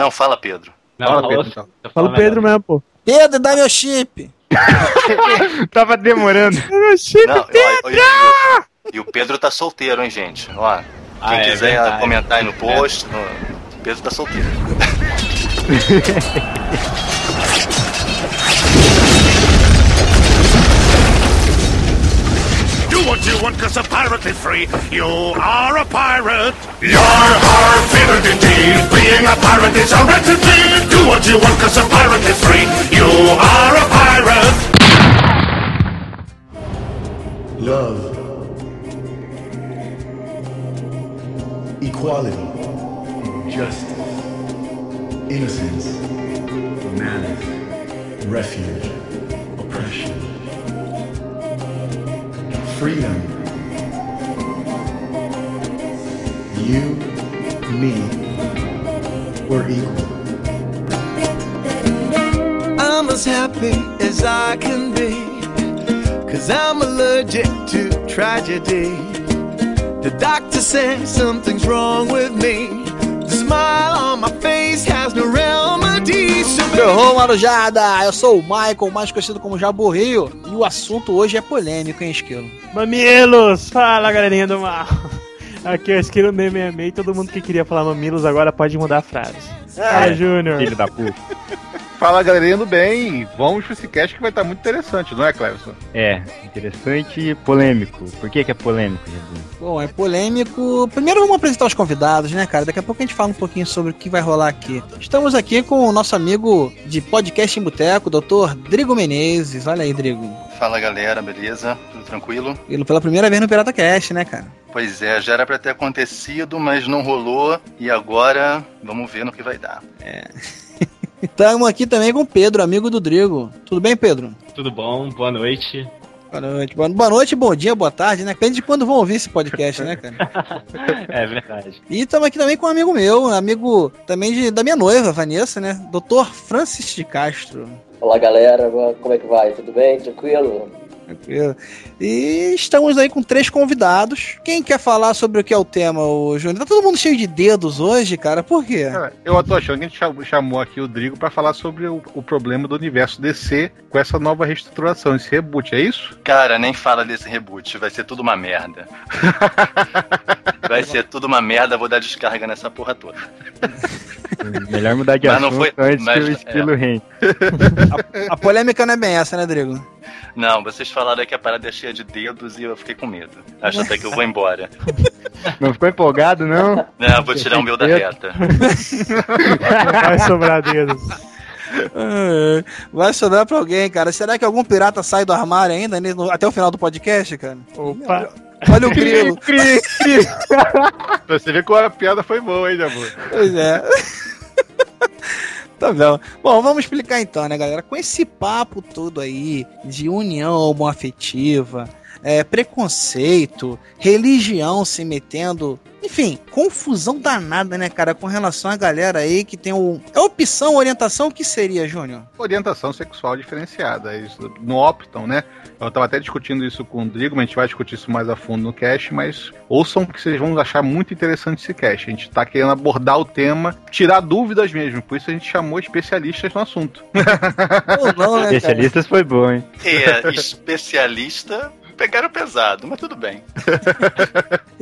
Não, fala Pedro. Não, Fala, Pedro, então. Fala Pedro mesmo, pô. Pedro, dá meu chip. Tava demorando. Meu chip, Não, ó, ó, e, e o Pedro tá solteiro, hein, gente? Ó, quem Ah, é quiser verdade. comentar aí no post, no... o Pedro tá solteiro. you want, cause a pirate is free. You are a pirate. You're our favorite indeed. Being a pirate is a right to be. Do what you want, cause a pirate is free. You are a pirate. love, equality, justice, innocence, malice, refuge, freedom. You, me, we're equal. I'm as happy as I can be. Cause I'm allergic to tragedy. The doctor says something's wrong with me. The smile on my face has no remedy. Ferrou, Marujada! Eu sou o Michael, mais conhecido como Jaburrio. E o assunto hoje é polêmico, hein, Esquilo? Mamilos! Fala, galerinha do mal. Aqui é o Esquilo 666 e todo mundo que queria falar mamilos agora pode mudar a frase. Fala, Júnior. Filho da puta. Fala galerinha do bem, vamos pro esse cast que vai estar muito interessante, não é, Cleverson? É, interessante e polêmico. Por que, que é polêmico, Jesus? Bom, é polêmico. Primeiro vamos apresentar os convidados, né, cara? Daqui a pouco a gente fala um pouquinho sobre o que vai rolar aqui. Estamos aqui com o nosso amigo de podcast em boteco, Dr. Drigo Menezes. Olha aí, Drigo. Fala galera, beleza? Tudo tranquilo? Ele pela primeira vez no Pirata Cast, né, cara? Pois é, já era pra ter acontecido, mas não rolou. E agora, vamos ver no que vai dar. Estamos aqui também com o Pedro, amigo do Drigo. Tudo bem, Pedro? Tudo bom? Boa noite. Boa noite. Boa, boa noite, bom dia, boa tarde, né? Depende de quando vão ouvir esse podcast, né, cara? É verdade. E estamos aqui também com um amigo meu, amigo também de, da minha noiva, Vanessa, né? Dr. Francis de Castro. Olá galera, como é que vai? Tudo bem? Tranquilo? Tranquilo. E estamos aí com três convidados. Quem quer falar sobre o que é o tema, o Júnior? Tá todo mundo cheio de dedos hoje, cara. Por quê? Cara, eu tô achando que a gente cham- chamou aqui o Drigo pra falar sobre o, o problema do universo DC com essa nova reestruturação, esse reboot, é isso? Cara, nem fala desse reboot, vai ser tudo uma merda. Vai ser tudo uma merda, vou dar descarga nessa porra toda. Melhor mudar de Mas não assunto foi- antes mas- que o estilo rende. A polêmica não é bem essa, né, Drigo? Não, vocês falaram que a parada é cheia de dedos e eu fiquei com medo. Acho até que eu vou embora. Não ficou empolgado, não? Não, vou tirar o meu da reta. Vai sobrar dedos. Vai sobrar pra alguém, cara. Será que algum pirata sai do armário ainda né, até o final do podcast, cara? Opa. Olha o grilo. Pra você ver que a piada foi boa, hein, amor? Pois é. Tá bom. Bom, vamos explicar então, né, galera? Com esse papo todo aí de união homoafetiva, é, preconceito, religião se metendo. Enfim, confusão danada, né, cara, com relação à galera aí que tem o. É opção, orientação, o que seria, Júnior? Orientação sexual diferenciada, eles não optam, né? Eu tava até discutindo isso com o Drigo, mas a gente vai discutir isso mais a fundo no cast, mas ouçam que vocês vão achar muito interessante esse cast. A gente tá querendo abordar o tema, tirar dúvidas mesmo, por isso a gente chamou especialistas no assunto. Não, né? Especialistas foi bom, hein? É, especialista, pegaram pesado, mas tudo bem.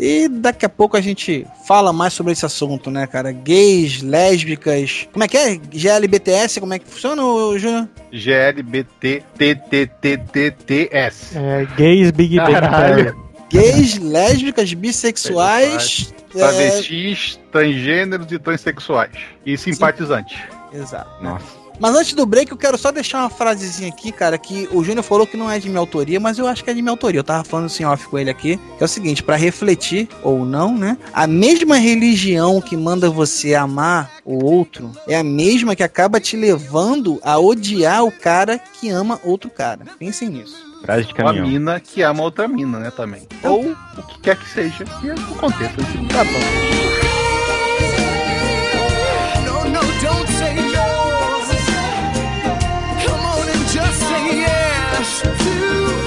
E daqui a pouco a gente fala mais sobre esse assunto, né, cara? Gays, lésbicas. Como é que é? GLBTS, como é que funciona, Júnior? GLBTTTTTS. É, gays Big Bang. Gays, lésbicas, bissexuais. é, Travestis, transgêneros e transexuais. E simpatizantes. Exato. Nossa. Mas antes do break, eu quero só deixar uma frasezinha aqui, cara, que o Júnior falou que não é de minha autoria, mas eu acho que é de minha autoria. Eu tava falando assim off com ele aqui, que é o seguinte, pra refletir, ou não, né? A mesma religião que manda você amar o outro é a mesma que acaba te levando a odiar o cara que ama outro cara. Pensem nisso. Frase de Uma caminhão. mina que ama outra mina, né, também. Ou o que quer que seja, que aconteça. Tá bom. Yes. To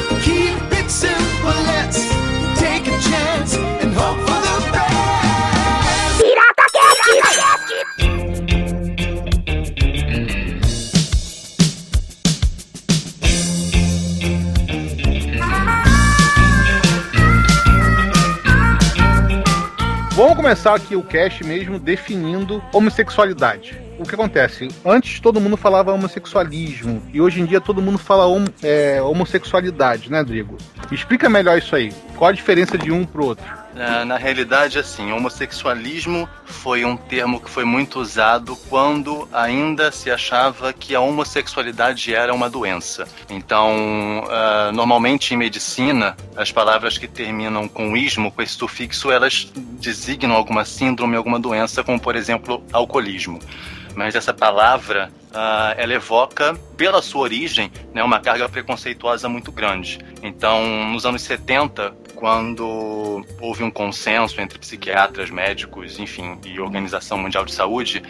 começar aqui o cast mesmo definindo homossexualidade. O que acontece? Antes todo mundo falava homossexualismo e hoje em dia todo mundo fala hom é, homossexualidade, né, Drigo? Explica melhor isso aí. Qual a diferença de um pro outro? É, Na realidade, assim, homossexualismo foi um termo que foi muito usado quando ainda se achava que a homossexualidade era uma doença. Então, ah, normalmente em medicina, as palavras que terminam com ismo, com esse sufixo, elas designam alguma síndrome, alguma doença, como por exemplo, alcoolismo. Mas essa palavra, ah, ela evoca, pela sua origem, né, uma carga preconceituosa muito grande. Então, nos anos 70, quando houve um consenso entre psiquiatras, médicos, enfim, e Organização Mundial de Saúde,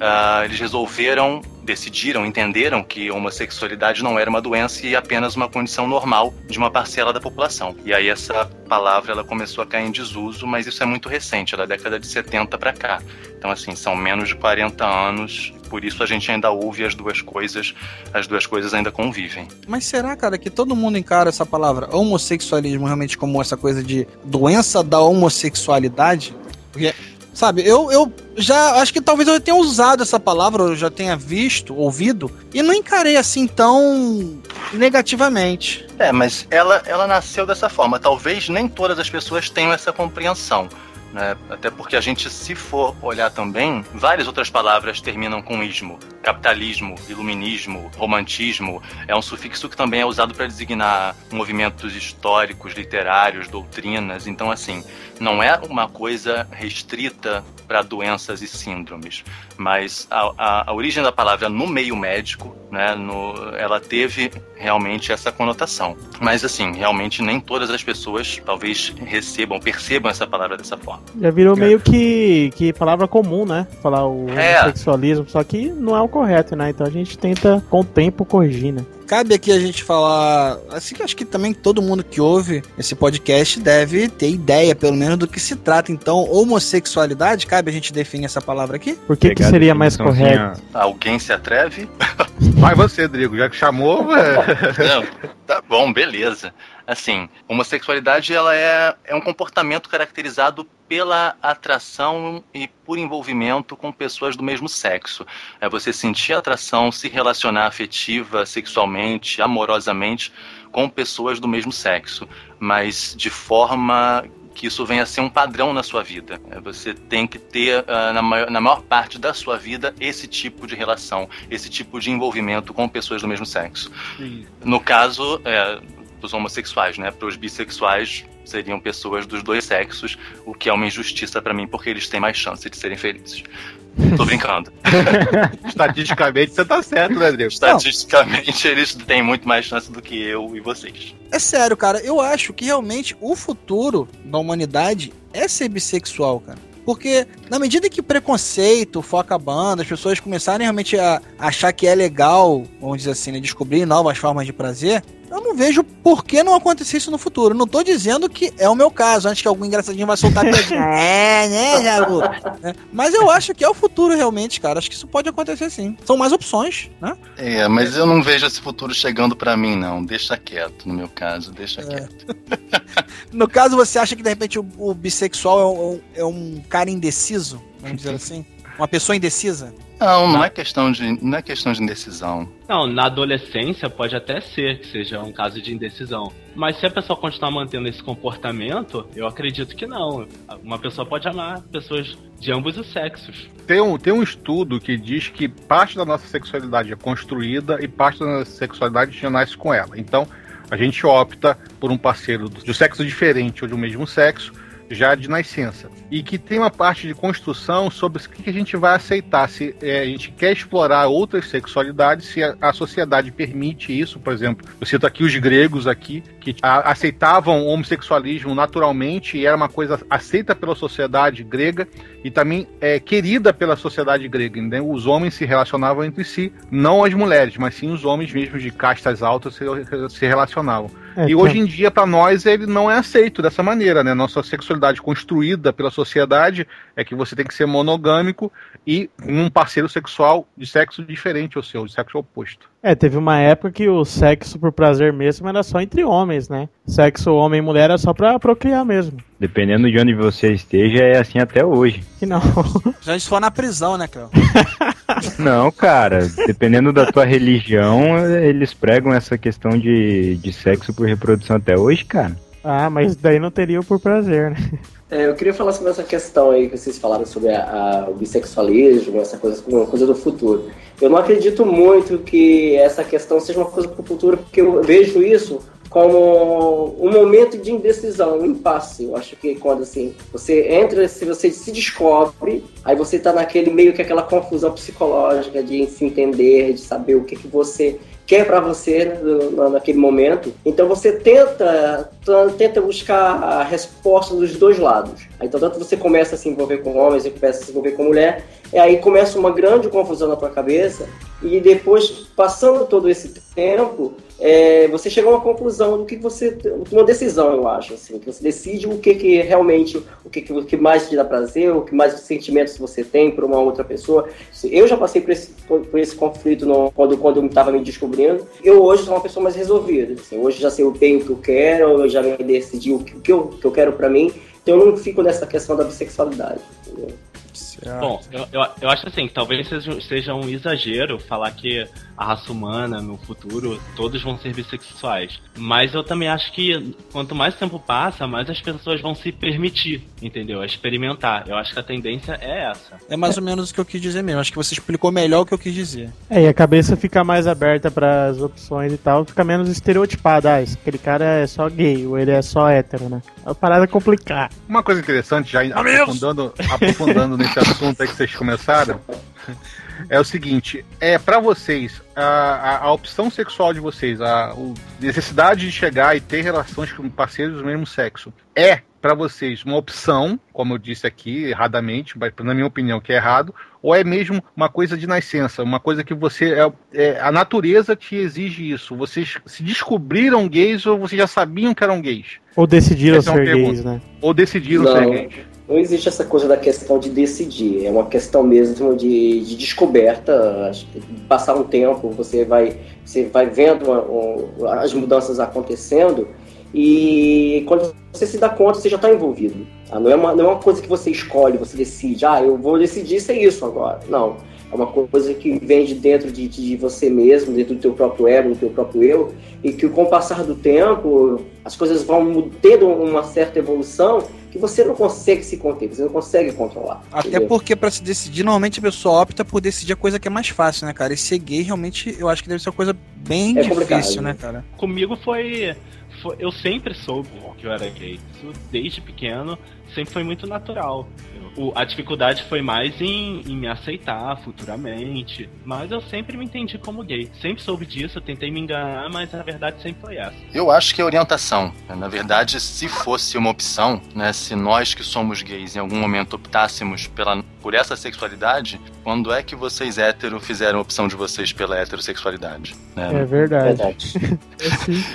ah, eles resolveram, decidiram, entenderam que homossexualidade não era uma doença e apenas uma condição normal de uma parcela da população. E aí essa palavra ela começou a cair em desuso, mas isso é muito recente, é da década de 70 para cá. Então assim, são menos de 40 anos, por isso a gente ainda ouve as duas coisas, as duas coisas ainda convivem. Mas será, cara, que todo mundo encara essa palavra homossexualismo realmente como essa coisa de doença da homossexualidade? Porque, sabe, eu, eu já acho que talvez eu tenha usado essa palavra, eu já tenha visto, ouvido, e não encarei assim tão negativamente. É, mas ela, ela nasceu dessa forma. Talvez nem todas as pessoas tenham essa compreensão. Né? Até porque a gente, se for olhar também, várias outras palavras terminam com ismo. Capitalismo, iluminismo, romantismo. É um sufixo que também é usado para designar movimentos históricos, literários, doutrinas. Então, assim, não é uma coisa restrita para doenças e síndromes. Mas a, a, a origem da palavra no meio médico, né, no, ela teve realmente essa conotação. Mas, assim, realmente nem todas as pessoas talvez recebam, percebam essa palavra dessa forma. Já virou meio que, que palavra comum, né? Falar o É. homossexualismo, só que não é o correto, né? Então a gente tenta, com o tempo, corrigir, né? Cabe aqui a gente falar, assim que acho que também todo mundo que ouve esse podcast deve ter ideia, pelo menos, do que se trata. Então, homossexualidade, cabe a gente definir essa palavra aqui? Por que, que seria mais correto? Alguém se atreve? Vai você, Drigo, já que chamou. é. Não, tá bom, beleza. Assim, homossexualidade ela é, é um comportamento caracterizado pela atração e por envolvimento com pessoas do mesmo sexo. É você sentir atração, se relacionar afetiva, sexualmente, amorosamente com pessoas do mesmo sexo, mas de forma que isso venha a ser um padrão na sua vida. É, Você tem que ter, ah, na, maior, na maior parte da sua vida, esse tipo de relação, esse tipo de envolvimento com pessoas do mesmo sexo. No caso é, dos homossexuais, né? Para os bissexuais seriam pessoas dos dois sexos, o que é uma injustiça para mim, porque eles têm mais chance de serem felizes. Tô brincando. Estatisticamente você tá certo, né, Drigo? Estatisticamente, eles têm muito mais chance do que eu e vocês. É sério, cara, eu acho que realmente o futuro da humanidade é ser bissexual, cara. Porque na medida que o preconceito for acabando, as pessoas começarem realmente a achar que é legal, vamos dizer assim, né, descobrir novas formas de prazer, eu não vejo por que não acontecer isso no futuro. Não tô dizendo que é o meu caso, antes que algum engraçadinho vai soltar piadinha. É, né, Jabu? Né? Mas eu acho que é o futuro realmente, cara. Acho que isso pode acontecer sim. São mais opções, né? É, mas eu não vejo esse futuro chegando pra mim, não. Deixa quieto, no meu caso, deixa quieto. No caso, você acha que de repente o, o bissexual é um, é um cara indeciso? Vamos dizer assim? Uma pessoa indecisa? Não, não é questão de, não é questão de indecisão. Não, na adolescência pode até ser que seja um caso de indecisão. Mas se a pessoa continuar mantendo esse comportamento, eu acredito que não. Uma pessoa pode amar pessoas de ambos os sexos. Tem um, tem um estudo que diz que parte da nossa sexualidade é construída e parte da nossa sexualidade já nasce com ela. Então, a gente opta por um parceiro do- de sexo diferente ou do mesmo sexo já de nascença. E que tem uma parte de construção sobre o que a gente vai aceitar, se é, a gente quer explorar outras sexualidades, se a, a sociedade permite isso, por exemplo. Eu cito aqui os gregos aqui, que a- aceitavam homossexualismo naturalmente e era uma coisa aceita pela sociedade grega e também é querida pela sociedade grega. Né? Os homens se relacionavam entre si, não as mulheres, mas sim os homens mesmo de castas altas se, se relacionavam. É, e tá. hoje em dia, para nós, ele não é aceito dessa maneira, né? Nossa sexualidade construída pela sociedade é que você tem que ser monogâmico e um parceiro sexual de sexo diferente ao seu, de sexo oposto. É, teve uma época que o sexo por prazer mesmo era só entre homens, né? Sexo homem e mulher é só pra procriar mesmo. Dependendo de onde você esteja, é assim até hoje. Que não. Já isso for na prisão, né, Cléo? Não, cara, dependendo da tua religião, eles pregam essa questão de, de sexo por reprodução até hoje, cara. Ah, mas daí não teria o por prazer, né? É, eu queria falar sobre essa questão aí que vocês falaram sobre a, a- o bissexualismo, essa coisa, uma coisa do futuro. Eu não acredito muito que essa questão seja uma coisa para o futuro, porque eu vejo isso como um momento de indecisão, um impasse. Eu acho que quando assim, você entra, se você se descobre, aí você tá naquele meio que aquela confusão psicológica de se entender, de saber o que, que você quer para você né, naquele momento. Então você tenta tenta buscar a resposta dos dois lados. Então tanto você começa a se envolver com homens e começa a se envolver com mulher, e aí começa uma grande confusão na tua cabeça e depois passando todo esse tempo é, você chega a uma conclusão do que você uma decisão eu acho assim que você decide o que que realmente o que o que mais te dá prazer o que mais sentimentos você tem por uma outra pessoa eu já passei por esse por, esse conflito no- quando quando eu estava me descobrindo eu hoje sou uma pessoa mais resolvida assim, hoje já sei bem o que eu quero eu já decidi o que, o que eu, o que eu quero para mim então eu não fico nessa questão da bissexualidade entendeu? Bom, eu, eu, eu acho assim, que talvez seja, seja um exagero falar que a raça humana, no futuro, todos vão ser bissexuais. Mas eu também acho que quanto mais tempo passa, mais as pessoas vão se permitir, entendeu? A experimentar. Eu acho que a tendência é essa. É mais ou menos o que eu quis dizer mesmo. Acho que você explicou melhor o que eu quis dizer. É, e a cabeça fica mais aberta para as opções e tal, fica menos estereotipada. Ah, esse- aquele cara é só gay, ou ele é só hétero, né? É uma parada complicada. Uma coisa interessante, já aprofundando, aprofundando nesse assunto aí que vocês começaram, é o seguinte: é para vocês, a, a, a opção sexual de vocês, a, o- necessidade de chegar e ter relações com parceiros do mesmo sexo, é para vocês uma opção, como eu disse aqui erradamente, mas na minha opinião que é errado, ou é mesmo uma coisa de nascença, uma coisa que você é, é- a natureza te exige isso? Vocês se descobriram gays ou vocês já sabiam que eram gays? Ou decidiram Essa é ser gays, pergunta. né? Ou decidiram Não. ser gays? Não existe essa coisa da questão de decidir, é uma questão mesmo de, de descoberta. Passar um tempo, você vai, você vai vendo uma- um- as mudanças acontecendo e quando você se dá conta, você já está envolvido. tá? Não, é uma, não é uma coisa que você escolhe, você decide, ah, eu vou decidir ser isso agora. Não. É uma coisa que vem de dentro de, de você mesmo, dentro do teu próprio ego, do teu próprio eu, e que com o passar do tempo, as coisas vão tendo uma certa evolução que você não consegue se conter, você não consegue controlar. Até entendeu? porque pra se decidir, normalmente a pessoa opta por decidir a coisa que é mais fácil, né, cara? E ser gay realmente eu acho que deve ser uma coisa bem É difícil, né, né? cara? Comigo foi, foi- Eu sempre soube que eu era gay. Isso desde pequeno sempre foi muito natural. O- a dificuldade foi mais em, em me aceitar futuramente. Mas eu sempre me entendi como gay. Sempre soube disso, tentei me enganar, mas a verdade sempre foi essa. Eu acho que é orientação. Na verdade, se fosse uma opção, né, se nós que somos gays em algum momento optássemos pela, por essa sexualidade, quando é que vocês hétero fizeram a opção de vocês pela heterossexualidade? né? É verdade. Verdade.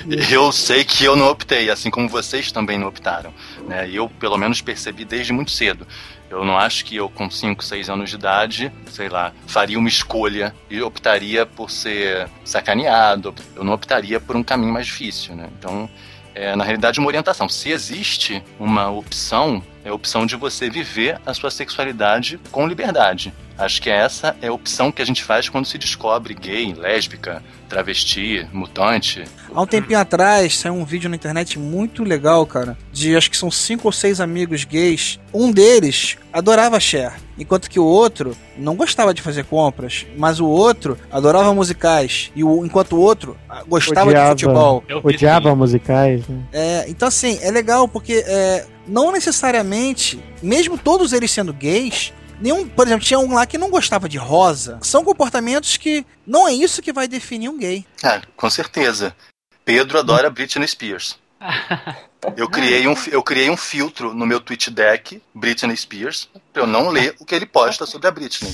Eu sei que eu não optei, assim como vocês também não optaram. Né? E eu, pelo menos, percebi desde muito cedo. Eu não acho que eu, com 5, 6 anos de idade, sei lá, faria uma escolha e optaria por ser sacaneado. Eu não optaria por um caminho mais difícil, né? Então, é, na realidade, uma orientação. Se existe uma opção, é a opção de você viver a sua sexualidade com liberdade. Acho que essa é a opção que a gente faz quando se descobre gay, lésbica, travesti, mutante. Há um tempinho atrás saiu um vídeo na internet muito legal, cara. De acho que são cinco ou seis amigos gays. Um deles adorava Cher, enquanto que o outro não gostava de fazer compras. Mas o outro adorava musicais. E o, enquanto o outro ah, gostava de futebol. Odiava musicais, né? É, então, assim, é legal porque é, não necessariamente, mesmo todos eles sendo gays, nenhum, por exemplo, tinha um lá que não gostava de rosa. São comportamentos que não é isso que vai definir um gay. Ah, com certeza. Pedro adora Britney Spears. Eu criei, um, eu criei um filtro no meu tweet deck, Britney Spears, pra eu não ler o que ele posta sobre a Britney.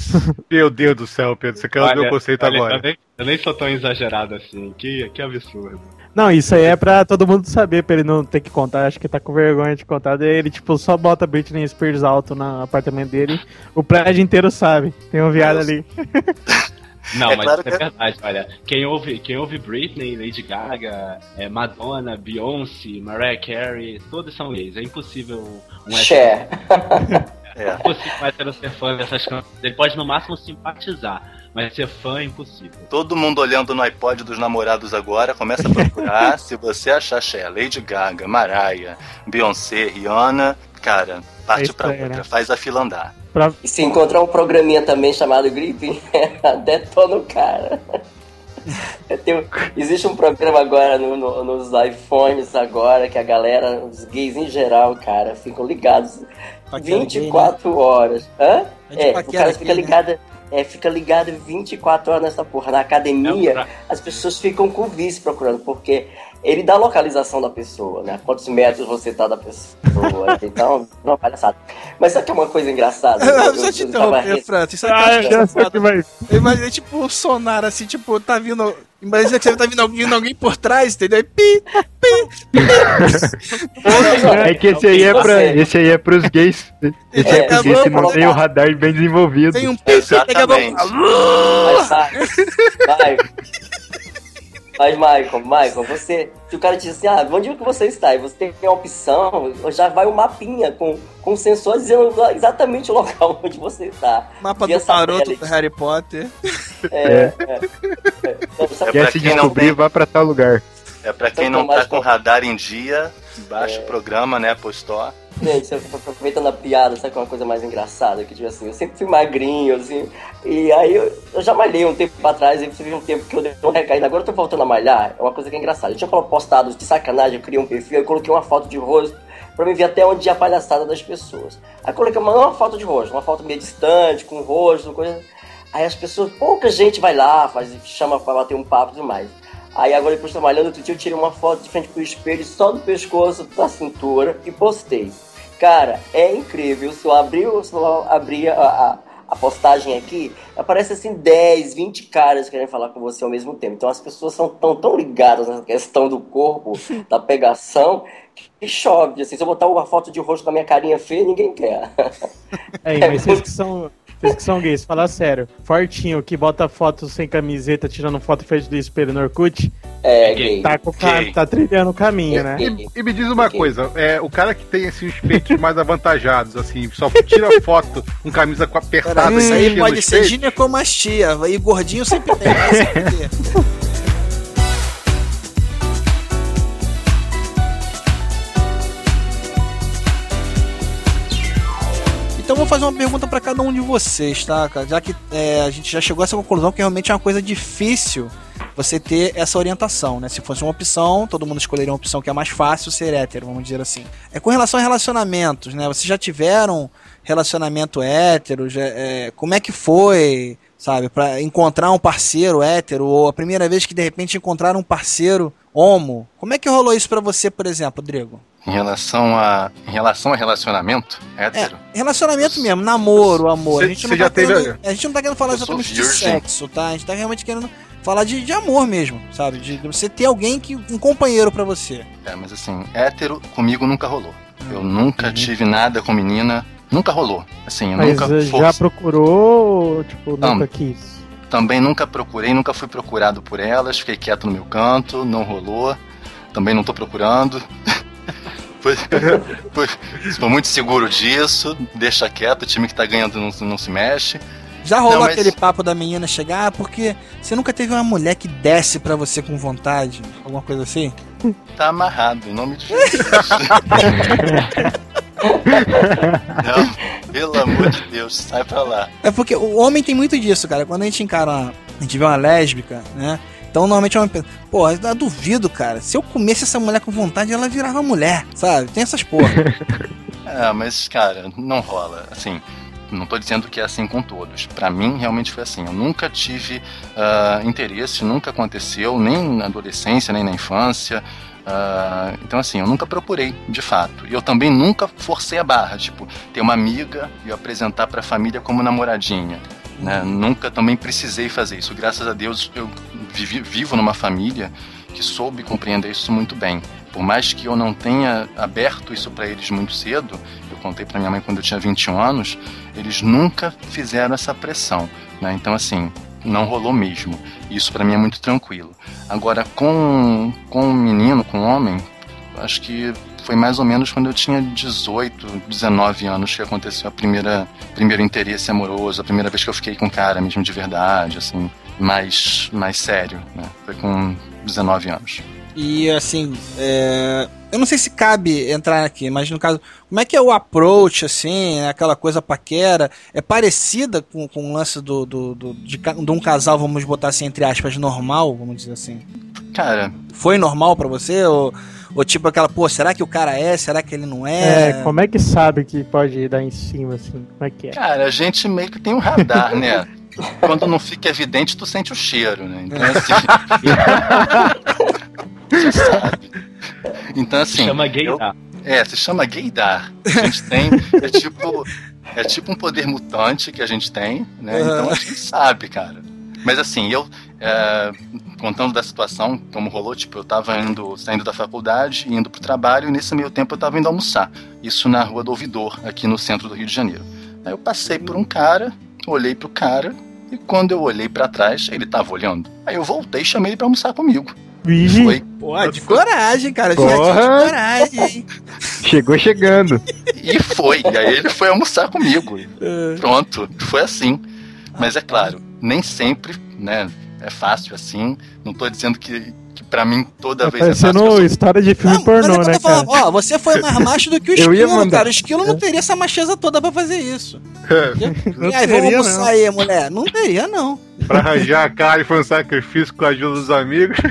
Meu Deus do céu, Pedro, você quer o meu conceito olha, agora. Eu nem, eu nem sou tão exagerado assim. Que, que absurdo. Não, isso aí é pra todo mundo saber, pra ele não ter que contar. Acho que tá com vergonha de contar. Daí ele, tipo, só bota Britney Spears alto no apartamento dele. O prédio inteiro sabe. Tem um viado ali. Não, É mas claro isso é que- verdade, olha. Quem ouve, quem ouve Britney, Lady Gaga, é, Madonna, Beyoncé, Mariah Carey, todos são gays. É impossível um Cher. É. É impossível um hétero ser fã dessas canções. Ele pode no máximo simpatizar, mas ser fã é impossível. Todo mundo olhando no iPod dos namorados agora, começa a procurar. Se você achar Cher, Lady Gaga, Mariah, Beyoncé, Rihanna, cara, parte É pra outra, né? faz a fila andar. Pra... E se encontrar um programinha também chamado Gripe, detona o cara. Um- existe um programa agora no- no- nos iPhones agora que a galera, os gays em geral, cara, ficam ligados Paquera gay, 24 horas. Hã? É É, o cara fica né? ligado. É, fica ligado 24 horas nessa porra. Na academia, É as pessoas ficam com vice procurando, porque ele dá a localização da pessoa, né? Quantos metros você tá da pessoa. então, não, palhaçada. Mas sabe que é uma coisa engraçada? Eu- eu- Só te eu tava interromper, res- Francis. Sabe Ah, foda? que vai. Eu imaginei tipo o sonar assim, tipo, tá vindo. Imagina que você tá vindo alguém, alguém por trás, entendeu? E pi, É que esse aí é, pra, esse aí é pros gays. Esse é, É, pros gays que não tem o radar bem desenvolvido. tem um pi, daqui a. Mas sai. Vai. Mas, Michael, Michael, você. Se o cara diz assim, ah, onde que você está? E você tem a opção, já vai o mapinha com, com sensor dizendo exatamente o local onde você está. Mapa do tela do Harry Potter. É, é. é. Então, sabe- É Quer pra se quem não descobrir, tem- vá pra tal lugar. É pra quem Então, não tá mais com radar em dia, baixa o programa, né, Apple Store. Gente, tá aproveitando a piada, sabe que é uma coisa mais engraçada? Que, tipo assim, eu sempre fui magrinho, assim, e aí eu, eu já malhei um tempo atrás, aí teve um tempo que eu dei uma recaída, agora eu tô voltando a malhar, é uma coisa que é engraçada. Eu tinha postado de sacanagem, eu criei um perfil, eu coloquei uma foto de rosto pra me ver até onde ia a palhaçada das pessoas. Aí coloquei uma, uma foto de rosto, uma foto meio distante, com o rosto, coisa... Aí as pessoas, pouca gente vai lá, faz, chama pra bater um papo e tudo mais. Aí agora depois trabalhando, outro dia eu tirei uma foto de frente pro espelho, só do pescoço, da cintura e postei. Cara, é incrível. Se eu eu abrir a, a, a postagem aqui, aparece assim 10, 20 caras querendo falar com você ao mesmo tempo. Então as pessoas são tão, tão ligadas nessa questão do corpo, da pegação, que chove. Assim, se eu botar uma foto de rosto com a minha carinha feia, ninguém quer. É, mas vocês que são. Vocês que são gays, fala sério. Fortinho que bota foto sem camiseta, tirando foto frente do espelho no Orkut, É, Gay. gay. tá, com o ca- Gay. tá trilhando o caminho, né? Gay. E me diz uma Ok. coisa, é, o cara que tem assim, os peitos mais avantajados, assim, só tira foto com camisa com apertada Cara, isso aí pode ser peitos? ginecomastia. E gordinho sempre tem. vai se vou fazer uma pergunta pra cada um de vocês, tá? cara? Já que é, a gente já chegou a essa conclusão que realmente é uma coisa difícil você ter essa orientação, né? Se fosse uma opção, todo mundo escolheria uma opção que é mais fácil ser hétero, vamos dizer assim. É com relação a relacionamentos, né? Vocês já tiveram relacionamento hétero? Já, é, como é que foi, sabe? Pra encontrar um parceiro hétero ou a primeira vez que de repente encontraram um parceiro homo? Como é que rolou isso pra você, por exemplo, Rodrigo? Em relação a, em relação a relacionamento É, hétero, relacionamento mesmo, namoro, amor. Cê- a, gente não tá já teve- querendo, a gente não tá querendo falar exatamente de sexo, tá? A gente tá realmente querendo falar de, de amor mesmo, sabe? De, de você ter alguém que. um companheiro pra você. é, mas assim, hétero comigo nunca rolou. Eu nunca tive nada com menina, nunca rolou. Assim, eu Mas nunca já procurou ou, tipo, Não. nunca quis? Também nunca procurei, nunca fui procurado por elas, fiquei quieto no meu canto, não rolou. Também não tô procurando. Foi, foi, estou muito seguro disso, deixa quieto, o time que tá ganhando não, não se mexe. Já rolou Não, mas- aquele papo da menina chegar, porque você nunca teve uma mulher que desce pra você com vontade? Alguma coisa assim? Tá amarrado, em nome de Jesus. não, pelo amor de Deus, sai pra lá. É porque o homem tem muito disso, cara. Quando a gente encara uma. A gente vê uma lésbica, né? Então normalmente é uma pensa, pô, eu duvido, cara. Se eu comesse essa mulher com vontade, ela virava mulher, sabe? Tem essas porra. É, mas, cara, não rola. Assim, não tô dizendo que é assim com todos. Pra mim, realmente foi assim. Eu nunca tive ah, interesse, nunca aconteceu, nem na adolescência, nem na infância. Ah, então, assim, eu nunca procurei, de fato. E eu também nunca forcei a barra, tipo, ter uma amiga e apresentar pra família como namoradinha. Né? Nunca também precisei fazer isso. Graças a Deus, eu vivi- vivo numa família que soube compreender isso muito bem. Por mais que eu não tenha aberto isso para eles muito cedo, eu contei para minha mãe quando eu tinha 21 anos, eles nunca fizeram essa pressão. Né? Então, assim, não rolou mesmo. Isso pra mim é muito tranquilo. Agora, com, com um menino, com um homem, acho que foi mais ou menos quando eu tinha 18, 19 anos que aconteceu a primeira primeiro interesse amoroso, a primeira vez que eu fiquei com um cara mesmo de verdade, assim, mais mais sério, né? Foi com 19 anos. E assim, é, eu não sei se cabe entrar aqui, mas no caso, como é que é o approach, assim, né, aquela coisa paquera? É parecida com, com o lance do, do, do- de, de um casal, vamos botar assim, entre aspas, normal, vamos dizer assim? Cara, Foi normal pra você? Ou, ou tipo aquela, pô, será que o cara é? Será que ele não É, é? como é que sabe que pode dar em cima, assim? Como é que é? cara, a gente meio que tem um radar, né? Quando não fica evidente, tu sente o cheiro, né? Então, assim. Você sabe. Então, assim. Chama eu- gaydar. É, se chama gaydar. A gente tem. É tipo. É tipo um poder mutante que a gente tem, né? Então a gente sabe, cara. Mas assim, eu. é, contando da situação, como rolou, tipo, eu tava indo, saindo da faculdade, indo pro trabalho, e nesse meio tempo eu tava indo almoçar. Isso na rua do Ouvidor, aqui no centro do Rio de Janeiro. Aí eu passei por um cara, olhei pro cara, e quando eu olhei pra trás, ele tava olhando. Aí eu voltei e chamei ele pra almoçar comigo. Vigi, Foi. Pô, de coragem, cara. De, de coragem, hein? Chegou chegando. E foi. E aí ele foi almoçar comigo. É. Pronto, foi assim. Mas é claro, nem sempre, né? É fácil assim. Não tô dizendo que, que para mim toda tá vez é fácil. parecendo eu sou- história de filme Não, mas é pornô, eu né, falando, cara? ó, você foi mais macho do que o Eu ia esquilo, mandar. cara. O esquilo não teria essa macheza toda pra fazer isso. Não e aí, vamos almoçar não. aí, mulher. Não teria, não. Pra arranjar a cara e foi um sacrifício com a ajuda dos amigos.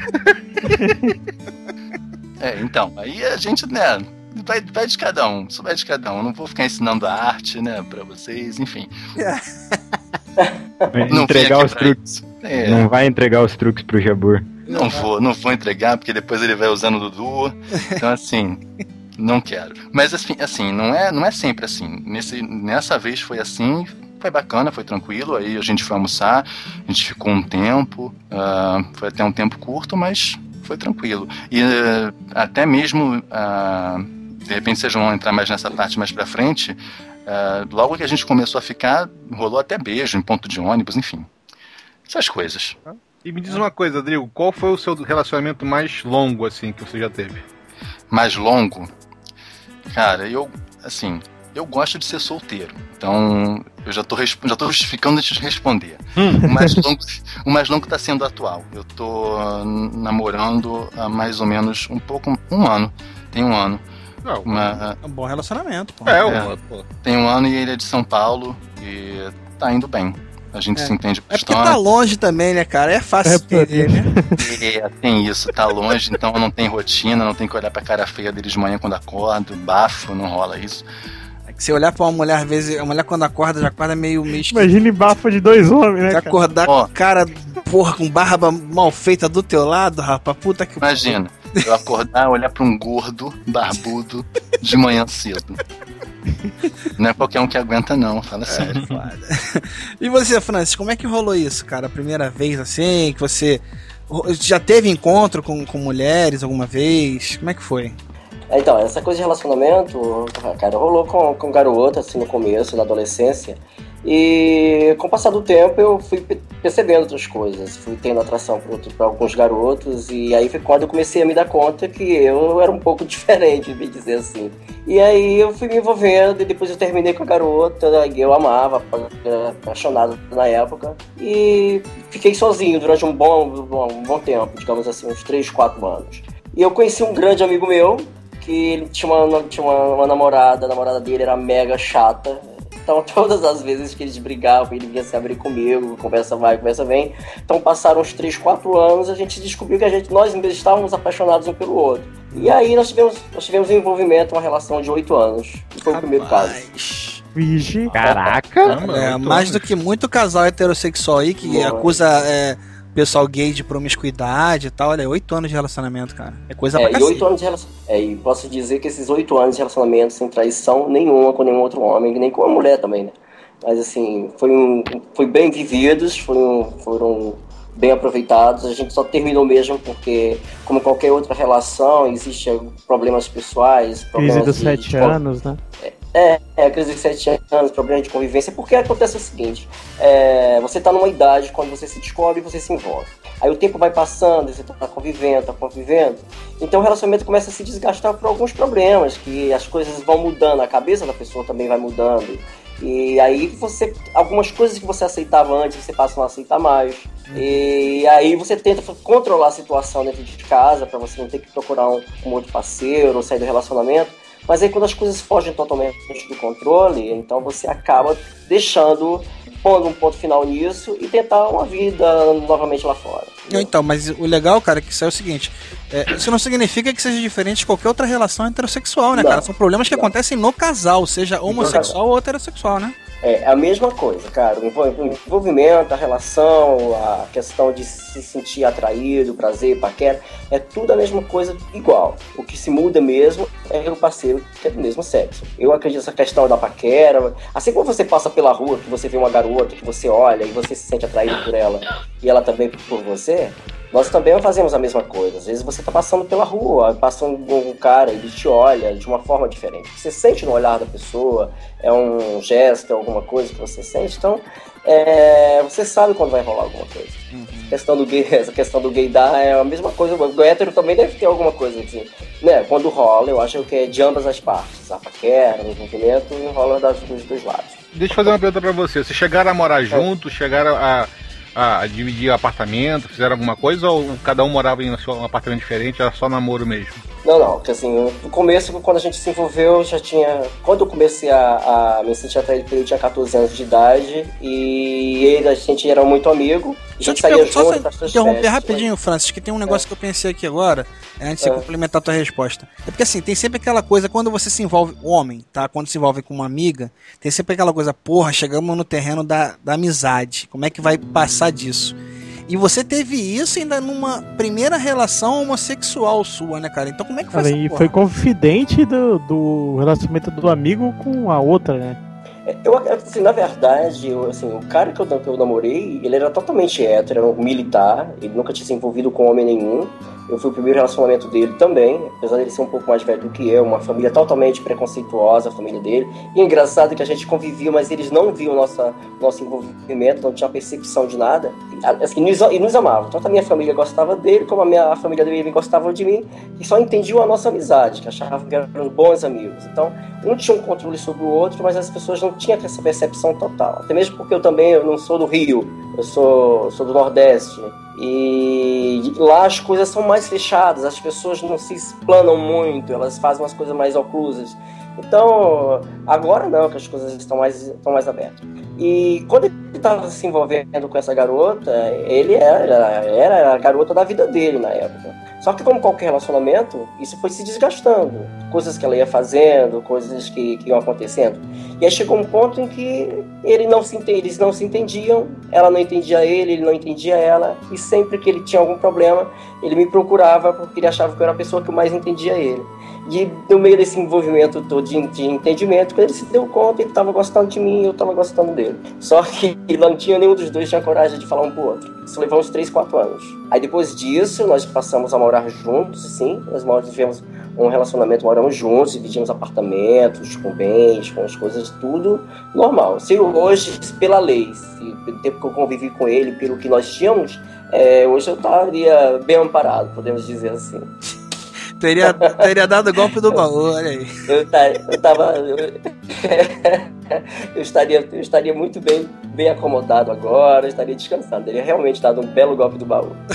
É, então, aí a gente, né? Vai, vai de cada um, isso vai de cada um. Não vou ficar ensinando a arte, né, pra vocês, enfim. Não entregar os truques. É, Não vai entregar os truques pro Jabur. Não vou, não vou entregar, porque depois ele vai usando o Dudu. Então, assim, não quero. Mas, assim, assim não, é, não é sempre assim. Nesse, nessa vez foi assim, foi bacana, foi tranquilo. Aí a gente foi almoçar, a gente ficou um tempo, ah, foi até um tempo curto, mas foi tranquilo. E eh, até mesmo, ah, de repente vocês vão entrar mais nessa parte mais pra frente, ah, logo que a gente começou a ficar, rolou até beijo em ponto de ônibus, enfim. Essas coisas. E me diz uma coisa, Rodrigo, qual foi o seu relacionamento mais longo, assim, que você já teve? mais longo, cara, eu, assim, eu gosto de ser solteiro. Então, eu já tô, já tô justificando antes de responder. O mais longo, o mais longo tá sendo atual. Eu tô namorando há mais ou menos um pouco, um ano. Tem um ano. Não, Uma- É um bom relacionamento, pô. é, É. uma, pô. tem um ano e ele é de São Paulo e tá indo bem. A gente É. se entende É porque tá longe também, né, cara? É fácil É, se perder, né? É, tem isso, tá longe, então não tem rotina, não tem que olhar pra cara feia dele de manhã quando acordo, bafo, não rola isso. É que você olhar pra uma mulher, às vezes, a mulher quando acorda, já acorda meio meio esquisito. Imagine bafo de dois homens, né, Se acordar Ó. com cara, porra, com barba mal feita do teu lado, rapaz, puta que Imagina, eu acordar, olhar pra um gordo, barbudo, de manhã cedo. Não é qualquer um que aguenta, não, fala sério. E você, Francis, como é que rolou isso, cara? A primeira vez assim, que você já teve encontro com, com mulheres alguma vez? Como é que foi? Então, essa coisa de relacionamento, cara, rolou com, com garota, assim, no começo, na adolescência. E com o passar do tempo eu fui pe- percebendo outras coisas, fui tendo atração por alguns garotos, e aí foi quando eu comecei a me dar conta que eu era um pouco diferente, bem dizer assim. E aí eu fui me envolvendo, e depois eu terminei com a garota, que eu amava, apaixonado na época, e fiquei sozinho durante um bom, um bom, um bom tempo, digamos assim, uns 3, 4 anos. E eu conheci um grande amigo meu, que ele tinha uma, tinha uma, uma namorada, a namorada dele era mega chata. Então, todas as vezes que eles brigavam, ele vinha se abrir comigo, conversa vai, conversa vem. Então, passaram uns 3, 4 anos, a gente descobriu que a gente, nós ainda estávamos apaixonados um pelo outro. E aí, nós tivemos, nós tivemos um envolvimento, uma relação de 8 anos. E foi o primeiro caso. Rapaz. Vigi. Caraca! Caramba, É, mais do que muito casal heterossexual aí que Boa. acusa é, pessoal gay de promiscuidade e tal. Olha, oito anos de relacionamento, cara. É coisa pra É, e cacete. oito anos de relacionamento. É, e posso dizer que esses oito anos de relacionamento sem traição nenhuma com nenhum outro homem, nem com a mulher também, né? Mas assim, foi, um, foi bem vividos, foram, foram bem aproveitados. A gente só terminou mesmo porque, como qualquer outra relação, existem problemas pessoais, Crise problemas dos de- sete de- anos, né? É, é, crise de 7 anos, problema de convivência, porque acontece o seguinte: é, você tá numa idade quando você se descobre você se envolve. Aí o tempo vai passando, você tá convivendo, tá convivendo. Então o relacionamento começa a se desgastar por alguns problemas, que as coisas vão mudando, a cabeça da pessoa também vai mudando. E aí você. Algumas coisas que você aceitava antes, você passa a não aceitar mais. E aí você tenta controlar a situação dentro de casa para você não ter que procurar um, um outro parceiro ou sair do relacionamento. Mas aí quando as coisas fogem totalmente do controle, então você acaba deixando, pondo um ponto final nisso e tentar uma vida novamente lá fora. Não, Então, mas o legal, cara, é que isso é o seguinte: é, isso não significa que seja diferente de qualquer outra relação heterossexual, né, Não. cara? São problemas que Não. acontecem no casal, seja homossexual ou heterossexual, né? É a mesma coisa, cara. O envolvimento, a relação, a questão de se sentir atraído, prazer, paquera, é tudo a mesma coisa igual. O que se muda mesmo é o parceiro que é do mesmo sexo. Eu acredito nessa questão da paquera. Assim como você passa pela rua, que você vê uma garota, que você olha e você se sente atraído por ela e ela também por você, nós também fazemos a mesma coisa. Às vezes você tá passando pela rua, passa um, um cara, ele te olha de uma forma diferente. Você sente no olhar da pessoa, é um gesto, é alguma coisa que você sente. Então, é, você sabe quando vai rolar alguma coisa. A questão do gay, essa questão do gaydar é a mesma coisa. O hétero também deve ter alguma coisa assim. Né? Quando rola, eu acho que é de ambas as partes. A paquera, o envolvimento, rola das, dos dois lados. Deixa eu fazer uma pergunta pra você. Vocês chegaram a morar juntos? Chegaram a, a dividir apartamento? Fizeram alguma coisa? Ou cada um morava em um apartamento diferente? Era só namoro mesmo? Não, não, porque assim, no começo, quando a gente se envolveu, eu já tinha. Quando eu comecei a, a me sentir atraído por ele, eu tinha 14 anos de idade e ele, a gente era muito amigo. Deixa eu te perguntar, só junto, interromper festas, rapidinho, Francis, que tem um negócio que eu pensei aqui agora, é, antes de É. complementar a tua resposta. É porque assim, tem sempre aquela coisa, quando você se envolve, homem, tá? Quando se envolve com uma amiga, tem sempre aquela coisa, porra, chegamos no terreno da, da amizade. Como é que vai passar disso? E você teve isso ainda numa primeira relação homossexual sua, né, cara? Então como é que foi Cara, essa e porra? foi confidente do, do relacionamento do amigo com a outra, né? Eu, assim, na verdade, eu, assim, o cara que eu, que eu namorei, ele era totalmente hétero, era um militar, ele nunca tinha se envolvido com homem nenhum. Eu fui o primeiro relacionamento dele também, apesar dele ser um pouco mais velho do que eu, uma família totalmente preconceituosa, a família dele. E é engraçado que a gente convivia, mas eles não viam nossa, nosso envolvimento, não tinha percepção de nada. Assim, nos, e nos amavam. Tanto a minha família gostava dele, como a, minha, a família dele gostava de mim, e só entendiam a nossa amizade, que achavam que eram bons amigos. Então, um tinha um controle sobre o outro, mas as pessoas não tinham essa percepção total. Até mesmo porque eu também eu não sou do Rio, eu sou, sou do Nordeste. E lá as coisas são mais fechadas, as pessoas não se explanam muito, elas fazem umas coisas mais oclusas. Então, agora não, que as coisas estão mais, estão mais abertas. E quando ele estava se envolvendo com essa garota, ele era, era a garota da vida dele na época. Só que como qualquer relacionamento, isso foi se desgastando. Coisas que ela ia fazendo, coisas que, que iam acontecendo. E aí chegou um ponto em que ele não se eles não se entendiam, ela não entendia ele, ele não entendia ela. E sempre que ele tinha algum problema, ele me procurava porque ele achava que eu era a pessoa que mais entendia ele. E no meio desse envolvimento todo de, de entendimento, ele se deu conta, ele estava gostando de mim e eu estava gostando dele. Só que não tinha nenhum dos dois tinha coragem de falar um pro outro. Isso levou uns 3, 4 anos. Aí depois disso, nós passamos a morar juntos, sim. Nós tivemos um relacionamento, moramos juntos, dividimos apartamentos, com bens, com as coisas, tudo normal. Se hoje, pela lei, se, pelo tempo que eu convivi com ele, pelo que nós tínhamos, é, hoje eu estaria bem amparado, podemos dizer assim. Teria, teria dado o golpe do baú, olha aí. Eu, eu tava. Eu, eu estaria, eu estaria muito bem, bem acomodado agora, eu estaria descansando. Teria realmente dado um belo golpe do baú.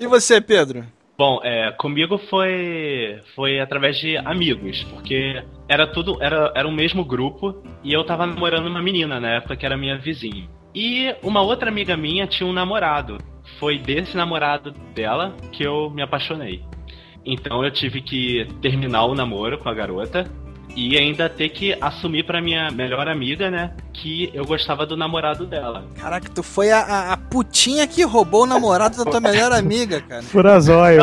E você, Pedro? Bom, é, comigo foi foi através de amigos, porque era tudo era, era o mesmo grupo e eu tava namorando uma menina na época que era minha vizinha. E uma outra amiga minha tinha um namorado. Foi desse namorado dela que eu me apaixonei. Então eu tive que terminar o namoro com a garota e ainda ter que assumir pra minha melhor amiga, né, que eu gostava do namorado dela. Caraca, tu foi a, a, a putinha que roubou o namorado da tua melhor amiga, cara. Furazóio.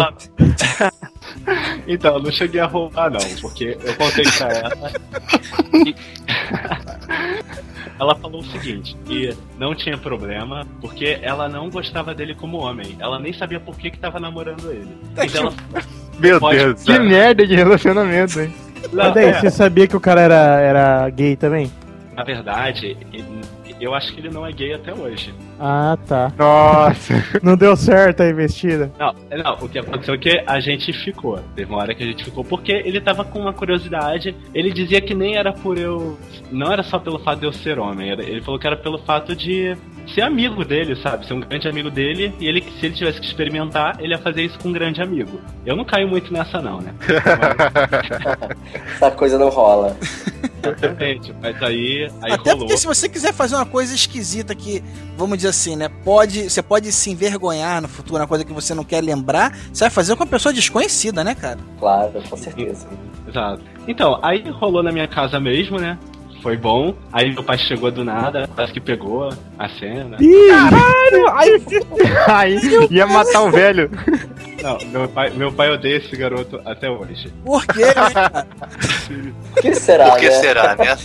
Então, eu não cheguei a roubar, não, porque eu contei pra ela. e- ela falou o seguinte: que não tinha problema, porque ela não gostava dele como homem. Ela nem sabia por que, que tava namorando ele. Então ela Meu Pode- Deus Que merda de relacionamento, hein? Não, Mas daí, é, você sabia que o cara era, era gay também? Na verdade, ele- eu acho que ele não é gay até hoje. Ah, tá. Nossa. Não deu certo a investida. Não, é, não, o que aconteceu é que a gente ficou. Teve uma hora que a gente ficou, porque ele tava com uma curiosidade. Ele dizia que nem era por eu. Não era só pelo fato de eu ser homem. era- ele falou que era pelo fato de ser amigo dele, sabe? Ser um grande amigo dele. E ele, se ele tivesse que experimentar, ele ia fazer isso com um grande amigo. Eu não caio muito nessa, não, né? Essa coisa não rola. Exatamente. Mas aí, aí Até rolou. porque se você quiser fazer uma coisa esquisita que, vamos dizer assim, né? Pode, você pode se envergonhar no futuro, uma coisa que você não quer lembrar, você vai fazer com uma pessoa desconhecida, né, cara? Claro, com certeza. Exato. Então, aí rolou na minha casa mesmo, né? Foi bom. Aí meu pai chegou do nada, parece que pegou a cena. Caralho! Ai, Aí ia matar o velho. Não, meu pai, meu pai odeia esse garoto até hoje. Por quê, né? Por que será, Por que né? será, né?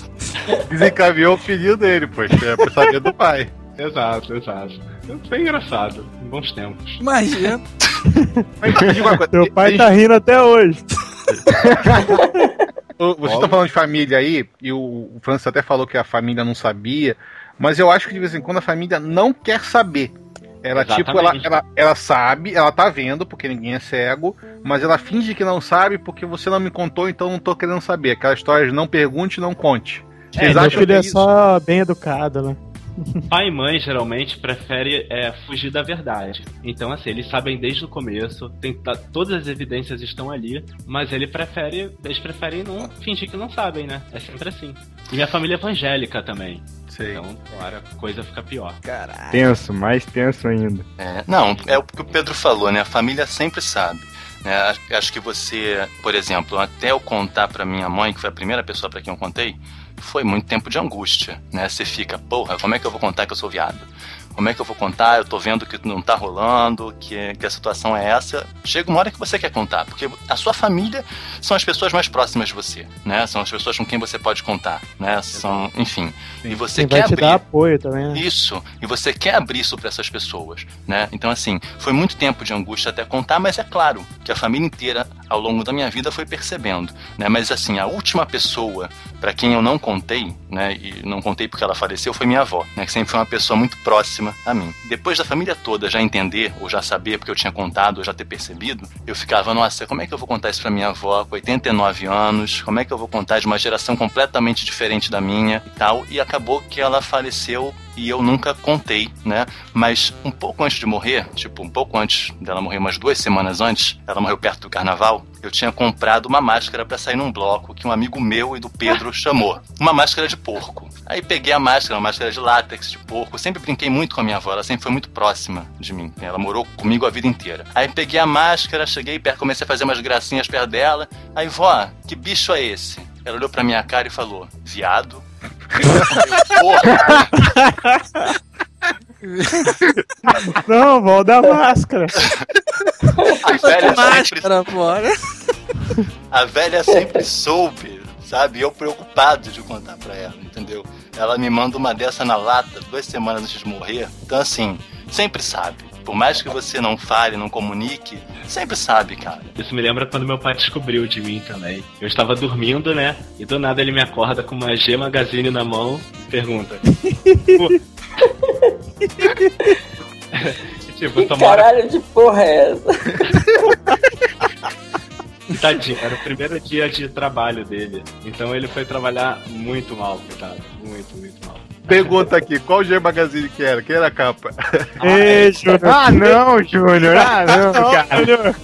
Desencaminhou o filho dele, pois. É pra saber do pai. Exato, exato. Foi engraçado, em bons tempos. Imagina. Mas me diga uma coisa. Teu pai tá rindo até hoje. O- Você tá falando de família aí, e o, o Francis até falou que a família não sabia, mas eu acho que de vez em quando a família não quer saber. Ela, tipo, ela, ela, ela sabe, ela tá vendo, porque ninguém é cego, mas ela finge que não sabe porque você não me contou, então não tô querendo saber. Aquela história de não pergunte, não conte. É, Vocês meu acham filho que é isso- só bem educado, né? Pai e mãe geralmente preferem é, fugir da verdade. Então, assim, eles sabem desde o começo, tem, tá- todas as evidências estão ali, mas ele prefere, eles preferem não fingir que não sabem, né? É sempre assim. E minha família é evangélica também. Sei. Então, claro, a coisa fica pior. Caralho. Tenso, mais tenso ainda. É, não, é o que o Pedro falou, né? A família sempre sabe. né? Acho- Acho que você, por exemplo, até eu contar pra minha mãe, que foi a primeira pessoa pra quem eu contei, foi muito tempo de angústia, né? Você fica, porra, como é que eu vou contar que eu sou viado? Como é que eu vou contar? Eu tô vendo que não tá rolando, que, que a situação é essa. Chega uma hora que você quer contar, porque a sua família são as pessoas mais próximas de você, né? São as pessoas com quem você pode contar, né? São, enfim. E você Quem quer vai te abrir. dar apoio também, né? Isso, e você quer abrir isso para essas pessoas, né? Então, assim, foi muito tempo de angústia até contar, mas é claro que a família inteira, ao longo da minha vida, foi percebendo, né? Mas, assim, a última pessoa para quem eu não contei, né? E não contei porque ela faleceu, foi minha avó, né? Que sempre foi uma pessoa muito próxima a mim. Depois da família toda já entender, ou já saber porque eu tinha contado, ou já ter percebido, eu ficava, nossa, como é que eu vou contar isso pra minha avó com 89 anos? Como é que eu vou contar de uma geração completamente diferente da minha e tal? E acabou que ela faleceu e eu nunca contei, né? Mas um pouco antes de morrer, tipo, um pouco antes dela morrer, umas duas semanas antes, ela morreu perto do carnaval, eu tinha comprado uma máscara pra sair num bloco que um amigo meu e do Pedro chamou. Uma máscara de porco. Aí peguei a máscara, uma máscara de látex de porco. Eu sempre brinquei muito com a minha avó, ela sempre foi muito próxima de mim. Ela morou comigo a vida inteira. Aí peguei a máscara, cheguei perto, comecei a fazer umas gracinhas perto dela. Aí, vó, que bicho é esse? Ela olhou pra minha cara e falou: viado. Não, vou dar máscara. A velha sempre Máscara, fora. A velha sempre soube, sabe? Eu preocupado de contar pra ela, entendeu? Ela me manda uma dessa na lata duas semanas antes de morrer. Então, assim, sempre sabe. Por mais que você não fale, não comunique, sempre sabe, cara. Isso me lembra quando meu pai descobriu de mim também. Eu estava dormindo, né? E do nada ele me acorda com uma G Magazine na mão e pergunta. Tipo, Que tomara. caralho de porra é essa? Tadinho, era o primeiro dia de trabalho dele. Então ele foi trabalhar muito mal, coitado. Muito, muito mal. Pergunta aqui, qual G Magazine que era? Quem era a capa? Ei, Júnior. Ah, não, Júnior. Ah, não, cara.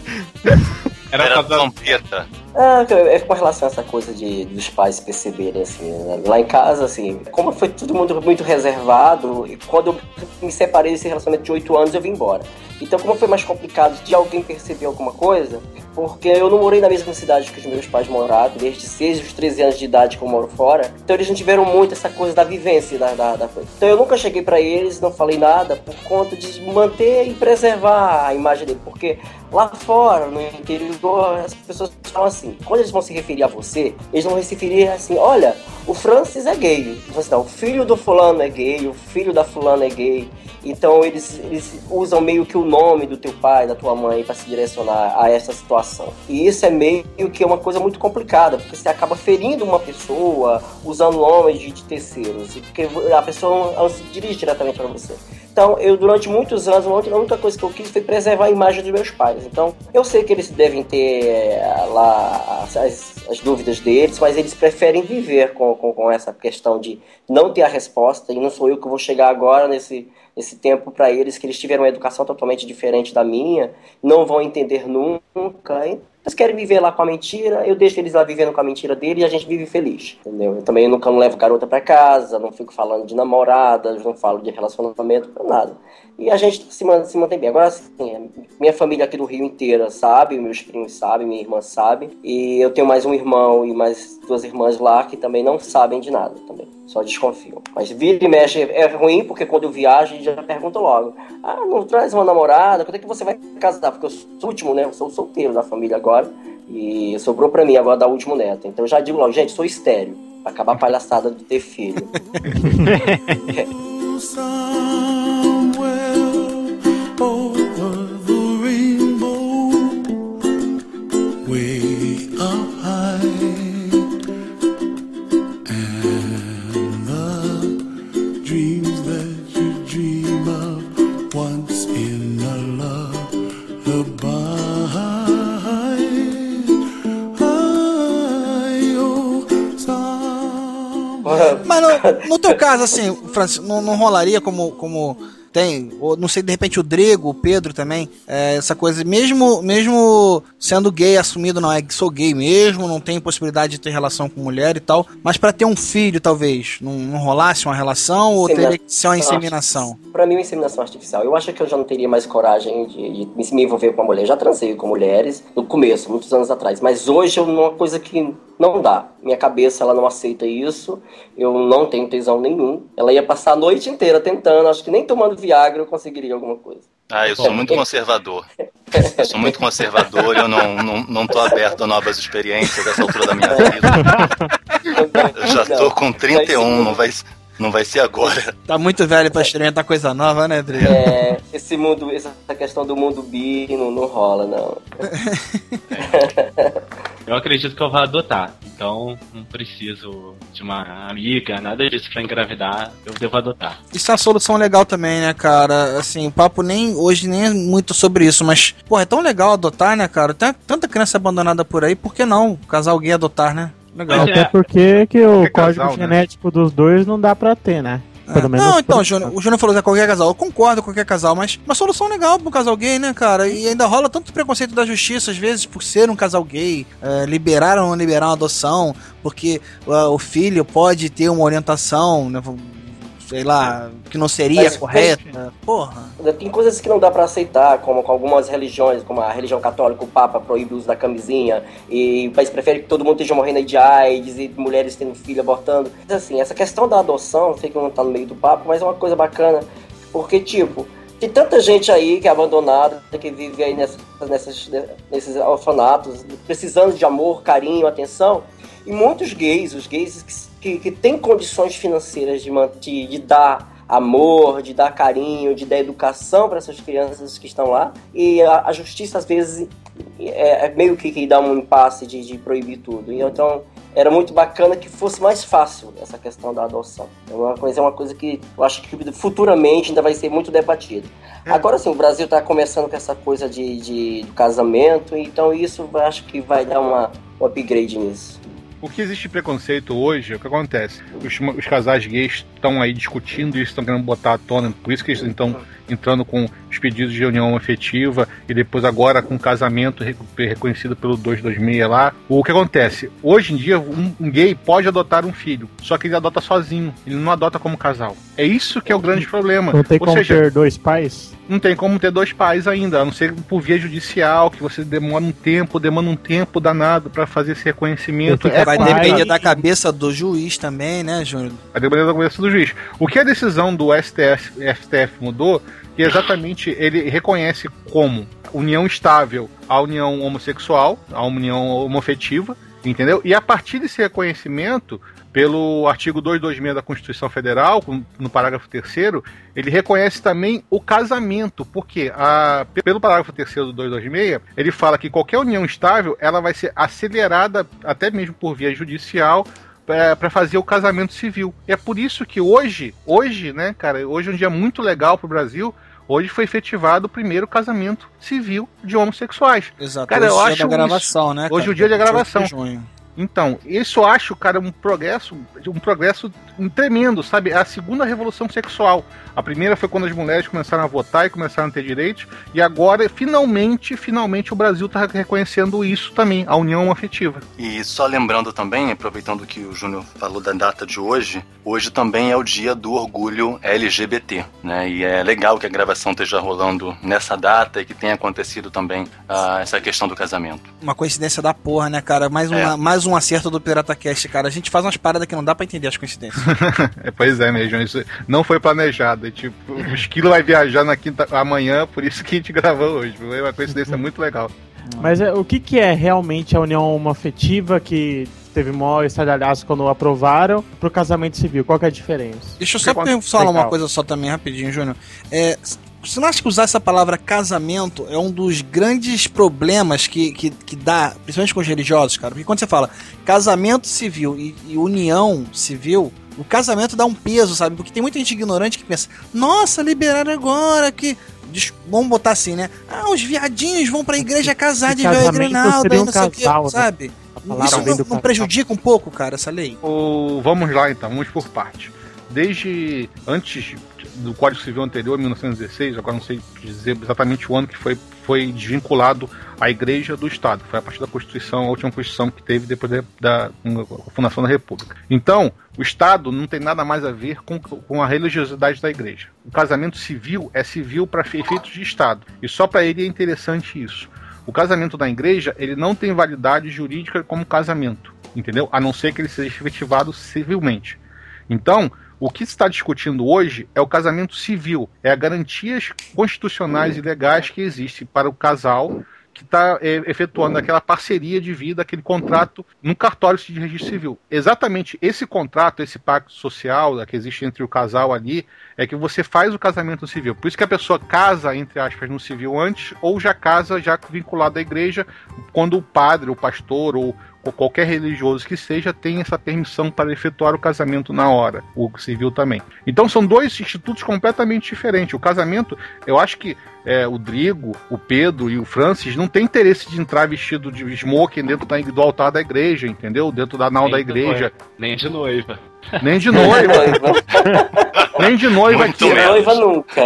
Era Era casal- trompeta. Ah, é com relação a essa coisa de dos pais perceberem, assim, né? lá em casa, assim, como foi todo mundo muito reservado, quando eu me separei desse relacionamento de 8 anos, eu vim embora. Então, como foi mais complicado de alguém perceber alguma coisa, porque eu não morei na mesma cidade que os meus pais moraram, desde 6 aos 13 anos de idade que eu moro fora, então eles não tiveram muito essa coisa da vivência da, da, da coisa. Então eu nunca cheguei pra eles, não falei nada, por conta de manter e preservar a imagem dele, porque lá fora, no interior, as pessoas falam assim, quando eles vão se referir a você, eles vão se referir assim, olha, o Francis é gay. Você não, o filho do fulano é gay, o filho da fulana é gay. Então eles, eles usam meio que o nome do teu pai, da tua mãe, para se direcionar a essa situação. E isso é meio que uma coisa muito complicada, porque você acaba ferindo uma pessoa usando nomes de, terceiros, porque a pessoa não, se dirige diretamente para você. Então, eu durante muitos anos, a única coisa que eu quis foi preservar a imagem dos meus pais. Então, eu sei que eles devem ter eh, lá as, as dúvidas deles, mas eles preferem viver com, com, com essa questão de não ter a resposta, e não sou eu que vou chegar agora nesse, nesse tempo para eles, que eles tiveram uma educação totalmente diferente da minha, não vão entender nunca. hein? Eles querem viver lá com a mentira, eu deixo eles lá vivendo com a mentira dele e a gente vive feliz, entendeu? Eu também nunca não levo garota para casa, não fico falando de namoradas, não falo de relacionamento, nada. E a gente se, man- se mantém bem. Agora, assim, minha família aqui do Rio inteira sabe, meus primos sabem, minha irmã sabe, e eu tenho mais um irmão e mais duas irmãs lá que também não sabem de nada também, só desconfiam. Mas vira e mexe é ruim, porque quando eu viajo, já pergunto logo, ah, não traz uma namorada, quando é que você vai casar? Porque eu sou o último, né? Eu sou o solteiro da família agora. E sobrou pra mim agora dar o último neto. Então eu já digo logo, gente, sou estéreo. Pra acabar a palhaçada de ter filho. way up high, and the dreams that dream once in. Mas no, no teu caso, assim, Francis, não, não rolaria como, como tem, ou não sei, de repente o Drego, o Pedro também, é, essa coisa, mesmo, mesmo sendo gay, assumido, não, é que sou gay mesmo, não tenho possibilidade de ter relação com mulher e tal, mas pra ter um filho, talvez, não, não rolasse uma relação ou teria que ser uma inseminação? Pra mim, uma inseminação artificial. Eu acho que eu já não teria mais coragem de, de me envolver com uma mulher. Já transei com mulheres no começo, muitos anos atrás. Mas hoje é uma coisa que não dá. Minha cabeça, ela não aceita isso. Eu não tenho tesão nenhum. Ela ia passar a noite inteira tentando. Acho que nem tomando Viagra eu conseguiria alguma coisa. Ah, eu sou muito conservador. Eu sou muito conservador e eu não, não, não tô aberto a novas experiências dessa altura da minha vida. Eu já tô com 31, não vai, não vai ser agora. Tá muito velho pra experimentar coisa nova, né, Drego? É, esse mundo, essa questão do mundo bi não, não rola, não. Eu acredito que eu vou adotar. Então, não preciso de uma amiga, nada disso pra engravidar. Eu devo adotar. Isso é uma solução legal também, né, cara? Assim, o papo nem hoje nem é muito sobre isso, mas, pô, é tão legal adotar, né, cara? Tem tanta criança abandonada por aí, por que não? o Casal gay adotar, né? Legal. Até porque que o código casal, né? genético dos dois não dá pra ter, né? Pelo menos Não, então, Júnior, o Júnior falou que é qualquer casal. Eu concordo com qualquer casal, mas uma solução legal pro casal gay, né, cara? E ainda rola tanto preconceito da justiça, às vezes, por ser um casal gay. É, liberaram ou não liberaram a adoção, porque ah, o filho pode ter uma orientação, né, sei lá, que não seria Mas- correta. Porra. Tem coisas que não dá pra aceitar, como com algumas religiões, como a religião católica, o Papa proíbe o uso da camisinha, e o país prefere que todo mundo esteja morrendo aí de AIDS, e mulheres tendo filho, abortando. Mas assim, essa questão da adoção, sei que não tá no meio do papo, mas é uma coisa bacana, porque, tipo, tem tanta gente aí que é abandonada, que vive aí nessas, nessas, nesses orfanatos, precisando de amor, carinho, atenção, e muitos gays, os gays que, que, têm condições financeiras de, man- de, de dar amor, de dar carinho, de dar educação para essas crianças que estão lá. E a, a justiça, às vezes, é, é meio que, que dá um impasse de, de proibir tudo. E, então, era muito bacana que fosse mais fácil essa questão da adoção. É uma coisa, é uma coisa que eu acho que futuramente ainda vai ser muito debatida. Agora sim, o Brasil está começando com essa coisa de, de, do casamento, então isso eu acho que vai dar uma, um upgrade nisso. O que existe preconceito hoje, o que acontece? Os, os casais gays estão aí discutindo isso, estão querendo botar à tona, por isso que eles estão entrando com os pedidos de união afetiva e depois agora com casamento re- reconhecido pelo 226 lá. O que acontece? Hoje em dia, um, um gay pode adotar um filho, só que ele adota sozinho, ele não adota como casal. É isso que é o grande problema. Não tem Ou como seja, ter dois pais? não tem como ter dois pais ainda, a não ser por via judicial, que você demora um tempo, demanda um tempo danado pra fazer esse reconhecimento. É, vai depender da cabeça do juiz também, né, Júnior? Vai depender da cabeça do juiz. O que a decisão do STF, STF mudou, que exatamente ele reconhece como união estável a união homossexual, a união homoafetiva, entendeu? E a partir desse reconhecimento, pelo artigo 226 da Constituição Federal, no parágrafo 3 ele reconhece também o casamento, porque a, pelo parágrafo 3 do 226, ele fala que qualquer união estável, ela vai ser acelerada até mesmo por via judicial para fazer o casamento civil. E é por isso que hoje, hoje, né, cara, hoje é um dia muito legal pro Brasil. Hoje foi efetivado o primeiro casamento civil de homossexuais. Exato. Cara, eu hoje é acho da gravação, né? Hoje cara? é o dia da 28 gravação. de junho. Então, isso eu acho, cara, um progresso, um progresso tremendo, sabe? É a segunda revolução sexual. A primeira foi quando as mulheres começaram a votar e começaram a ter direitos, e agora, finalmente, finalmente o Brasil está reconhecendo isso também, a união afetiva. E só lembrando também, aproveitando que o Júnior falou da data de hoje, hoje também é o dia do orgulho LGBT, né? E é legal que a gravação esteja rolando nessa data e que tenha acontecido também ah, essa questão do casamento. Uma coincidência da porra, né, cara? Mais, uma, É. mais um acerto do PirataCast, cara. A gente faz umas paradas que não dá pra entender as coincidências. É, pois é mesmo, isso não foi planejado. É tipo, o Esquilo vai viajar na quinta amanhã, por isso que a gente gravou hoje. Foi uma coincidência muito legal. Mas é, o que, que é realmente a união homoafetiva que teve maior estardalhaço quando aprovaram pro casamento civil? Qual que é a diferença? Deixa eu só falar uma coisa só também, rapidinho, Júnior. É, você não acha que usar essa palavra casamento é um dos grandes problemas que, que, que dá, principalmente com os religiosos, cara? Porque quando você fala casamento civil e, e união civil, o casamento dá um peso, sabe? Porque tem muita gente ignorante que pensa, nossa, liberaram agora que. Vamos botar assim, né? Ah, os viadinhos vão pra igreja casar de véu e e um não sei o que, né? sabe? Isso não, não prejudica um pouco, cara, essa lei? O- vamos lá então, vamos por parte. Desde antes do Código Civil anterior, 1916, agora não sei dizer exatamente o ano que foi, foi desvinculado a Igreja do Estado. Foi a partir da Constituição, a última Constituição que teve depois da, da fundação da República. Então, o Estado não tem nada mais a ver com, com a religiosidade da Igreja. O casamento civil é civil para efeitos de Estado. E só para ele é interessante isso. O casamento da igreja, ele não tem validade jurídica como casamento, entendeu? A não ser que ele seja efetivado civilmente. Então, o que se está discutindo hoje é o casamento civil, é as garantias constitucionais e legais que existem para o casal que está efetuando aquela parceria de vida, aquele contrato no cartório de registro civil. Exatamente esse contrato, esse pacto social que existe entre o casal ali, é que você faz o casamento civil. Por isso que a pessoa casa, entre aspas, no civil antes, ou já casa já vinculado à igreja, quando o padre, o pastor ou ou qualquer religioso que seja tem essa permissão para efetuar o casamento na hora, o civil também. Então são dois institutos completamente diferentes. O casamento, eu acho que é, o Drigo, o Pedro e o Francis não tem interesse de entrar vestido de smoking dentro da, do altar da igreja, entendeu? Dentro da nau da igreja. Nem de noiva. Nem de noiva. Nem de noiva Muito aqui. menos. Noiva nunca.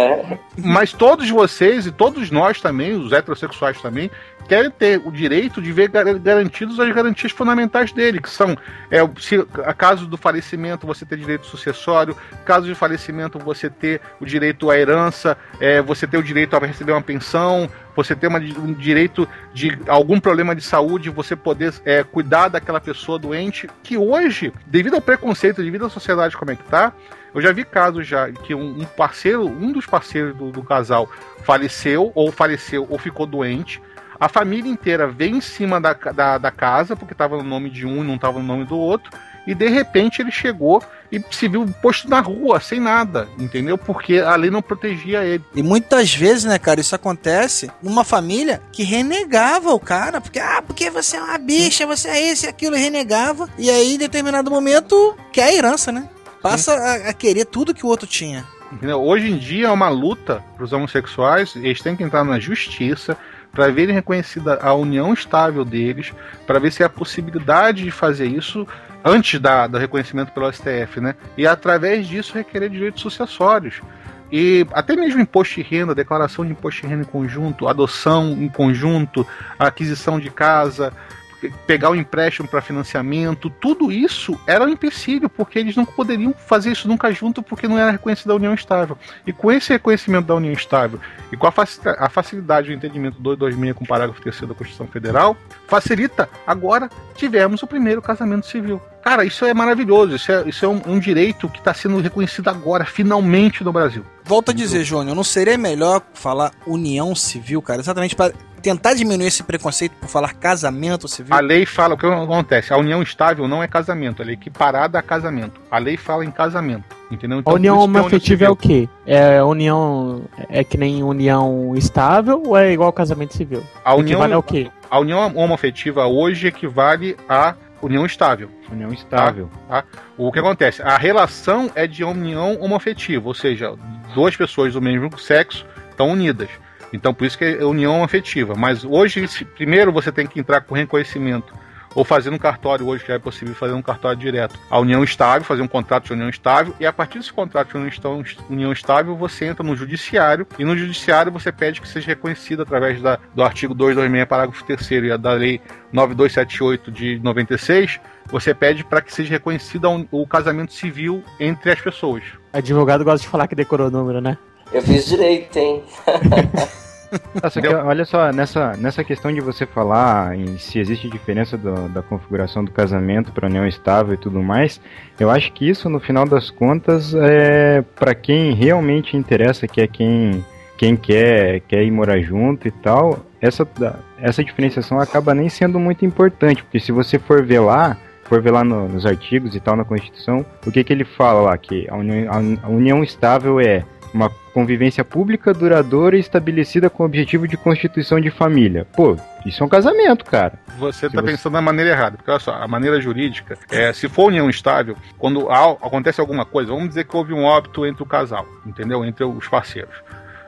Mas todos vocês e todos nós também, os heterossexuais também, querem ter o direito de ver gar- garantidos as garantias fundamentais dele, que são, é, se a caso do falecimento você ter direito sucessório, caso de falecimento você ter o direito à herança, é, você ter o direito a receber uma pensão, você ter uma, um direito de algum problema de saúde, você poder é, cuidar daquela pessoa doente, que hoje, devido ao preconceito, devido à sociedade como é que tá, eu já vi casos já que um, um parceiro, um dos parceiros do, do casal faleceu, ou faleceu, ou ficou doente. A família inteira veio em cima da, da, da casa, porque estava no nome de um e não estava no nome do outro. E de repente ele chegou e se viu posto na rua, sem nada, entendeu? Porque a lei não protegia ele. E muitas vezes, né, cara, isso acontece numa família que renegava o cara, porque, ah, porque você é uma bicha, você é esse e aquilo, e renegava. E aí, em determinado momento, quer a herança, né? Passa a, a querer tudo que o outro tinha. Entendeu? Hoje em dia é uma luta para os homossexuais, eles têm que entrar na justiça para verem reconhecida a união estável deles, para ver se há possibilidade de fazer isso antes da, do reconhecimento pelo STF, né? E através disso requerer direitos sucessórios. E até mesmo imposto de renda, declaração de imposto de renda em conjunto, adoção em conjunto, aquisição de casa, pegar o empréstimo para financiamento, tudo isso era um empecilho, porque eles não poderiam fazer isso nunca junto, porque não era reconhecida a união estável. E com esse reconhecimento da união estável e com a, faci- a facilidade do entendimento 226 com o parágrafo 3 da Constituição Federal, facilita, agora tivemos o primeiro casamento civil. Cara, isso é maravilhoso, isso é, isso é um, um direito que está sendo reconhecido agora, finalmente, no Brasil. Volto a dizer, Júnior, não seria melhor falar união civil, cara? Exatamente para tentar diminuir esse preconceito por falar casamento civil? A lei fala o que acontece. A união estável não é casamento, ela é equiparada a casamento. A lei fala em casamento, entendeu? A Então, união por isso que a homoafetiva é civil- o quê? É união. É que nem união estável ou é igual casamento civil? A união, Equivale ao quê? a união homoafetiva hoje equivale à união estável. União estável. Tá? O que acontece? A relação é de união homoafetiva, ou seja, duas pessoas do mesmo sexo estão unidas. Então, por isso que é união afetiva. Mas hoje, primeiro você tem que entrar com reconhecimento. Ou fazer um cartório, hoje já é possível fazer um cartório direto. A união estável, fazer um contrato de união estável, e a partir desse contrato de união estável, você entra no judiciário, e no judiciário você pede que seja reconhecido através da- do artigo 226, parágrafo 3 e da lei 9278 de 96, você pede para que seja reconhecido o casamento civil entre as pessoas. Advogado gosta de falar que decorou o número, né? Eu fiz direito, hein? Só que, olha só, nessa, nessa questão de você falar em se existe diferença do- da configuração do casamento para união estável e tudo mais, eu acho que isso, no final das contas, é para quem realmente interessa, que é quem, quem quer, quer ir morar junto e tal, essa, essa diferenciação acaba nem sendo muito importante, porque se você for ver lá, for ver lá no- nos artigos e tal na Constituição, o que, que ele fala lá? Que a união, a união estável é uma convivência pública, duradoura e estabelecida com o objetivo de constituição de família. Pô, isso é um casamento, cara. Você está você- pensando da maneira errada, porque olha só, a maneira jurídica é se for união estável, quando há- acontece alguma coisa, vamos dizer que houve um óbito entre o casal, entendeu? Entre os parceiros.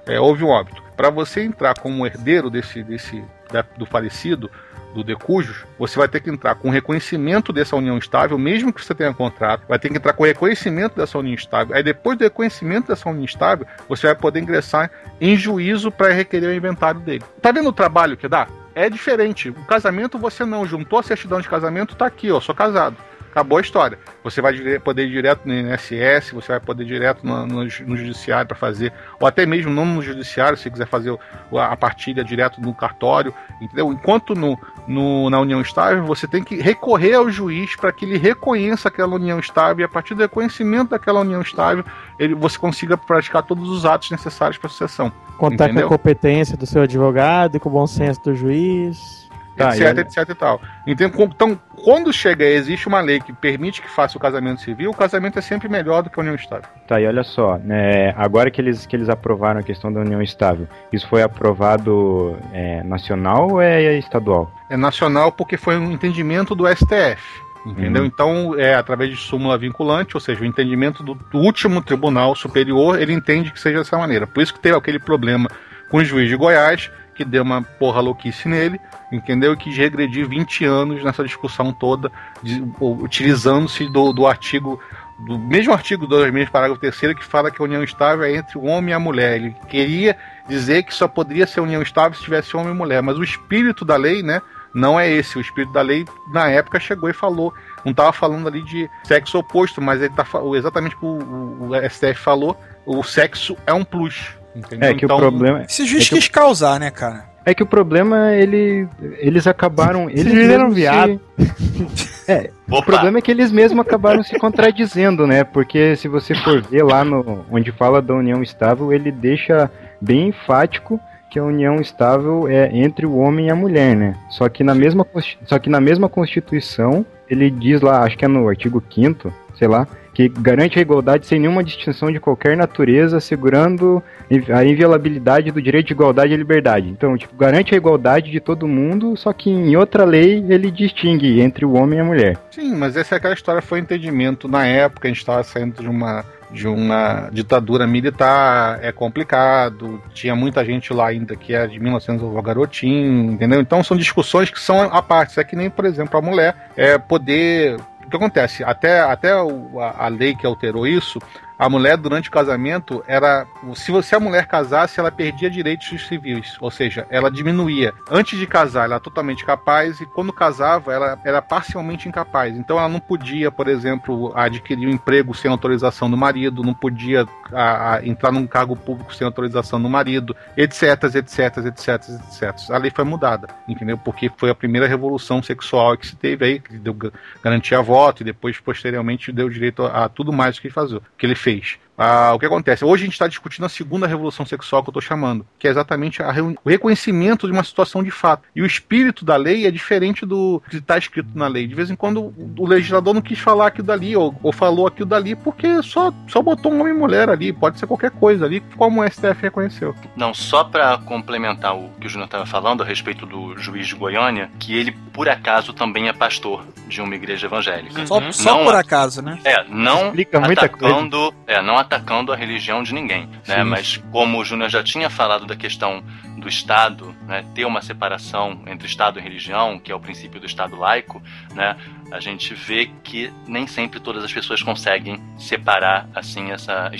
É, houve um óbito. Para você entrar como herdeiro desse, desse da- do falecido, do decujus, você vai ter que entrar com reconhecimento dessa união estável, mesmo que você tenha contrato, vai ter que entrar com reconhecimento dessa união estável. Aí depois do reconhecimento dessa união estável, você vai poder ingressar em juízo para requerer o inventário dele. Tá vendo o trabalho que dá? É diferente. O casamento você não juntou a certidão de casamento, tá aqui, ó, sou casado. Acabou a história. Você vai dire- poder ir direto no INSS, você vai poder ir direto no, no no judiciário para fazer, ou até mesmo não no judiciário, se quiser fazer o- a partilha direto no cartório, entendeu? Enquanto no, no- na união estável, você tem que recorrer ao juiz para que ele reconheça aquela união estável e a partir do reconhecimento daquela união estável, ele, você consiga praticar todos os atos necessários para a sucessão. Contar Entendeu? com a competência do seu advogado e com o bom senso do juiz. Tá, etc, e- etc e tal. Entende? Então, quando chega, existe uma lei que permite que faça o casamento civil, o casamento é sempre melhor do que a união estável. Tá, e olha só, né, agora que eles, que eles aprovaram a questão da união estável, isso foi aprovado é, nacional ou é estadual? É nacional porque foi um entendimento do STF. Entendeu? Uhum. Então, é através de súmula vinculante, ou seja, o entendimento do, do último tribunal superior, ele entende que seja dessa maneira. Por isso que teve aquele problema com o juiz de Goiás, que deu uma porra louquice nele, entendeu? E quis regredir 20 anos nessa discussão toda, utilizando-se do, do artigo, do mesmo artigo 2 parágrafo 3 que fala que a união estável é entre o homem e a mulher. Ele queria dizer que só poderia ser união estável se tivesse homem e mulher, mas o espírito da lei, né? Não é esse. O espírito da lei, na época, chegou e falou. Não estava falando ali de sexo oposto, mas ele tá exatamente o que o STF falou. O sexo é um plus. Entendeu? É que Então, o problema Esse juiz é que, quis causar, né, cara? é que o problema ele eles acabaram eles mesmos viado. se- É, o problema é que eles mesmos acabaram se contradizendo, né? Porque se você for ver lá no onde fala da união estável, ele deixa bem enfático que a união estável é entre o homem e a mulher, né? Só que na mesma só que na mesma Constituição, ele diz lá, acho que é no artigo 5 sei lá, que garante a igualdade sem nenhuma distinção de qualquer natureza, assegurando a inviolabilidade do direito de igualdade e liberdade. Então, tipo, garante a igualdade de todo mundo, só que em outra lei ele distingue entre o homem e a mulher. Sim, mas essa é aquela história, foi um entendimento. Na época, a gente estava saindo de uma, de uma ditadura militar, é complicado. Tinha muita gente lá ainda que era de 1900 o garotinho, entendeu? Então são discussões que são à parte. É que nem, por exemplo, a mulher é poder. Que acontece? Até, até a, a lei que alterou isso, a mulher durante o casamento era. Se você a mulher casasse, ela perdia direitos civis, ou seja, ela diminuía. Antes de casar, ela era totalmente capaz, e quando casava, ela era parcialmente incapaz. Então ela não podia, por exemplo, adquirir um emprego sem autorização do marido, não podia a- a, entrar num cargo público sem autorização do marido, etc, etc, etc, etc. A lei foi mudada, entendeu? Porque foi a primeira revolução sexual que se teve aí, que deu ga- garantia a voto, e depois, posteriormente, deu direito a, a tudo mais que fazia, que ele fez. Ah, o que acontece? Hoje a gente está discutindo a segunda revolução sexual que eu estou chamando, que é exatamente o reconhecimento de uma situação de fato. E o espírito da lei é diferente do que está escrito na lei. De vez em quando o, legislador não quis falar aquilo dali, ou, ou falou aquilo dali, porque só, só botou um homem e mulher ali. Pode ser qualquer coisa ali, como o STF reconheceu. Não, só para complementar o que o Júnior estava falando a respeito do juiz de Goiânia, que ele, por acaso, também é pastor de uma igreja evangélica. Só, só Não por a- acaso, né? É, não Explica muita atacando, é, não atacando a religião de ninguém, né? Sim. Mas como o Júnior já tinha falado da questão do Estado, né, ter uma separação entre Estado e religião, que é o princípio do Estado laico, né? A gente vê que nem sempre todas as pessoas conseguem separar assim essa,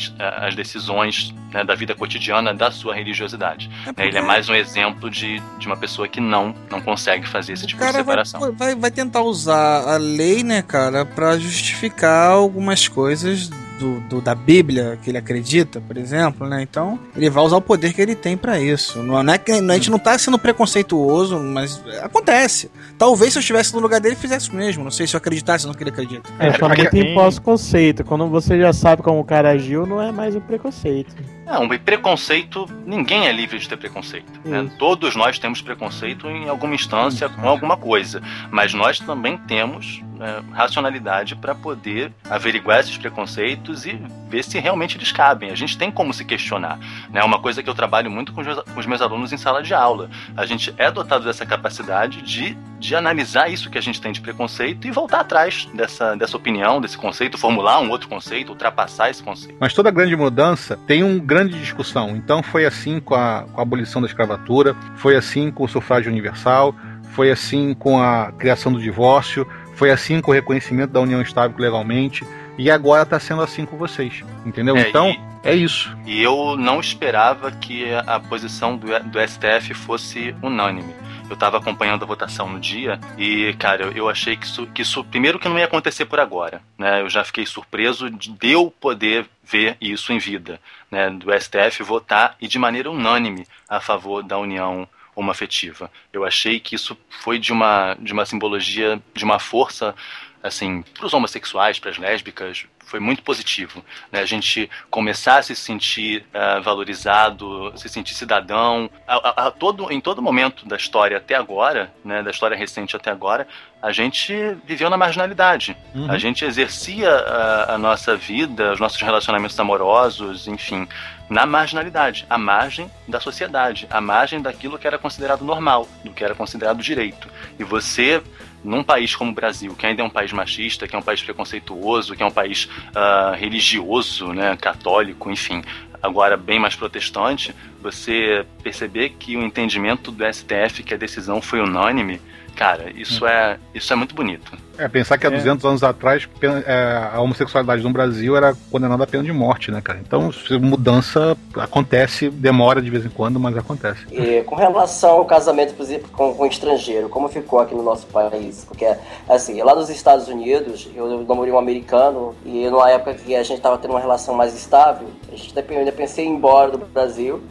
as decisões né, da vida cotidiana da sua religiosidade. né? Ele é mais um exemplo de, de uma pessoa que não não consegue fazer esse O tipo de cara vai, separação. vai, vai tentar usar a lei, né, cara, pra justificar algumas coisas do, do- da Bíblia que ele acredita, por exemplo, né? Então, ele vai usar o poder que ele tem pra isso. Não, não é que a gente não tá sendo preconceituoso, mas acontece. Talvez se eu estivesse no lugar dele, fizesse o mesmo. Não sei se eu acreditasse no que ele acredita. É, também aqui- tem pós-conceito. Quando você já sabe como o cara agiu, não é mais um preconceito. Não, e preconceito, ninguém é livre de ter preconceito. né? Todos nós temos preconceito em alguma instância, com alguma coisa. Mas nós também temos né, racionalidade para poder averiguar esses preconceitos e ver se realmente eles cabem. A gente tem como se questionar. É né? uma coisa que eu trabalho muito com os, meus, alunos em sala de aula. A gente é dotado dessa capacidade de, de analisar isso que a gente tem de preconceito e voltar atrás dessa, dessa opinião, desse conceito, formular um outro conceito, ultrapassar esse conceito. Mas toda grande mudança tem uma grande discussão. Então foi assim com a, com a abolição da escravatura, foi assim com o sufrágio universal, foi assim com a criação do divórcio, foi assim com o reconhecimento da união estável legalmente, e agora está sendo assim com vocês. Entendeu? É, então, e- é isso. E eu não esperava que a a posição do, do STF fosse unânime. Eu estava acompanhando a votação no dia e, cara, eu, eu achei que isso, que isso, primeiro, que não ia acontecer por agora. Né? Eu já fiquei surpreso de eu poder ver isso em vida, né? do STF votar e de maneira unânime a favor da união homoafetiva. Eu achei que isso foi de uma, de uma simbologia, de uma força assim, para os homossexuais, para as lésbicas, foi muito positivo. Né? A gente começar a se sentir ah, valorizado, se sentir cidadão. A, a- a todo, em todo momento da história até agora, né, da história recente até agora, a gente viveu na marginalidade. Uhum. A gente exercia a, a nossa vida, os nossos relacionamentos amorosos, enfim, na marginalidade, à margem da sociedade, à margem daquilo que era considerado normal, do que era considerado direito. E você, num país como o Brasil, que ainda é um país machista, que é um país preconceituoso, que é um país ah, religioso, né, católico, enfim, agora bem mais protestante, você perceber que o entendimento do STF, que a decisão foi unânime, cara, isso é, isso é muito bonito. É, pensar que há É. 200 anos atrás é, a homossexualidade no Brasil era condenada à pena de morte, né, cara? Então, mudança acontece, demora de vez em quando, mas acontece. E com relação ao casamento, por exemplo, com, com estrangeiro, como ficou aqui no nosso país? Porque, assim, lá nos Estados Unidos, eu namorei um americano e numa época que a gente estava tendo uma relação mais estável, a gente eu ainda pensei em ir embora do Brasil.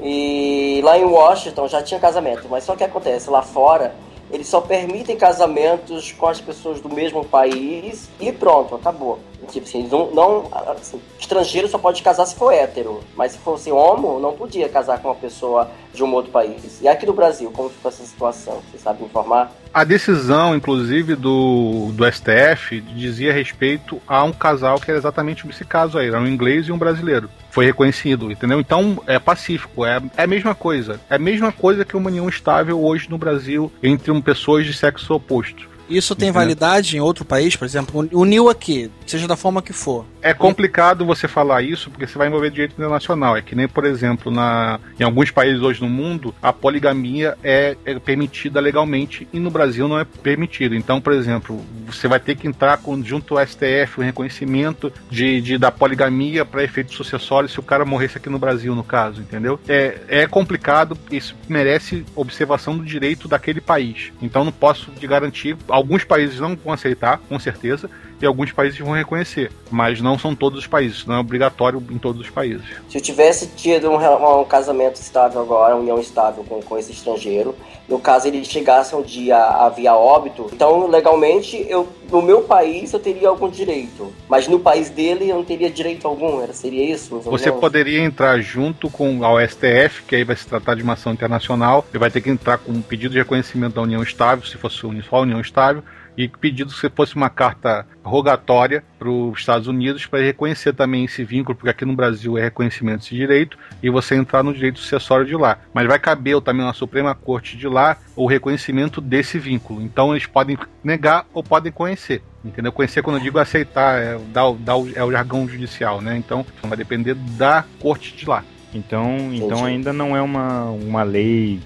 E lá em Washington já tinha casamento, mas só que acontece, lá fora eles só permitem casamentos com as pessoas do mesmo país e pronto, acabou. Tipo assim, não, não assim, estrangeiro só pode casar se for hétero, mas se fosse homo, não podia casar com uma pessoa de um outro país. E aqui no Brasil, como ficou essa situação? Você sabe informar? A decisão, inclusive, do, do STF dizia respeito a um casal que era exatamente esse caso aí, era um inglês e um brasileiro. Foi reconhecido, entendeu? Então é pacífico, é, é a mesma coisa. É a mesma coisa que uma união estável hoje no Brasil entre um, pessoas de sexo oposto. Isso tem validade em outro país, por exemplo? Uniu aqui, seja da forma que for. É complicado você falar isso porque você vai envolver direito internacional. É que nem, por exemplo, na, em alguns países hoje no mundo, a poligamia é, é permitida legalmente e no Brasil não é permitida. Então, por exemplo, você vai ter que entrar com, junto ao STF o reconhecimento de, de- da poligamia para efeitos sucessórios se o cara morresse aqui no Brasil, no caso, entendeu? É, é complicado, isso merece observação do direito daquele país. Então, não posso te garantir. Alguns países não vão aceitar, com certeza e alguns países vão reconhecer. Mas não são todos os países, não é obrigatório em todos os países. Se eu tivesse tido um, um casamento estável agora, uma união estável com, com esse estrangeiro, no caso ele chegasse um dia a via óbito, então legalmente eu no meu país eu teria algum direito, mas no país dele eu não teria direito algum, era, seria isso? Você poderia entrar junto com ao STF, que aí vai se tratar de uma ação internacional, e vai ter que entrar com um pedido de reconhecimento da união estável, se fosse só a união estável, e pedido se fosse uma carta rogatória para os Estados Unidos para reconhecer também esse vínculo, porque aqui no Brasil é reconhecimento desse direito, e você entrar no direito sucessório de lá. Mas vai caber também na Suprema Corte de lá o reconhecimento desse vínculo. Então eles podem negar ou podem conhecer. Entendeu? Conhecer, quando eu digo aceitar, é, dar o- é o jargão judicial, né? Então vai depender da corte de lá. Então, então ainda não é uma, uma lei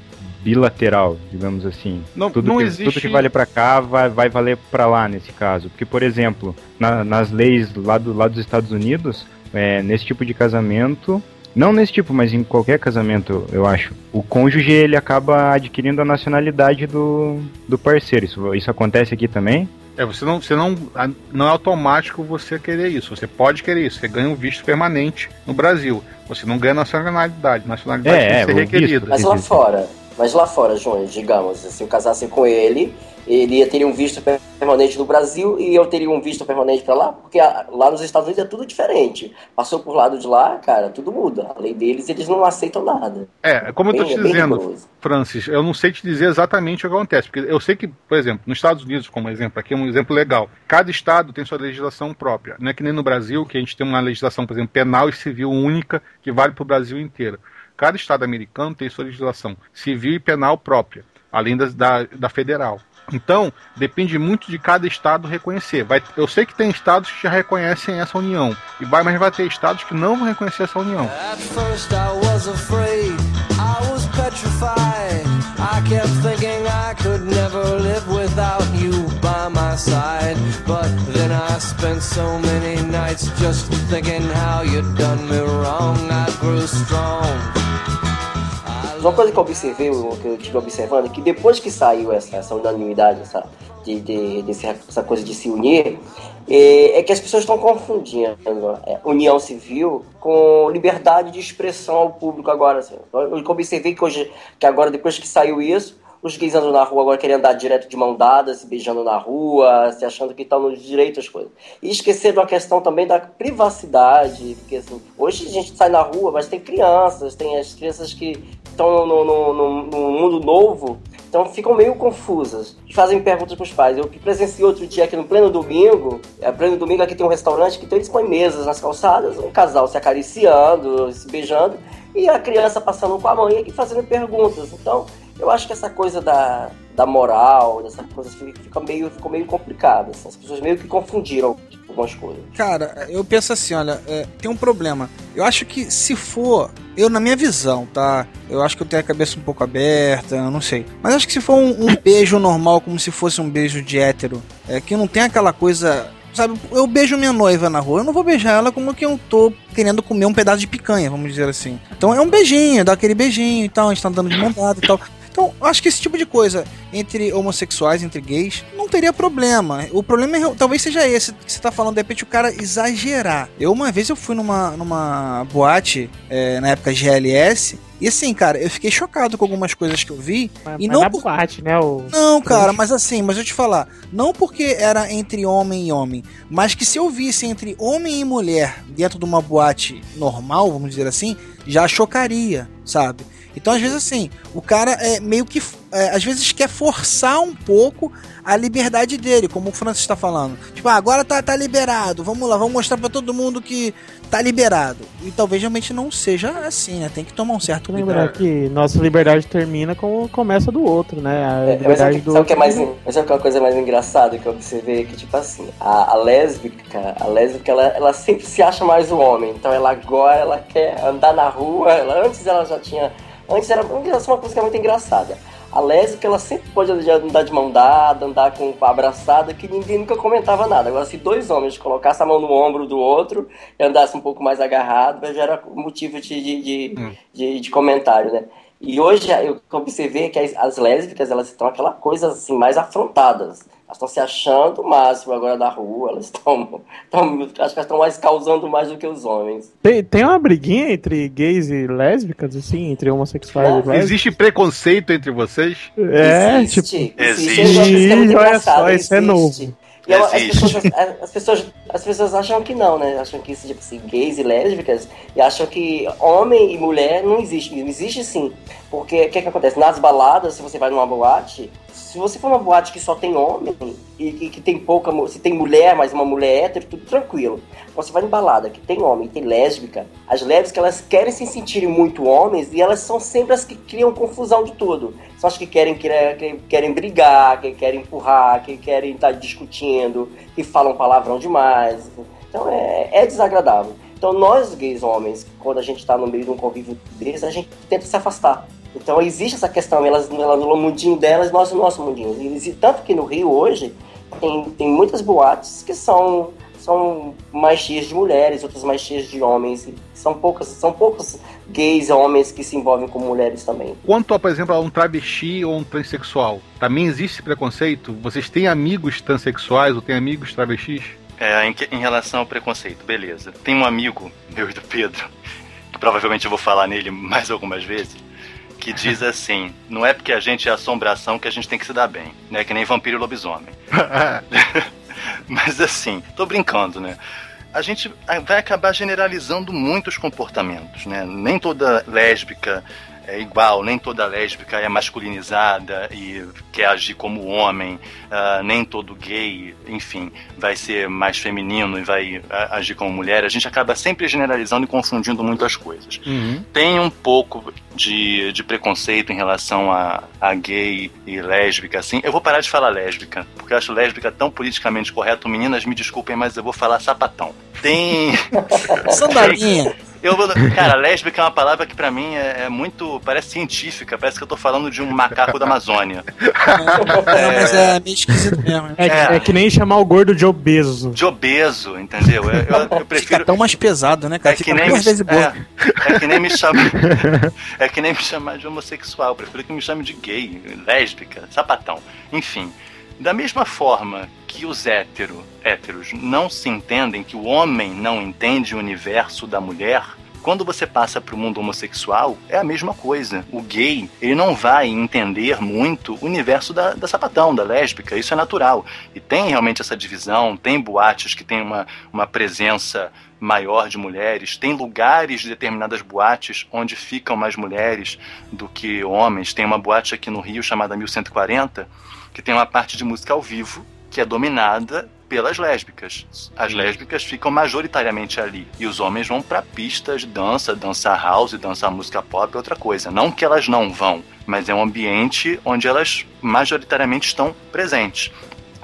bilateral, digamos assim. Não- tudo, não que, existe- tudo que vale pra cá vai, vai valer pra lá nesse caso. Porque, por exemplo, na- nas leis lá, do, lá dos Estados Unidos, é, nesse tipo de casamento, não nesse tipo, mas em qualquer casamento, eu acho, o cônjuge ele acaba adquirindo a nacionalidade do, do parceiro. Isso, isso acontece aqui também? É, você não, você não, não é automático você querer isso. Você pode querer isso. Você ganha um visto permanente no Brasil. Você não ganha nacionalidade. Nacionalidade É, tem que é, ser requerida. Mas lá fora, mas lá fora, Júnior, digamos, se eu casasse com ele, ele ia ter um visto permanente no Brasil e eu teria um visto permanente pra lá, porque lá nos Estados Unidos é tudo diferente. Passou por lado de lá, cara, tudo muda. A lei deles, eles não aceitam nada. É, como eu tô Bem- te bem dizendo. Francis, eu não sei te dizer exatamente o que acontece, porque eu sei que, por exemplo, nos Estados Unidos, como exemplo, aqui é um exemplo legal, cada estado tem sua legislação própria. Não é que nem no Brasil, que a gente tem uma legislação, por exemplo, penal e civil única, que vale para o Brasil inteiro. Cada estado americano tem sua legislação civil e penal própria, além das- da, da federal. Então, depende muito de cada estado reconhecer. Vai, eu sei que tem estados que já reconhecem essa união, e vai, mas vai ter estados que não vão reconhecer essa união. Just thinking how done me wrong. I grew strong. Uma coisa que eu observei, que eu estive observando, é que depois que saiu essa, essa unanimidade, essa, de, de- desse- essa coisa de se unir, é, é que as pessoas estão confundindo é, união civil com liberdade de expressão ao público agora. Assim. Eu eu observei que hoje, que agora, depois que saiu isso, os gays andam na rua agora querendo andar direto de mão dada, se beijando na rua, se achando que estão no direito às coisas. E esqueceram a questão também da privacidade, porque assim, hoje a gente sai na rua, mas tem crianças, tem as crianças que estão no, no, no- no mundo novo, então ficam meio confusas. Fazem perguntas para os pais. Eu presenciei outro dia aqui no pleno domingo, é, pleno domingo aqui tem um restaurante que então eles põem mesas nas calçadas, um casal se acariciando, se beijando, e a criança passando com a mãe e fazendo perguntas. Então, eu acho que essa coisa da, da moral, dessa coisa fica fica meio, ficou meio complicada. assim. As pessoas meio que confundiram algumas coisas. Cara, eu penso assim, olha, é, tem um problema. Eu acho que se for, eu na minha visão, tá? Eu acho que eu tenho a cabeça um pouco aberta, eu não sei. Mas acho que se for um, um beijo normal, como se fosse um beijo de hétero, é, que não tem aquela coisa. Sabe, eu beijo minha noiva na rua, eu não vou beijar ela como que eu tô querendo comer um pedaço de picanha, vamos dizer assim. Então é um beijinho, dá aquele beijinho e tal, a gente tá andando de mão dada e tal. Então, acho que esse tipo de coisa entre homossexuais, entre gays, não teria problema. O problema é, talvez seja esse que você tá falando, de repente o cara exagerar. Eu, uma vez, eu fui numa, numa boate, é, na época GLS, e assim, cara, eu fiquei chocado com algumas coisas que eu vi. Mas, e mas não na por- boate, né? O... não, cara, mas assim, mas eu te falar, não porque era entre homem e homem, mas que se eu visse entre homem e mulher dentro de uma boate normal, vamos dizer assim, já chocaria, sabe? Então, às vezes, assim, o cara é meio que, é, às vezes, quer forçar um pouco a liberdade dele, como o Francis está falando. Tipo, ah, agora tá, tá liberado, vamos lá, vamos mostrar pra todo mundo que tá liberado. E talvez realmente não seja assim, né? Tem que tomar um certo Lembrar cuidado. que nossa liberdade termina com o começo do outro, né? A É, mas sabe, do sabe que é mais, mas sabe que é uma coisa mais engraçada que eu observei? Que, tipo assim, a, a lésbica, a lésbica, ela, ela sempre se acha mais o homem. Então ela agora, ela quer andar na rua, ela, antes ela já tinha... Antes era uma coisa que é muito engraçada. A lésbica, ela sempre pode andar de mão dada, andar com com abraçada, que ninguém nunca comentava nada. Agora, se dois homens colocassem a mão no ombro do outro e andassem um pouco mais agarrado, já era motivo de, de, de, de, de comentário, né? E hoje eu observei que as, as lésbicas elas estão aquela coisa assim mais afrontadas. Elas estão se achando o máximo agora da rua, elas estão. Acho que elas estão mais causando mais do que os homens. Tem, tem uma briguinha entre gays e lésbicas, assim, entre homossexuais e lésbicas? Existe preconceito entre vocês? É, Existe, tipo. existe. Isso é muito Olha só, isso é existe. novo. E eu- as, Existe. pessoas, as, pessoas, as pessoas acham que não, né? Acham que tipo assim, gays e lésbicas, e acham que homem e mulher não existe. Existe sim. Porque o que, que acontece? Nas baladas, se você vai numa boate, se você for numa boate que só tem homem e que, que tem pouca. Se tem mulher, mas uma mulher hétero, tudo tranquilo. Você vai em balada que tem homem tem lésbica, as lésbicas elas querem se sentirem muito homens e elas são sempre as que criam confusão de tudo. São as que querem, querem, que querem brigar, que querem empurrar, que querem estar discutindo, que falam palavrão demais. Então é, é desagradável. Então nós gays homens, quando a gente está no meio de um convívio desse, a gente tenta se afastar. Então existe essa questão, elas, elas no mundinho delas, nós no nosso mundinho. E tanto que no Rio hoje tem, tem muitas boates que são, são mais cheias de mulheres, outras mais cheias de homens. E são poucas, são poucos gays homens que se envolvem com mulheres também. Quanto, a, por exemplo, a um travesti ou um transexual, também existe esse preconceito? Vocês têm amigos transexuais ou têm amigos travestis? É, em, que- em relação ao preconceito, beleza. Tem um amigo meu e do Pedro, que provavelmente eu vou falar nele mais algumas vezes, que diz assim: não é porque a gente é assombração que a gente tem que se dar bem, né? Que nem vampiro e lobisomem. Mas assim, tô brincando, né? A gente vai acabar generalizando muitos comportamentos, né? Nem toda lésbica é igual, nem toda lésbica é masculinizada e quer agir como homem, ah, nem todo gay, enfim, vai ser mais feminino e vai ah, agir como mulher. A gente acaba sempre generalizando e confundindo muitas coisas tem um pouco de, de preconceito em relação a, a gay e lésbica, assim. Eu vou parar de falar lésbica, porque eu acho lésbica tão politicamente correto. Meninas, me desculpem, mas eu vou falar sapatão. Tem. Sandalinha. Eu vou- cara, lésbica é uma palavra que pra mim é, é muito. parece científica, parece que eu tô falando de um macaco da Amazônia. Não, mas é meio esquisito mesmo. É, que- é que nem chamar o gordo de obeso. De obeso, entendeu? Eu, eu- eu Fica prefiro. tão mais pesado, né, cara? É que, nem me, é, é que nem me chamar. É que nem me chamar de homossexual. Eu prefiro que me chame de gay, lésbica, sapatão. Enfim. Da mesma forma que os hétero, héteros não se entendem, que o homem não entende o universo da mulher, quando você passa para o mundo homossexual, é a mesma coisa. O gay, ele não vai entender muito o universo da, da sapatão, da lésbica, isso é natural. E tem realmente essa divisão, tem boates que tem uma, uma presença maior de mulheres, tem lugares de determinadas boates onde ficam mais mulheres do que homens. Tem uma boate aqui no Rio chamada 1140, que tem uma parte de música ao vivo que é dominada pelas lésbicas. As lésbicas ficam majoritariamente ali e os homens vão para pistas de dança, dançar house, dançar música pop, outra coisa. Não que elas não vão, mas é um ambiente onde elas majoritariamente estão presentes.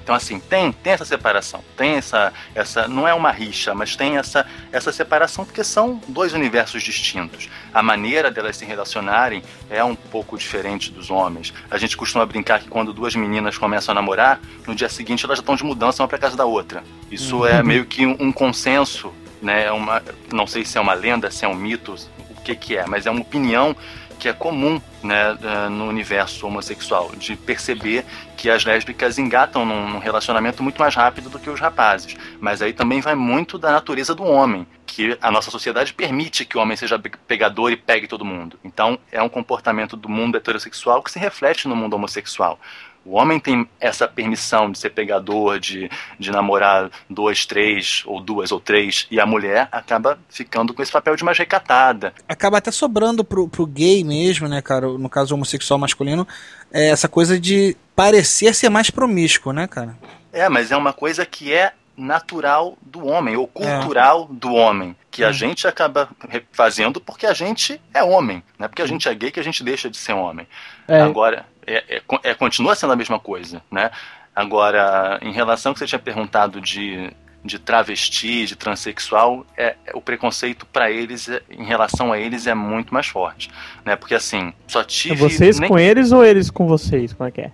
Então, assim, tem, tem essa separação, tem essa, essa. Não é uma rixa, mas tem essa, essa separação porque são dois universos distintos. A maneira delas se relacionarem é um pouco diferente dos homens. A gente costuma brincar que quando duas meninas começam a namorar, no dia seguinte elas já estão de mudança uma para casa da outra. Isso é meio que um, um consenso, né? É uma, não sei se é uma lenda, se é um mito, o que, que é, mas é uma opinião que é comum né, eh, no universo homossexual, de perceber que as lésbicas engatam num, relacionamento muito mais rápido do que os rapazes. Mas aí também vai muito da natureza do homem, que a nossa sociedade permite que o homem seja pe- pegador e pegue todo mundo. Então é um comportamento do mundo heterossexual que se reflete no mundo homossexual. O homem tem essa permissão de ser pegador, de, de namorar dois, três, ou duas ou três, e a mulher acaba ficando com esse papel de mais recatada. Acaba até sobrando pro, pro gay mesmo, né, cara? No caso homossexual masculino, é essa coisa de parecer ser mais promíscuo, né, cara? É, mas é uma coisa que é natural do homem, ou cultural do homem, que a gente acaba fazendo porque a gente é homem, não é porque a gente é gay que a gente deixa de ser homem. É. Agora, é, é- é- continua sendo a mesma coisa, né? Agora, em relação ao que você tinha perguntado de, de travesti, de transexual, é, é- o preconceito para eles, é- em relação a eles, é muito mais forte, né? Porque assim, só tive... vocês nem- com eles ou eles com vocês? Como é que é?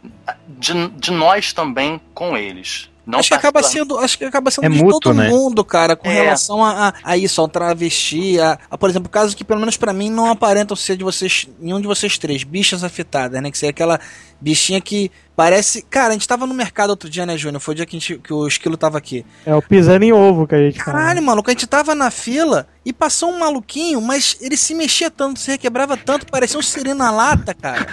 de, de nós também com eles. Não acho que acaba particular- sendo, acho que acaba sendo É de mútuo, todo né? mundo, cara, com É. relação a, a, a isso, ao travesti, a, a, por exemplo, casos que pelo menos pra mim não aparentam ser de vocês, nenhum de vocês três, bichas afetadas, né? Que seria aquela bichinha que Parece. Cara, a gente tava no mercado outro dia, né, Júnior? Foi o dia que, a gente- que o esquilo tava aqui. É o pisando em ovo que a gente fala. Caralho, maluco, a gente tava na fila e passou um maluquinho, mas ele se mexia tanto, se requebrava tanto, parecia um sireno na lata, cara.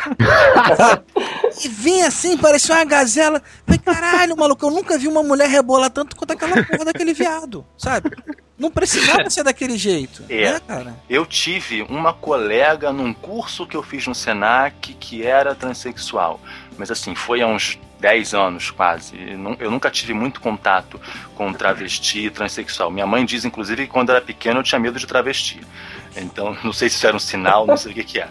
Sabe? e vinha assim, parecia uma gazela. Falei, caralho, maluco, eu nunca vi uma mulher rebolar tanto quanto aquela porra daquele viado, sabe? Não precisava ser daquele jeito, É. né, cara? Eu tive uma colega num curso que eu fiz no Senac que era transexual. Mas assim, foi há uns 10 anos quase. Eu nu- Eu nunca tive muito contato com travesti e transexual. Minha mãe diz, inclusive, que quando era pequeno eu tinha medo de travesti. Então, não sei se isso era um sinal, não sei o que, que é.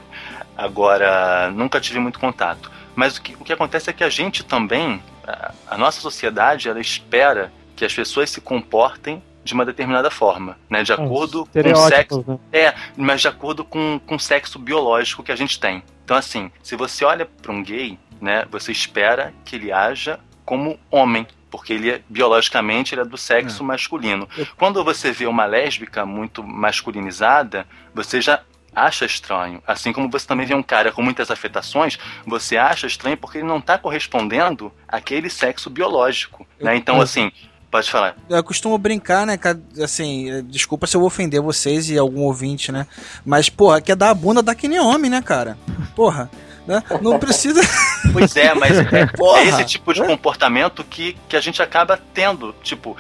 Agora, nunca tive muito contato. Mas o que, o que acontece é que a gente também, a, a nossa sociedade, ela espera que as pessoas se comportem de uma determinada forma, né? De acordo com o sexo. né? É, mas de acordo com, com o sexo biológico que a gente tem. Então, assim, se você olha para um gay, né, você espera que ele haja como homem, porque ele é, biologicamente ele é do sexo masculino. Quando você vê uma lésbica muito masculinizada, você já acha estranho. Assim como você também vê um cara com muitas afetações, você acha estranho porque ele não está correspondendo àquele sexo biológico. Né? Então, assim, pode falar. Eu costumo brincar, né, cara, assim, eh, desculpa se eu vou ofender vocês e algum ouvinte, né? Mas, porra, quer dar a bunda dá que nem homem, né, cara? Porra, né? Não precisa. Pois é, mas é, é esse tipo de comportamento que, que a gente acaba tendo, tipo,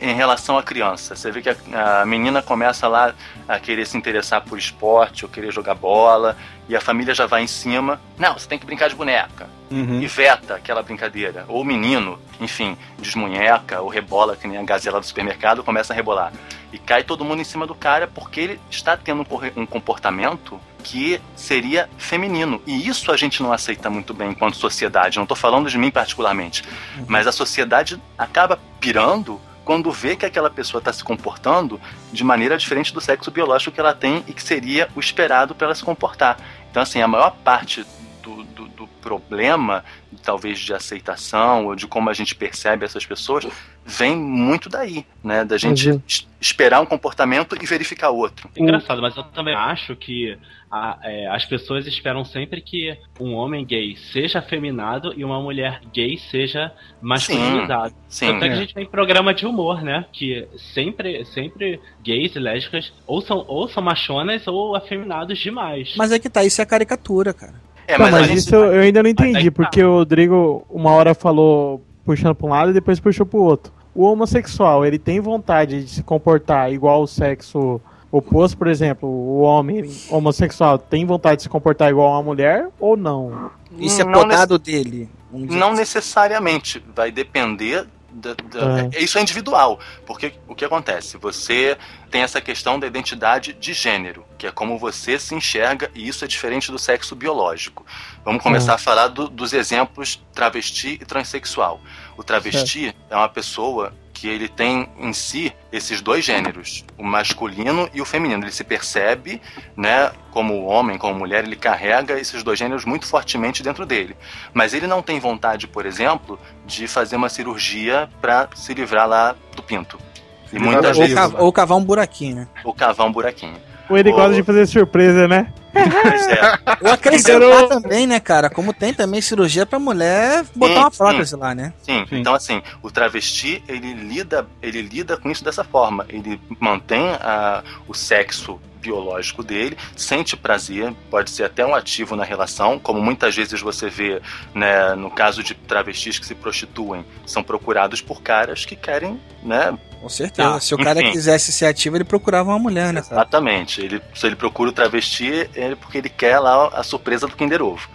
em relação à criança. Você vê que a, a menina começa lá a querer se interessar por esporte, ou querer jogar bola, e a família já vai em cima. Não, você tem que brincar de boneca. Uhum. E veta aquela brincadeira. Ou o menino, enfim, desmunheca, ou rebola, que nem a gazela do supermercado, começa a rebolar. E cai todo mundo em cima do cara porque ele está tendo um comportamento que seria feminino. E isso a gente não aceita muito bem enquanto sociedade. Não estou falando de mim particularmente. Mas a sociedade acaba pirando quando vê que aquela pessoa está se comportando de maneira diferente do sexo biológico que ela tem e que seria o esperado para ela se comportar. Então, assim, a maior parte do, do, do problema, talvez de aceitação ou de como a gente percebe essas pessoas, vem muito daí, né? Da gente Uhum. es- esperar um comportamento e verificar outro. Engraçado, mas eu também acho que a- é, as pessoas esperam sempre que um homem gay seja afeminado e uma mulher gay seja masculinizada. Sim, Tanto é que é. a gente tem programa de humor, né? Que sempre, sempre gays e lésbicas ou são, ou são machonas ou afeminados demais. Mas é que tá, isso é caricatura, cara. É, Não, mas, mas a gente- isso eu, eu ainda não entendi, tá. porque o Rodrigo uma hora falou puxando pra um lado e depois puxou pro outro. O homossexual, ele tem vontade de se comportar igual o sexo oposto, por exemplo, o homem homossexual tem vontade de se comportar igual a mulher ou não? Isso é Não podado dele. Não assim. necessariamente. Vai depender. Da, da- É. Isso é individual. Porque o que acontece? Você tem essa questão da identidade de gênero, que é como você se enxerga, e isso é diferente do sexo biológico. Vamos começar a falar do- dos exemplos travesti e transexual. O travesti é uma pessoa que ele tem em si esses dois gêneros, o masculino e o feminino. Ele se percebe, né, como homem, como mulher, ele carrega esses dois gêneros muito fortemente dentro dele. Mas ele não tem vontade, por exemplo, de fazer uma cirurgia para se livrar lá do pinto. E muitas Ou, vezes ou cavar um buraquinho, né? ou cavar um buraquinho. Ou ele gosta de fazer surpresa, né? Pois é. Ou acrescentar também, né, cara? Como tem também cirurgia pra mulher botar Sim, uma sim. prótese lá, né? Sim, então assim, o travesti, ele lida, ele lida com isso dessa forma. Ele mantém a, o sexo biológico dele, sente prazer, pode ser até um ativo na relação, como muitas vezes você vê, né, no caso de travestis que se prostituem, são procurados por caras que querem, né, Com certeza. Tá, Se o cara enfim. quisesse ser ativo, ele procurava uma mulher, né? Exatamente. Ele, se ele procura o travesti, é porque ele quer lá a surpresa do Kinder Ovo.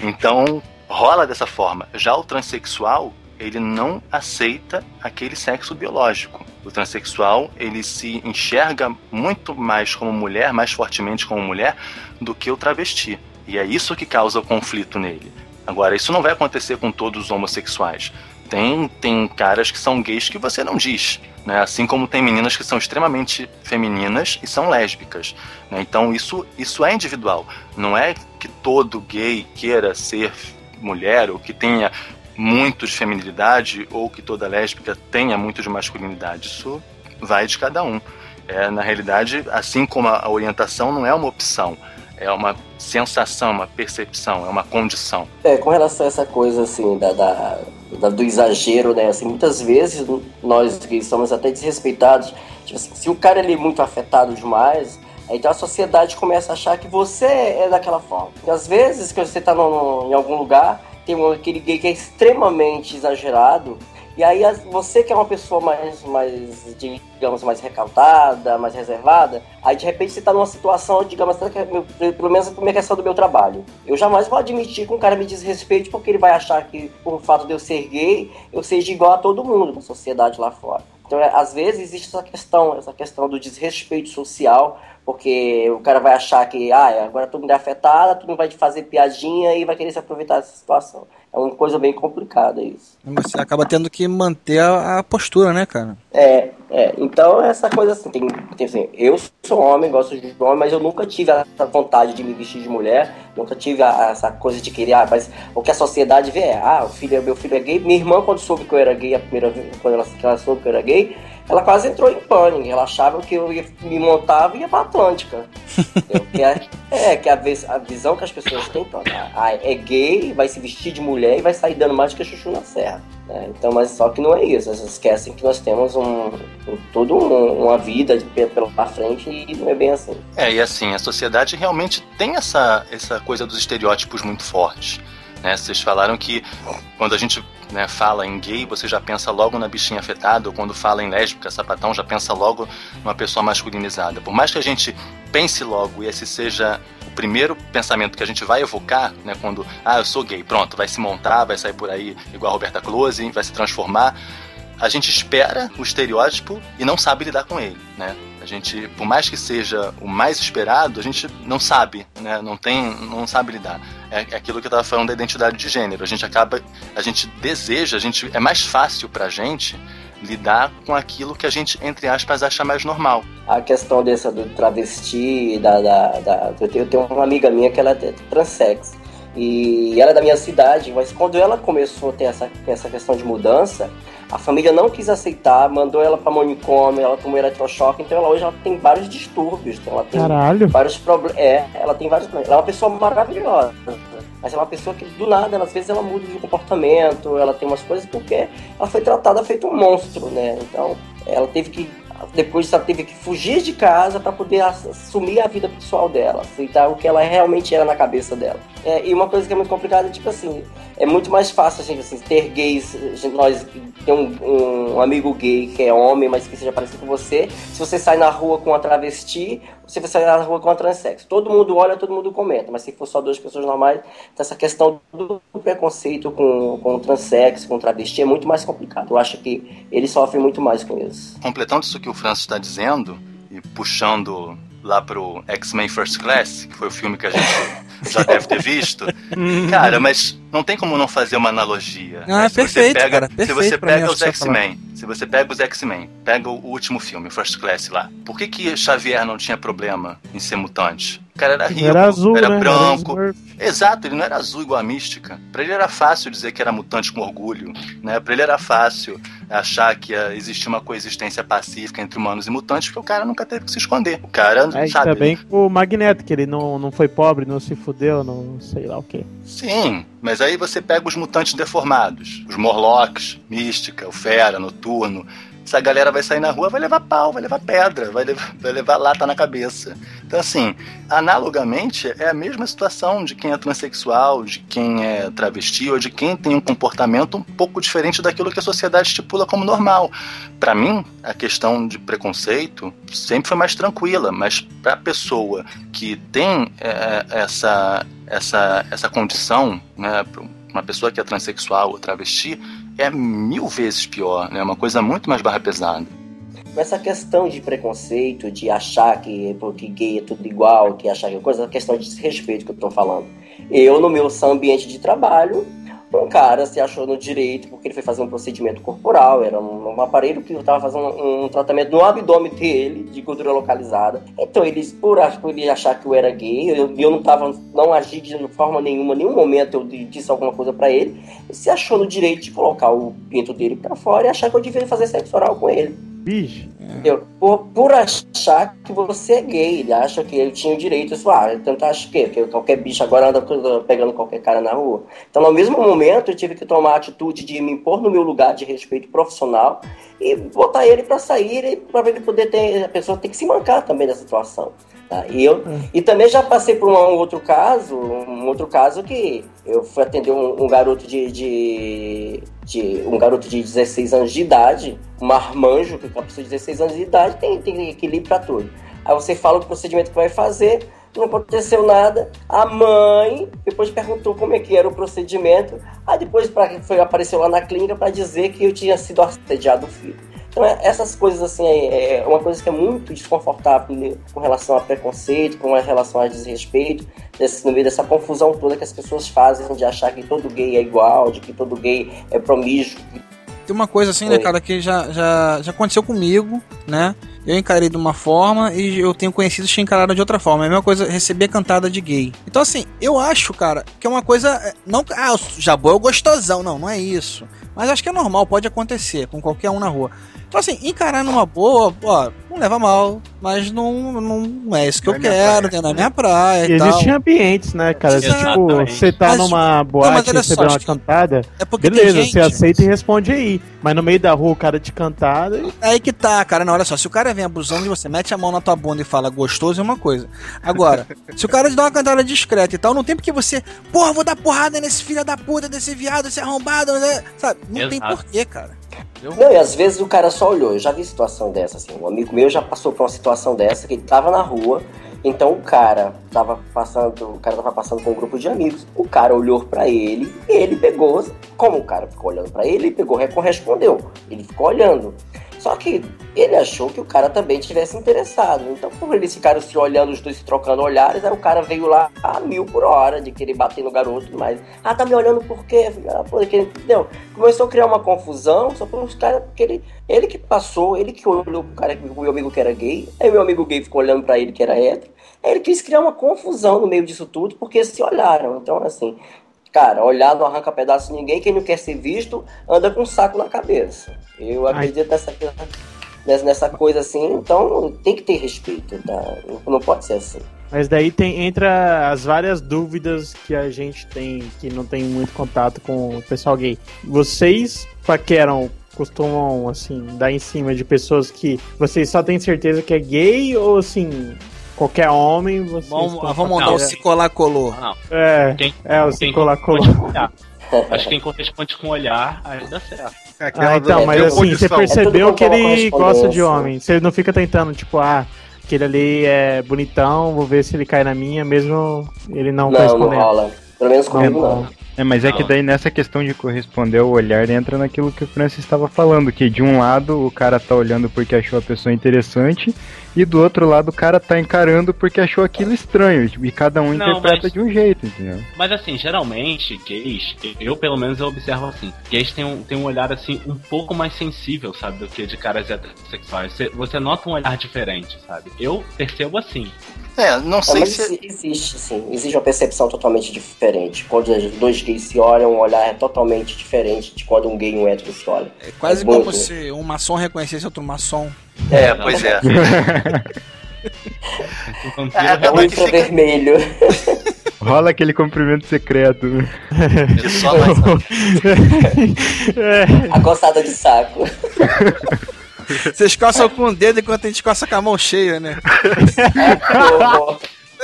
Então, rola dessa forma. Já o transexual, ele não aceita aquele sexo biológico. O transexual, ele se enxerga muito mais como mulher, mais fortemente como mulher, do que o travesti. E é isso que causa o conflito nele. Agora, isso não vai acontecer com todos os homossexuais. Tem, tem caras que são gays que você não diz, né? Assim como tem meninas que são extremamente femininas e são lésbicas. né? Então isso, isso é individual. Não é que todo gay queira ser mulher ou que tenha muito de feminilidade ou que toda lésbica tenha muito de masculinidade. Isso vai de cada um. É, na realidade, assim como a orientação não é uma opção, é uma sensação, uma percepção, é uma condição. É, com relação a essa coisa assim da, da, da- do exagero, né? Assim, muitas vezes nós gays somos até desrespeitados. Tipo assim, se o cara ele é muito afetado demais, então a sociedade começa a achar que você é daquela forma. E às vezes que você tá no- em algum lugar, tem um, aquele gay que é extremamente exagerado. E aí você que é uma pessoa mais, mais, digamos, mais recaltada, mais reservada, aí de repente você tá numa situação, digamos, é pelo menos a minha questão do meu trabalho. Eu jamais vou admitir que um cara me desrespeite porque ele vai achar que, por fato de eu ser gay, eu seja igual a todo mundo na sociedade lá fora. Então, é, às vezes existe essa questão, essa questão do desrespeito social, porque o cara vai achar que, ah, agora todo mundo é afetado, todo mundo vai te fazer piadinha e vai querer se aproveitar dessa situação. É uma coisa bem complicada isso. Você acaba tendo que manter a, a postura, né, cara? É, é. Então, essa coisa assim, tem, tem assim, eu sou homem, gosto de homem, mas eu nunca tive essa vontade de me vestir de mulher, nunca tive a- essa coisa de querer, ah, mas o que a sociedade vê é, ah, o filho, meu filho é gay. Minha irmã, quando soube que eu era gay, a primeira vez, quando ela, que ela soube que eu era gay, ela quase entrou em pânico. Ela achava que eu ia, me montava e ia pra Atlântica. Que é, é, que a, vis- a visão que as pessoas têm, então, ah, é gay, vai se vestir de mulher e vai sair dando mais do que chuchu na serra. né? Então, mas só que não é isso. Elas esquecem que nós temos um, um toda um- uma vida de- pela frente e não é bem assim. É, e assim, a sociedade realmente tem essa, essa coisa dos estereótipos muito fortes. Né? Vocês falaram que quando a gente né, fala em gay, você já pensa logo na bichinha afetada, ou quando fala em lésbica, sapatão, já pensa logo numa pessoa masculinizada. Por mais que a gente pense logo e esse seja o primeiro pensamento que a gente vai evocar, né, quando, ah, eu sou gay, pronto, vai se montar, vai sair por aí igual a Roberta Close, vai se transformar, a gente espera o estereótipo e não sabe lidar com ele, né? A gente, por mais que seja o mais esperado, a gente não sabe, né? Não tem, não sabe lidar. É, é aquilo que eu tava falando da identidade de gênero. A gente acaba, a gente deseja, a gente é mais fácil pra gente lidar com aquilo que a gente entre aspas acha mais normal. a questão dessa do travesti, da, da, da- eu tenho uma amiga minha que ela é transex. E ela é da minha cidade, mas quando ela começou a ter essa, essa questão de mudança, a família não quis aceitar, mandou ela pra manicômio, ela tomou eletrochoque, então ela hoje ela tem vários distúrbios, então ela tem Caralho. vários problemas. É, ela tem vários problemas. Ela é uma pessoa maravilhosa. Mas é uma pessoa que do nada, ela, às vezes ela muda de comportamento, ela tem umas coisas porque ela foi tratada feito um monstro, né? Então, ela teve que depois ela teve que fugir de casa para poder ass- assumir a vida pessoal dela, aceitar o que ela realmente era na cabeça dela. É, e uma coisa que é muito complicada, tipo assim, é muito mais fácil assim, assim, ter gays, nós tem um, um amigo gay que é homem, mas que seja parecido com você. Se você sai na rua com uma travesti, se você sai na rua com uma transexo, todo mundo olha, todo mundo comenta. Mas se for só duas pessoas normais, então essa questão do preconceito com, com transexo, com travesti é muito mais complicado. Eu acho que ele sofre muito mais com isso. Completando isso que o Francis está dizendo e puxando lá pro X-Men First Class, que foi o filme que a gente já deve ter visto. Cara, mas não tem como não fazer uma analogia. Ah, né? Se você perfeito, pega- cara, Se perfeito você pra mim, pega os você X-Men, se você pega os X-Men, pega o último filme, First Class lá. Por que que Xavier não tinha problema em ser mutante? O cara era rico, Era azul, era né? Era branco. Smurf. Exato, ele não era azul igual a mística. Pra ele era fácil dizer que era mutante com orgulho, né? Pra ele era fácil achar que ia existir uma coexistência pacífica entre humanos e mutantes, porque o cara nunca teve que se esconder. O cara, É, sabe? também com o Magneto, que ele não, não foi pobre, não se fudeu, não sei lá o quê. Sim, mas aí você pega os mutantes deformados, os Morlocks, Mística, o Fera, Noturno. Essa galera vai sair na rua, vai levar pau, vai levar pedra, vai levar, vai levar lata na cabeça. Então, assim, analogamente, é a mesma situação de quem é transexual, de quem é travesti ou de quem tem um comportamento um pouco diferente daquilo que a sociedade estipula como normal. Para mim, a questão de preconceito sempre foi mais tranquila, mas para a pessoa que tem é, essa, essa, essa condição, né, uma pessoa que é transexual ou travesti, é mil vezes pior, né? É uma coisa muito mais barra pesada. Essa questão de preconceito, de achar que porque gay é tudo igual, que achar que é coisa, a questão de desrespeito que eu tô falando. Eu, no meu ambiente de trabalho, um cara se achou no direito porque ele foi fazer um procedimento corporal, era um, um aparelho que eu tava fazendo um, um tratamento no abdômen dele, de gordura localizada. Então ele, por, por ele achar que eu era gay, eu, eu não tava, não agi de forma nenhuma, nenhum momento eu di- disse alguma coisa pra ele, ele se achou no direito de colocar o pinto dele pra fora e achar que eu devia fazer sexo oral com ele. Bicho. Entendeu? Por, por achar que você é gay. Ele acha que ele tinha o direito. Isso, ah, então tu acha o quê? Que qualquer bicho agora anda pegando qualquer cara na rua. Então, no mesmo momento, eu tive que tomar a atitude de me impor no meu lugar de respeito profissional e botar ele para sair para ele poder ter. A pessoa tem que se mancar também da situação. Tá? E, eu, e também já passei por um, um outro caso, um outro caso que eu fui atender um, um garoto de, de, de, um garoto de 16 anos de idade, um marmanjo, que uma pessoa de 16 anos de idade tem, tem equilíbrio para tudo. Aí você fala o procedimento que vai fazer, não aconteceu nada. A mãe depois perguntou como é que era o procedimento. Aí depois pra, foi, apareceu lá na clínica para dizer que eu tinha sido assediado o filho. Então, é- essas coisas, assim, é é uma coisa que é muito desconfortável né, com relação a preconceito, com relação a desrespeito, desse, no meio dessa confusão toda que as pessoas fazem de achar que todo gay é igual, de que todo gay é promíscuo. Tem uma coisa assim, né, cara, que já, já, já aconteceu comigo, né? Eu encarei de uma forma e eu tenho conhecidos que encararam de outra forma. É a mesma coisa receber cantada de gay. Então, assim, eu acho, cara, que é uma coisa. é, Não, ah, o Jabô é o gostosão. Não, não é isso. Mas acho que é normal, pode acontecer com qualquer um na rua. Então, assim, encarar numa boa, ó, não leva mal, mas não, não, não é isso que Não eu é quero, praia. não é minha praia e, E tal. existem ambientes, né, cara? Tipo, você tá Mas- numa Não, boate mas e receber só, uma cantada, É porque beleza, tem gente... você aceita e responde aí. Mas no meio da rua o cara te cantada. e- É aí que tá, cara. Não, olha só. Se o cara vem abusando de você, mete a mão na tua bunda e fala gostoso é uma coisa. Agora, se o cara te dá uma cantada discreta e tal, não tem porque você, porra, vou dar porrada nesse filho da puta, desse viado, desse arrombado, né? sabe? Não tem Exato. porquê, cara. Não, e às vezes o cara só olhou. Eu já vi situação dessa, assim. Um amigo meu já passou por uma situação dessa, que ele tava na rua, então o cara tava passando, o cara tava passando com um grupo de amigos. O cara olhou pra ele, e ele pegou, como o cara ficou olhando pra ele, ele pegou, correspondeu. Ele ficou olhando. Só que ele achou que o cara também tivesse interessado. Então, por eles ficaram se olhando, os dois se trocando olhares, aí o cara veio lá a mil por hora de querer bater no garoto, mas ah, tá me olhando por quê? puta? Que- Entendeu? Começou a criar uma confusão, só por os caras, porque ele, ele que passou, ele que olhou pro cara, meu amigo que era gay, aí meu amigo gay ficou olhando pra ele que era hétero, aí ele quis criar uma confusão no meio disso tudo, porque se olharam. Então, assim, cara, olhar não arranca pedaço de ninguém, quem não quer ser visto anda com um saco na cabeça. Eu Ai. acredito nessa, nessa, nessa coisa assim, então tem que ter respeito, tá? Não- Não pode ser assim. Mas daí tem, entra as várias dúvidas que a gente tem, que não tem muito contato com o pessoal gay. Vocês paqueram, costumam, assim, dar em cima de pessoas que vocês só têm certeza que é gay ou, assim, qualquer homem, vocês... Vamos, estão vamos mandar o se colar colou. Não, É, quem, é, o se colar colou. Acho que quem corresponde com olhar, aí dá certo. É Ah, então, mas assim, você condição. percebeu É que ele gosta de homem. Você não fica tentando, tipo, ah, aquele ali é bonitão, vou ver se ele cai na minha, mesmo ele não, Não, não correspondendo. rola. Pelo menos comigo não. É, mas é que Não. daí nessa questão de corresponder ao olhar entra naquilo que o Francis estava falando, que de um lado o cara tá olhando porque achou a pessoa interessante e do outro lado o cara tá encarando porque achou aquilo estranho, e cada um Não, interpreta mas- de um jeito, entendeu? Mas assim, geralmente, gays, eu pelo menos eu observo assim, gays têm um, têm um olhar assim um pouco mais sensível, sabe, do que de caras heterossexuais. Você, você nota um olhar diferente, sabe? Eu percebo assim. É, não É, sei mas se. exi- existe, sim. Existe uma percepção totalmente diferente. Quando dois gays se olham, o olhar é totalmente diferente de quando um gay e um hétero se olham. É quase É como se um maçom reconhecesse outro maçom. É, pois é. Um vampiro É, É um que fica-. Rola aquele cumprimento secreto. Que só. É, A coçada de saco. Vocês coçam com o dedo enquanto a gente coça com a mão cheia, né?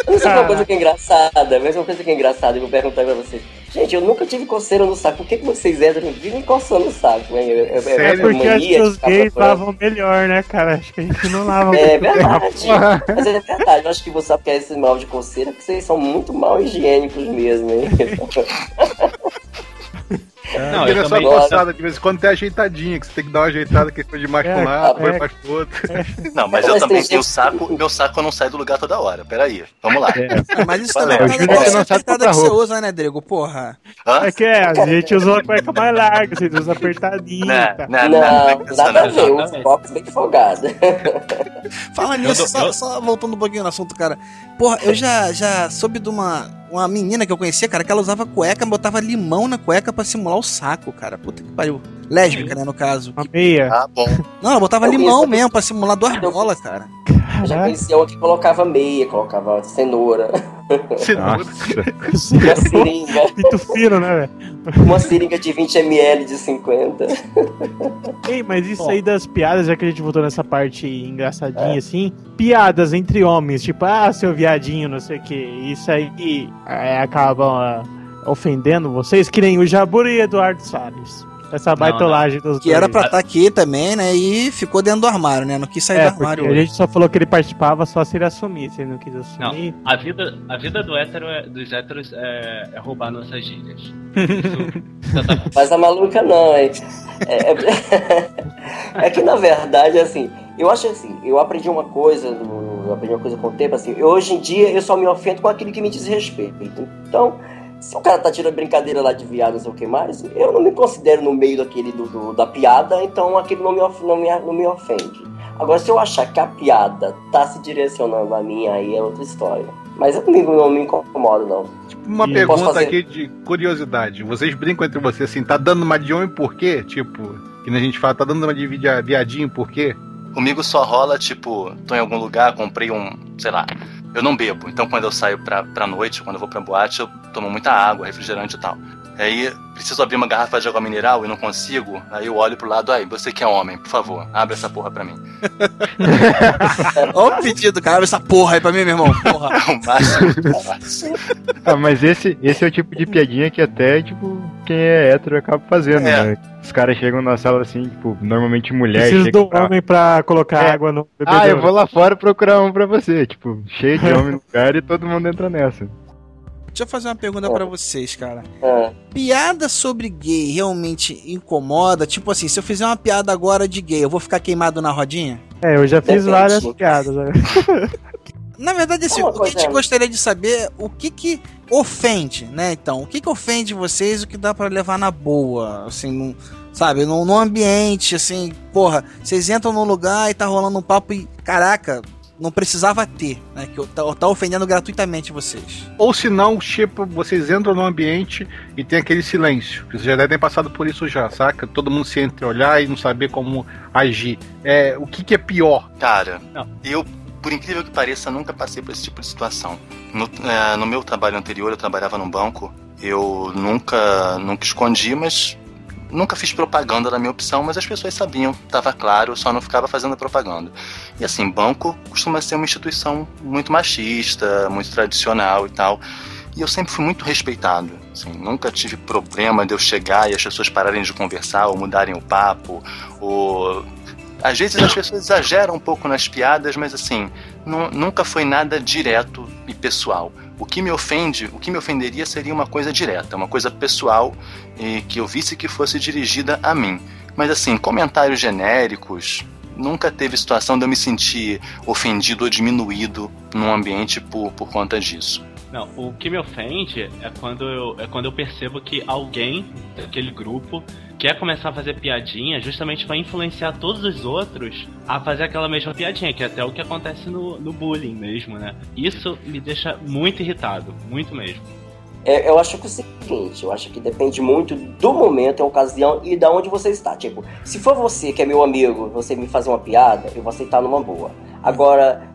Isso é uma coisa que é engraçada, mas uma coisa que é engraçada, eu vou perguntar pra vocês. Gente, eu nunca tive coceira no saco. Por que, que vocês héteros vivem coçando o saco, hein? É, é, é é porque mania os gays lavam melhor, né, cara? Acho que a gente não lava É verdade. Mas é verdade. Eu acho que você sabe que é esse mal de coceira, porque vocês são muito mal higiênicos mesmo, hein? Não, eu é só também. coçada, de vez em quando tem ajeitadinha, que você tem que dar uma ajeitada que foi de macho É, pra um lado, é. foi pra outro. Não, mas eu também tenho saco, meu saco não sai do lugar toda hora. Peraí, vamos lá. Ah, Mas isso também é O uma apertada que você usa, né, Drigo? Porra. Hã? É que é, a gente usou a cueca mais larga, vocês usam apertadinha. Não, não, não, é nada a ver. Exatamente. copos bem folgados. Fala nisso, só voltando um pouquinho no assunto, cara. Porra, eu já, já soube de uma, uma menina que eu conhecia, cara, que ela usava cueca, botava limão na cueca pra simular o saco, cara. Puta que pariu. Lésbica, né, no caso. Uma meia. Ah, bom. Não, ela botava Eu limão mesmo pra simular duas bolas, cara. Eu já conhecia uma que colocava meia, colocava cenoura, Cenoura. Uma seringa, Muito fino, né, velho? uma seringa de 20ml de 50. Ei, mas isso aí das piadas, já que a gente voltou nessa parte engraçadinha assim, piadas entre homens, tipo, ah, seu viadinho, não sei o que, isso aí é, acaba ah, ofendendo vocês, que nem o Jabur e Eduardo Salles. Essa baitolagem dos Que dois. era pra estar aqui também, né? E ficou dentro do armário, né? Não quis sair É, do armário. a hoje. gente só falou que ele participava só se ele assumisse, ele não quis Não, assumir. a vida, a vida do hétero é- dos héteros é, é roubar nossas gírias. Isso, isso tá- Mas a maluca não, é. É, é- é que na verdade, assim, eu acho assim, eu aprendi uma coisa, eu aprendi uma coisa com o tempo, assim, hoje em dia eu só me ofendo com aquilo que me diz respeito. Então, se o cara tá tirando brincadeira lá de viado, não sei o que mais, eu não me considero no meio daquele do, do- da piada, então aquilo não me, of- não, me, não me ofende. Agora, se eu achar que a piada tá se direcionando a mim, aí é outra história. Mas eu não me, não me incomodo, não. Uma E- pergunta fazer? aqui de curiosidade. Vocês brincam entre vocês assim, tá dando uma de homem por quê? Tipo, que a gente fala, tá dando uma de via- viadinho por quê? Comigo só rola, tipo, tô em algum lugar, comprei um, sei lá, eu não bebo. Então quando eu saio pra, pra noite, quando eu vou pra boate, eu tomo muita água, refrigerante e tal. Aí preciso abrir uma garrafa de água mineral e não consigo. Aí eu olho pro lado, aí, você que é homem, por favor, abre essa porra pra mim. Ó o pedido, cara. Abre essa porra aí pra mim, meu irmão. Porra. É faço. Ah, mas esse, esse é o tipo de piadinha que até, tipo, quem é hétero acaba fazendo, É. né? Os caras chegam na sala assim, tipo, normalmente mulher Preciso chega do pra... homem pra colocar É. água no bebedouro. Ah, eu vou lá fora procurar um pra você. Tipo, cheio de homem no lugar e todo mundo entra nessa. Deixa eu fazer uma pergunta pra vocês, cara. Ah, Piada sobre gay realmente incomoda? Tipo assim, se eu fizer uma piada agora de gay, eu vou ficar queimado na rodinha? É, eu já fiz Depende. várias piadas. né? Na verdade, assim, Uma o que a gente coisa- gostaria de saber é o que que ofende, né? Então, o que que ofende vocês, o que dá pra levar na boa, assim, num, sabe, num, num ambiente, assim, porra, vocês entram num lugar e tá rolando um papo e, caraca, não precisava ter, né? Que eu- tá, tá ofendendo gratuitamente vocês. Ou se não, tipo, vocês entram no ambiente e tem aquele silêncio. Vocês já devem ter passado por isso já, saca? Todo mundo se entreolhar e não saber como agir. É, o que, que é pior? Cara, Não. eu, por incrível que pareça, nunca passei por esse tipo de situação. No, é, no meu trabalho anterior, eu trabalhava num banco. Eu nunca, nunca escondi, mas nunca fiz propaganda da minha opção, mas as pessoas sabiam, estava claro, só não ficava fazendo propaganda. E assim, banco costuma ser uma instituição muito machista, muito tradicional e tal. E eu sempre fui muito respeitado. Assim, nunca tive problema de eu chegar e as pessoas pararem de conversar ou mudarem o papo, ou às vezes as pessoas exageram um pouco nas piadas, mas assim, nu- nunca foi nada direto e pessoal. O que me ofende, o que me ofenderia seria uma coisa direta, uma coisa pessoal que eu visse que fosse dirigida a mim. Mas assim, comentários genéricos, nunca teve situação de eu me sentir ofendido ou diminuído num ambiente por, por conta disso. Não, o que me ofende é quando eu, é quando eu percebo que alguém daquele grupo quer começar a fazer piadinha justamente para influenciar todos os outros a fazer aquela mesma piadinha, que é até o que acontece no, no bullying mesmo, né? Isso me deixa muito irritado, muito mesmo. É, eu acho que é o seguinte, eu acho que depende muito do momento, a ocasião e da onde você está. Tipo, se for você que é meu amigo, você me fazer uma piada, eu vou aceitar numa boa. Agora,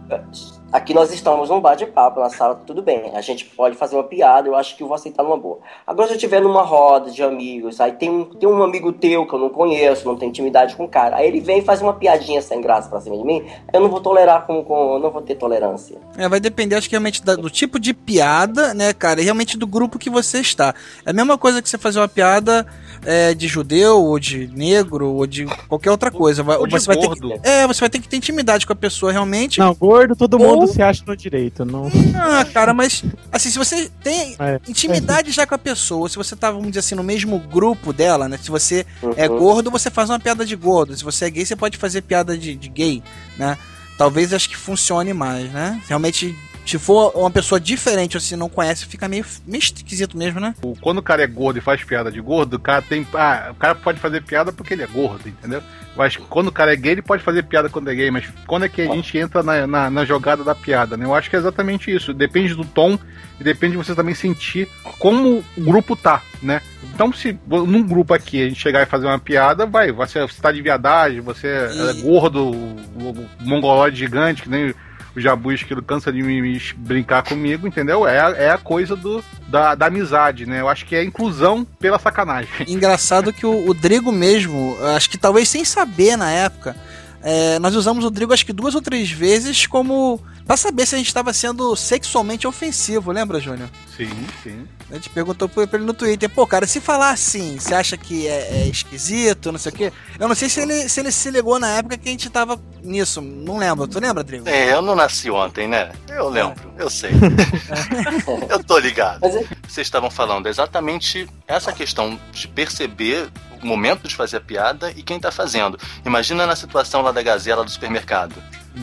aqui nós estamos num bate-papo na sala, tudo bem. A gente pode fazer uma piada, eu acho que eu vou aceitar numa boa. Agora, se eu estiver numa roda de amigos, aí tem um, tem um amigo teu que eu não conheço, não tenho intimidade com o cara, aí ele vem e faz uma piadinha sem graça pra cima de mim, eu não vou tolerar com, com eu não vou ter tolerância. É, vai depender, acho que realmente da- do tipo de piada, né, cara, e realmente do grupo que você está. É a mesma coisa que você fazer uma piada é, de judeu, ou de negro, ou de qualquer outra coisa. Ou de você vai ter que, gordo. é, você vai ter que ter intimidade com a pessoa realmente. Não, gordo, todo Ou- mundo se acha no direito. Não... Ah, cara, mas assim, se você tem É. intimidade já com a pessoa, se você tá, vamos dizer assim, no mesmo grupo dela, né? Se você é Uhum. gordo, você faz uma piada de gordo. Se você é gay, você pode fazer piada de, de gay, né? Talvez acho que funcione mais, né? Realmente Se for uma pessoa diferente ou se não conhece, fica meio, meio esquisito mesmo, né? O- Quando o cara é gordo e faz piada de gordo, o cara tem. Ah, o cara pode fazer piada porque ele é gordo, entendeu? Mas quando o cara é gay, ele pode fazer piada quando é gay, mas quando é que a gente entra na, na, na jogada da piada, né? Eu acho que é exatamente isso. Depende do tom e depende de você também sentir como o grupo tá, né? Então, se num grupo aqui a gente chegar e fazer uma piada, vai, você, você tá de viadagem, você é gordo, o, o mongoloide gigante, que nem o Jabu Esquilo cansa de me, me brincar comigo, entendeu? É, a- é a coisa do, da, da amizade, né? Eu acho que é inclusão pela sacanagem. Engraçado que o, o Drigo mesmo, acho que talvez sem saber na época, é, nós usamos o Drigo acho que duas ou três vezes como. pra saber se a gente estava sendo sexualmente ofensivo, lembra, Júnior? Sim, sim. A gente perguntou pra ele no Twitter, pô, cara, se falar assim, você acha que é, é esquisito, não sei o quê? Eu não sei se ele, se ele se ligou na época que a gente tava nisso, não lembro. Tu lembra, Drigo? É, eu não nasci ontem, né? Eu lembro, eu sei. eu tô ligado. Vocês estavam falando exatamente essa questão de perceber momento de fazer a piada e quem tá fazendo. Imagina na situação lá da gazela do supermercado.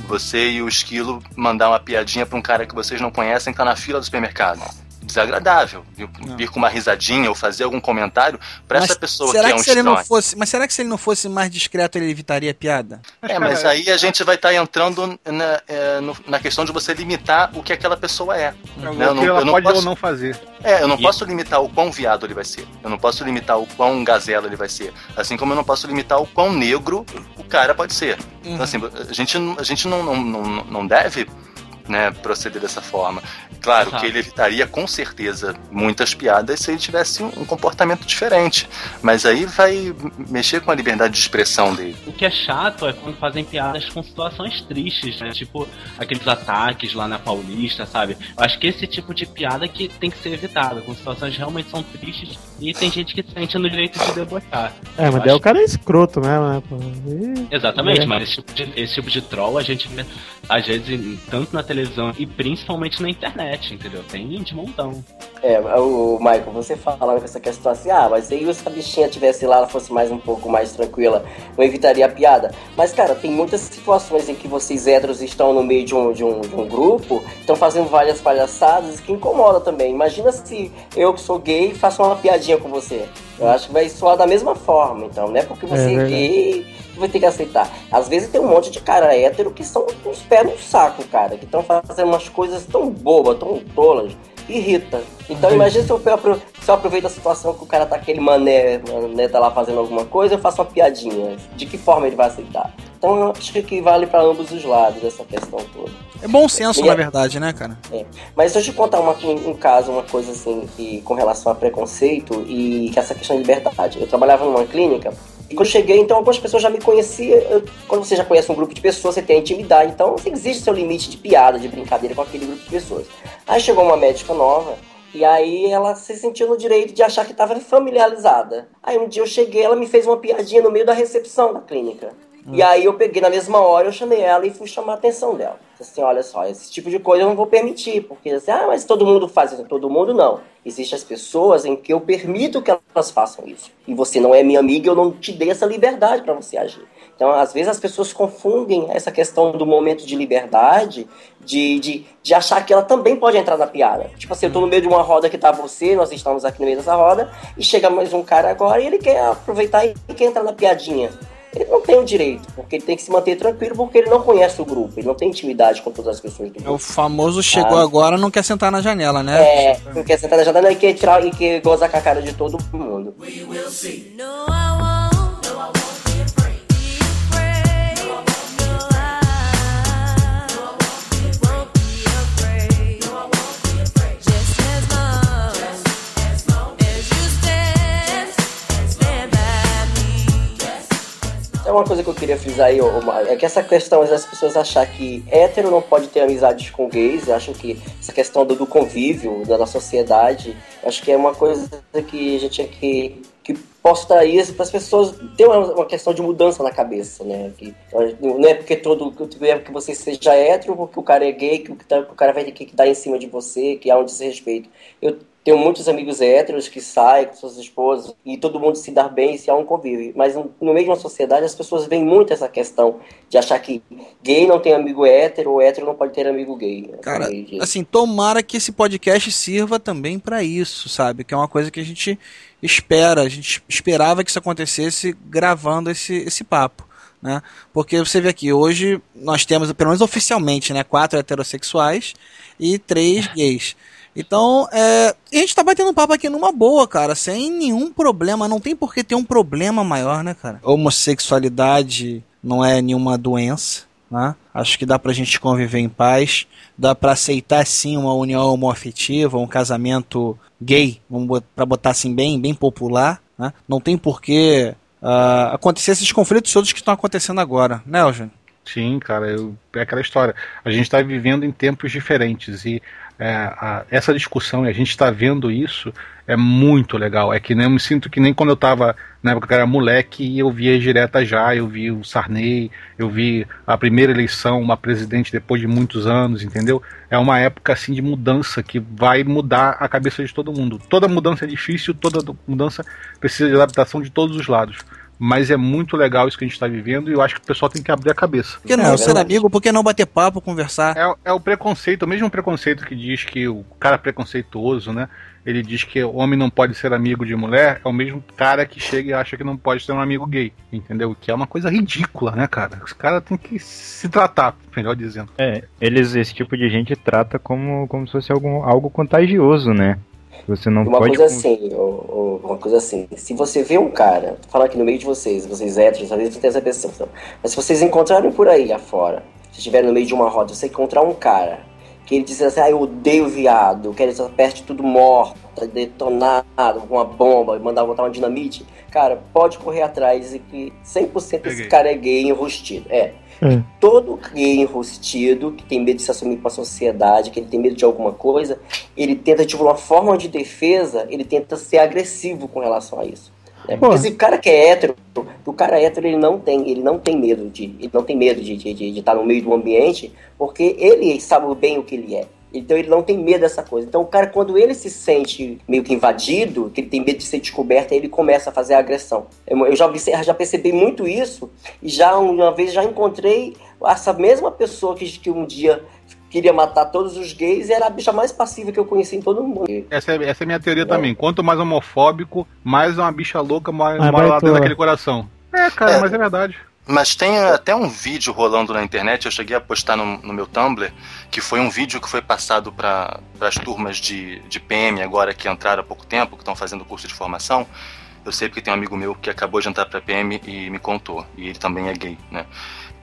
Você e o esquilo mandar uma piadinha pra um cara que vocês não conhecem que tá na fila do supermercado. Desagradável. Vir- Vir com uma risadinha ou fazer algum comentário pra essa pessoa que será é um se ele não fosse, mas será que se ele não fosse mais discreto ele evitaria a piada? É, mas aí a gente vai estar entrando na, é, no- na questão de você limitar o que aquela pessoa é. É o né? Eu que ela pode posso- ou não fazer. É, eu não posso limitar o quão viado ele vai ser. Eu não posso limitar o quão gazela ele vai ser. Assim como eu não posso limitar o quão negro o cara pode ser. Então, assim, a gente, não- a gente não, não, não, não deve né, proceder dessa forma. Claro Exato. que ele evitaria com certeza muitas piadas se ele tivesse um, um comportamento diferente. Mas aí vai mexer com a liberdade de expressão dele. O que é chato é quando fazem piadas com situações tristes, né? Tipo aqueles ataques lá na Paulista, sabe? Eu acho que esse tipo de piada que tem que ser evitado, com situações que realmente são tristes e tem gente que sente no direito de debochar. É, mas Eu daí o cara é escroto mesmo, né? Ih, Exatamente, é. mas esse tipo, de, esse tipo de troll a gente vê, às vezes, tanto na televisão e principalmente na internet, entendeu? Tem de montão. É, o Michael, você falando com essa questão assim, ah, mas aí se a bichinha tivesse lá, ela fosse mais um pouco mais tranquila, não evitaria a piada. Mas, cara, tem muitas situações em que vocês héteros estão no meio de um, de um, de um grupo, estão fazendo várias palhaçadas que incomoda também. Imagina se eu que sou gay faço uma piadinha com você. Eu acho que vai soar da mesma forma, então, não é porque você é, verdade. gay que vai ter que aceitar. Às vezes tem um monte de cara hétero que são uns pés no saco, cara, que estão fazendo umas coisas tão bobas, tão tolas, irrita. Então imagina se eu, se eu aproveito a situação que o cara tá aquele mané, mané tá lá fazendo alguma coisa, eu faço uma piadinha. De que forma ele vai aceitar? Então eu acho que vale pra ambos os lados essa questão toda. É bom senso, E na é- verdade, né, cara? É. Mas deixa eu te contar uma- um, um caso, uma coisa assim, que, com relação a preconceito e que essa questão de liberdade. Eu trabalhava numa clínica e quando eu cheguei, então algumas pessoas já me conheciam. Eu- quando você já conhece um grupo de pessoas, você tem intimidade, então você existe seu limite de piada, de brincadeira com aquele grupo de pessoas. Aí chegou uma médica nova. E aí ela se sentiu no direito de achar que estava familiarizada. Aí um dia eu cheguei, ela me fez uma piadinha no meio da recepção da clínica. E aí eu peguei na mesma hora, eu chamei ela e fui chamar a atenção dela. Assim, olha só, esse tipo de coisa eu não vou permitir, porque assim, ah, mas todo mundo faz isso. Todo mundo não. Existem as pessoas em que eu permito que elas façam isso. E você não é minha amiga, eu não te dei essa liberdade para você agir. Então, às vezes as pessoas confundem essa questão do momento de liberdade, de, de, de achar que ela também pode entrar na piada. Tipo assim, eu tô no meio de uma roda que tá você, nós estamos aqui no meio dessa roda, e chega mais um cara agora e ele quer aproveitar e quer entrar na piadinha. Ele não tem o direito, porque ele tem que se manter tranquilo, porque ele não conhece o grupo, ele não tem intimidade com todas as pessoas do É o grupo. famoso chegou Ah. agora, não quer sentar na janela, né? É, não quer sentar na janela e quer tirar e quer gozar com a cara de todo mundo. É uma coisa que eu queria frisar aí, ô, é que essa questão das pessoas achar que hétero não pode ter amizades com gays, acho que essa questão do, do convívio, da, da sociedade, acho que é uma coisa que a gente tinha que, que posta isso para as pessoas ter uma, uma questão de mudança na cabeça, né? Que, não é porque todo não é você seja hétero, porque o cara é gay, que o, que tá- que o cara vai ter que dar em cima de você, que há um desrespeito. Eu tenho muitos amigos héteros que saem com suas esposas e todo mundo se dá bem se há um convívio. Mas no, uma sociedade as pessoas veem muito essa questão de achar que gay não tem amigo hétero ou hétero não pode ter amigo gay. Cara, E- assim, tomara que esse podcast sirva também pra isso, sabe? Que é uma coisa que a gente espera, a gente esperava que isso acontecesse gravando esse, esse papo, né? Porque você vê aqui, hoje nós temos, pelo menos oficialmente, né, quatro heterossexuais e três gays. Então, é, a gente tá batendo um papo aqui numa boa, cara, sem nenhum problema. Não tem por que ter um problema maior, né, cara? Homossexualidade não é nenhuma doença, né? Acho que dá pra gente conviver em paz. Dá pra aceitar, sim, uma união homoafetiva, um casamento gay, vamos pra botar assim, bem, bem popular, né? Não tem por que ah, acontecer esses conflitos todos que estão acontecendo agora, né, Eugênio? Sim, cara, eu- é aquela história. A gente está vivendo em tempos diferentes e é, a- essa discussão e a gente está vendo isso é muito legal. É que nem eu me sinto que nem quando eu estava na época que eu era moleque e eu via direta já, eu vi o Sarney, eu vi a primeira eleição, uma presidente depois de muitos anos, entendeu? É uma época assim de mudança que vai mudar a cabeça de todo mundo. Toda mudança é difícil, toda mudança precisa de adaptação de todos os lados. Mas é muito legal isso que a gente está vivendo e eu acho que o pessoal tem que abrir a cabeça. Por que não É, ser amigo? Por que não bater papo, conversar? É, é o preconceito, o mesmo preconceito que diz que o cara preconceituoso, né? Ele diz que o homem não pode ser amigo de mulher, é o mesmo cara que chega e acha que não pode ter um amigo gay, entendeu? Que é uma coisa ridícula, né, cara? Os caras têm que se tratar, melhor dizendo. É, eles, esse tipo de gente trata como, como se fosse algum, algo contagioso, né? Você não Uma pode. coisa assim, ô- ô, uma coisa assim, se você vê um cara, tô falando aqui no meio de vocês, vocês héteros, às vezes você tem essa percepção, mas se vocês encontrarem por aí afora, se estiverem no meio de uma roda, você encontrar um cara que ele diz assim, ah, eu odeio viado, eu quero essa peste tudo morta, detonado, com uma bomba, mandar botar uma dinamite, cara, pode correr atrás e que 100% esse Peguei. cara é gay enrustido. É. É. Todo gay enrustido, que tem medo de se assumir para a sociedade, que ele tem medo de alguma coisa, ele tenta, tipo, uma forma de defesa, ele tenta ser agressivo com relação a isso. né? Porque se o cara que é hétero, o cara hétero, ele não tem, ele não tem medo de, ele não tem medo de, de, de, de estar no meio do ambiente, porque ele sabe bem o que ele é. Então ele não tem medo dessa coisa. Então o cara, quando ele se sente meio que invadido, que ele tem medo de ser descoberto, aí ele começa a fazer a agressão. Eu, já, já percebi muito isso, e já uma vez já encontrei essa mesma pessoa que, que um dia queria matar todos os gays, era a bicha mais passiva que eu conheci em todo mundo. Essa é, essa é a minha teoria Não. também. Quanto mais homofóbico, mais uma bicha louca mora, Ah, mora lá dentro daquele coração. É, cara, É. mas é verdade. Mas tem até um vídeo rolando na internet, eu cheguei a postar no, no meu Tumblr, que foi um vídeo que foi passado para as turmas de, de PM agora que entraram há pouco tempo, que estão fazendo curso de formação. Eu sei porque tem um amigo meu que acabou de entrar para PM e me contou, e ele também é gay, né?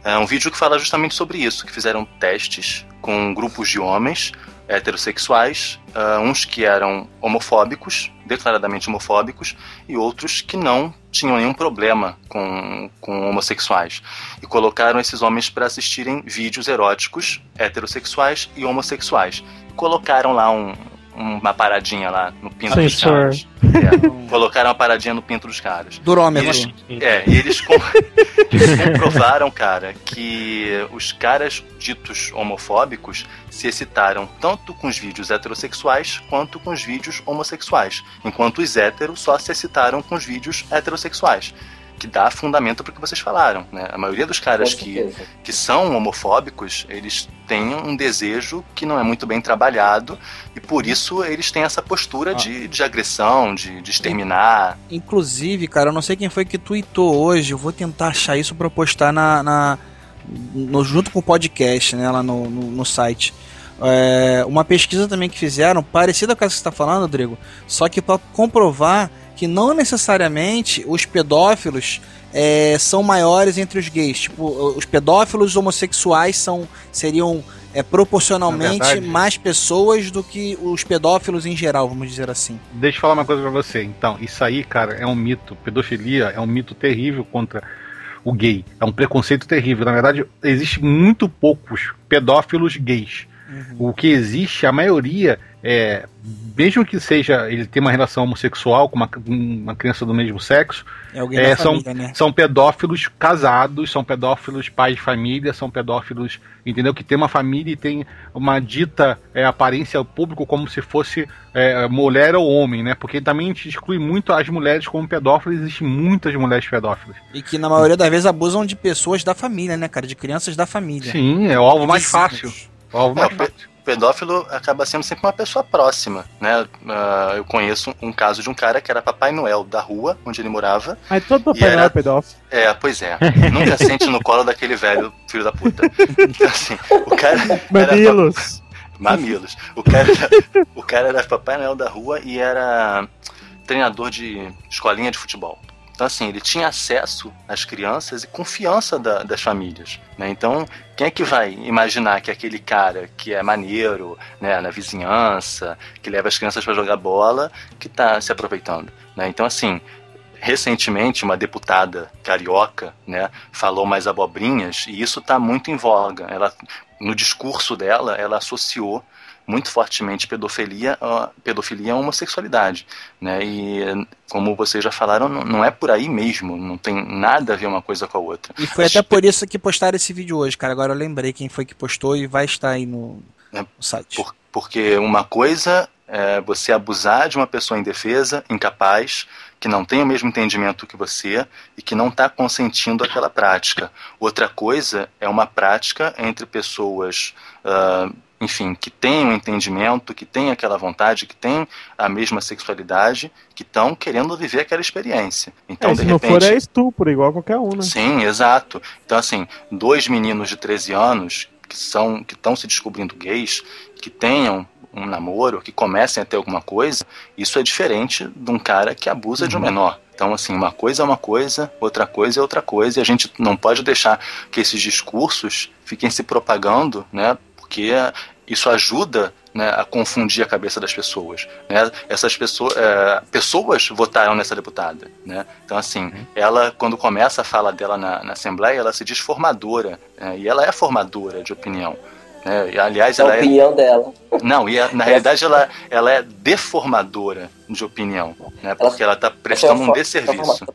É um vídeo que fala justamente sobre isso, que fizeram testes com grupos de homens heterossexuais, ah, uns que eram homofóbicos, declaradamente homofóbicos, e outros que não tinham nenhum problema com, com homossexuais. E colocaram esses homens para assistirem vídeos eróticos heterossexuais e homossexuais. E colocaram lá um- uma paradinha lá no pinto dos caras. É, colocaram uma paradinha no pinto dos caras. Durômetro. Eles- é, e eles, com- eles comprovaram, cara, que os caras ditos homofóbicos se excitaram tanto com os vídeos heterossexuais quanto com os vídeos homossexuais, enquanto os héteros só se excitaram com os vídeos heterossexuais. Que dá fundamento para o que vocês falaram, né? A maioria dos caras que, que são homofóbicos, eles têm um desejo que não é muito bem trabalhado e por isso eles têm essa postura de, de agressão, de, de exterminar. Inclusive, cara, eu não sei quem foi que tweetou hoje. Eu vou tentar achar isso pra postar na, na- no- junto com o podcast, né, lá no, no, no site. É, uma pesquisa também que fizeram, parecida com essa que você está falando, Rodrigo, só que para comprovar que não necessariamente os pedófilos é, são maiores entre os gays. Tipo, os pedófilos homossexuais são seriam é, Na proporcionalmente mais pessoas do que os pedófilos em geral, vamos dizer assim. Deixa eu falar uma coisa pra você. Então, isso aí, cara, é um mito. Pedofilia é um mito terrível contra o gay. É um preconceito terrível. Na verdade, existe muito poucos pedófilos gays. O que existe, a maioria, é, mesmo que seja ele ter uma relação homossexual com uma, uma criança do mesmo sexo, É é, são, família, né? são pedófilos casados, são pedófilos pais de família, são pedófilos, entendeu? Que tem uma família e tem uma dita é, aparência ao público como se fosse é, mulher ou homem, né? Porque também a gente exclui muito as mulheres como pedófilas, existem muitas mulheres pedófilas. E que na maioria das vezes abusam de pessoas da família, né, cara? De crianças da família. Sim, é o alvo mais fácil. O alvo É, mais pedófilo acaba sendo sempre uma pessoa próxima, né? Ah, eu conheço um, um caso de um cara que era Papai Noel da rua onde ele morava. Mas todo Papai era- Noel é pedófilo. É, pois é. Nunca sente no colo daquele velho filho da puta. Então, assim, o cara. Era, Mamilos. Mamilos. O cara, o cara era Papai Noel da rua e era treinador de escolinha de futebol. Então, assim, ele tinha acesso às crianças e confiança da- das famílias. Né? Então, quem é que vai imaginar que aquele cara que é maneiro, né, na vizinhança, que leva as crianças para jogar bola, que tá se aproveitando? Né? Então, assim, recentemente uma deputada carioca, né, falou mais abobrinhas e isso está muito em voga. Ela, no discurso dela, ela associou muito fortemente pedofilia, a- pedofilia à homossexualidade, né? E como vocês já falaram, não, não é por aí mesmo, não tem nada a ver uma coisa com a outra. E foi até por isso que postaram esse vídeo hoje, cara. Agora eu lembrei quem foi que postou e vai estar aí no, É, no site. Por- porque uma coisa é você abusar de uma pessoa indefesa, incapaz, que não tem o mesmo entendimento que você e que não está consentindo aquela prática. Outra coisa é uma prática entre pessoas, ah, enfim, que têm um entendimento, que têm aquela vontade, que têm a mesma sexualidade, que estão querendo viver aquela experiência. Então, É, de se não repente, for, é estupro, igual qualquer um, né? Sim, exato. Então, assim, dois meninos de 13 anos que são que estão se descobrindo gays, que tenham um namoro, que comecem a ter alguma coisa, isso é diferente de um cara que abusa de um menor. Então, assim, uma coisa é uma coisa, outra coisa é outra coisa, e a gente não pode deixar que esses discursos fiquem se propagando, né? Porque isso ajuda né, a confundir a cabeça das pessoas. Né? Essas pessoas, é, pessoas votaram nessa deputada. Né? Então, assim, ela, quando começa a fala dela na, na Assembleia, ela se diz formadora. né? E ela é formadora de opinião. Né? E, aliás, A ela é. opinião dela. Não, e a- na realidade ela, ela é deformadora de opinião. Né? Porque ela está prestando um desserviço.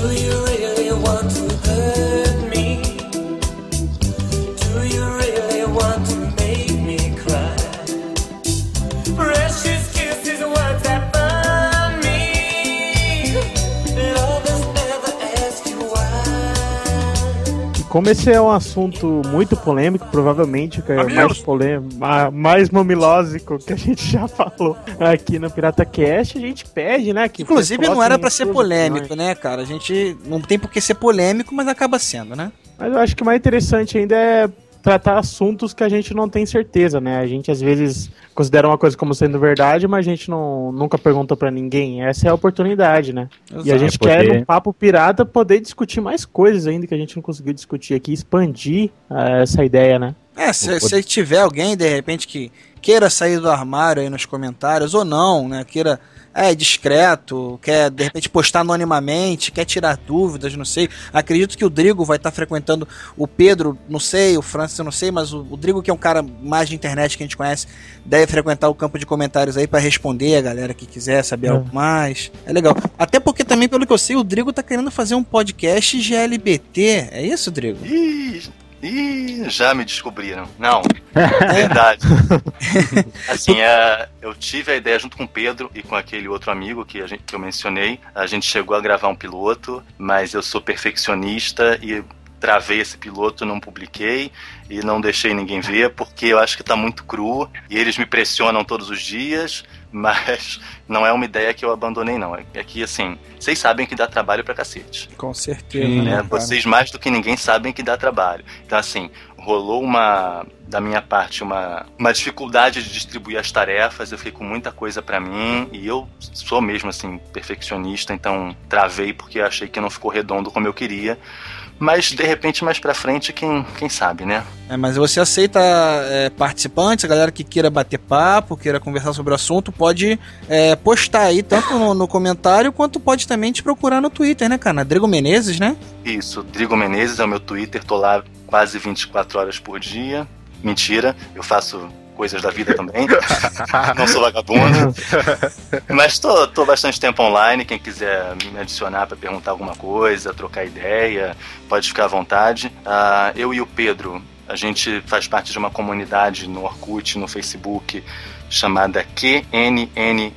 Do you really want to hurt como esse é um assunto muito polêmico, provavelmente que é o mais polêmico, ma- mais mamilósico que a gente já falou aqui no Pirata Cast, a gente pede, né? Que Inclusive não era pra ser polêmico, né, cara? A gente não tem por que ser polêmico, mas acaba sendo, né? Mas eu acho que o mais interessante ainda é tratar assuntos que a gente não tem certeza, né? A gente às vezes considera uma coisa como sendo verdade, mas a gente não, nunca pergunta pra ninguém. Essa é a oportunidade, né? E a gente É poder- quer, no Papo Pirata, poder discutir mais coisas ainda que a gente não conseguiu discutir aqui, expandir eh, essa ideia, né? É, se, se tiver alguém, de repente, que queira sair do armário aí nos comentários, ou não, né? Queira. É discreto, quer de repente postar anonimamente, quer tirar dúvidas, não sei. Acredito que o Drigo vai estar frequentando o Pedro, não sei, o Francis, eu não sei, mas o, o Drigo, que é um cara mais de internet que a gente conhece, deve frequentar o campo de comentários aí pra responder a galera que quiser saber É. algo mais. É legal. Até porque também, pelo que eu sei, o Drigo tá querendo fazer um podcast GLBT. É isso, Drigo? Ih, ih, já me descobriram. Não, verdade. Assim, é, eu tive a ideia junto com o Pedro e com aquele outro amigo que, a gente, que eu mencionei. A gente chegou a gravar um piloto, mas eu sou perfeccionista e travei esse piloto, não publiquei e não deixei ninguém ver porque eu acho que tá muito cru e eles me pressionam todos os dias, mas não é uma ideia que eu abandonei não. É que assim, vocês sabem que dá trabalho pra cacete Com certeza. Sim, né, cara? Vocês mais do que ninguém sabem que dá trabalho. Então, assim, rolou uma, da minha parte, uma, uma dificuldade de distribuir as tarefas. Eu fiquei com muita coisa pra mim e eu sou mesmo, assim, perfeccionista. Então, travei porque achei que não ficou redondo como eu queria. Mas, de repente, mais pra frente, quem, quem sabe, né? É, mas você aceita é, participantes, a galera que queira bater papo, queira conversar sobre o assunto, pode é, postar aí, tanto no, no comentário, quanto pode também te procurar no Twitter, né, cara? Drigo Menezes, né? Isso, Drigo Menezes é o meu Twitter, tô lá quase 24 horas por dia. Mentira, eu faço coisas da vida também. Não sou vagabundo. Mas tô, tô bastante tempo online. Quem quiser me adicionar para perguntar alguma coisa, trocar ideia, pode ficar à vontade. Ah, eu e o Pedro, a gente faz parte de uma comunidade no Orkut, no Facebook, chamada QNNRJ,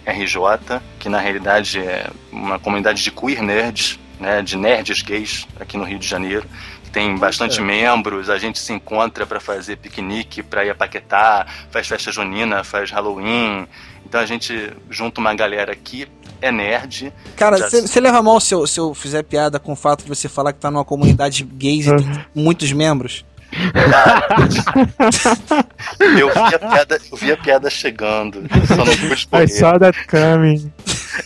que na realidade é uma comunidade de queer nerds, né, de nerds gays aqui no Rio de Janeiro. Tem bastante membros, a gente se encontra para fazer piquenique, para ir a Paquetá, faz festa junina, faz Halloween. Então a gente junta uma galera que é nerd. Cara, Já- você leva mal se eu, se eu fizer piada com o fato de você falar que tá numa comunidade gays e tem muitos membros? Eu vi a piada, eu vi a piada chegando, só não pude I saw that coming.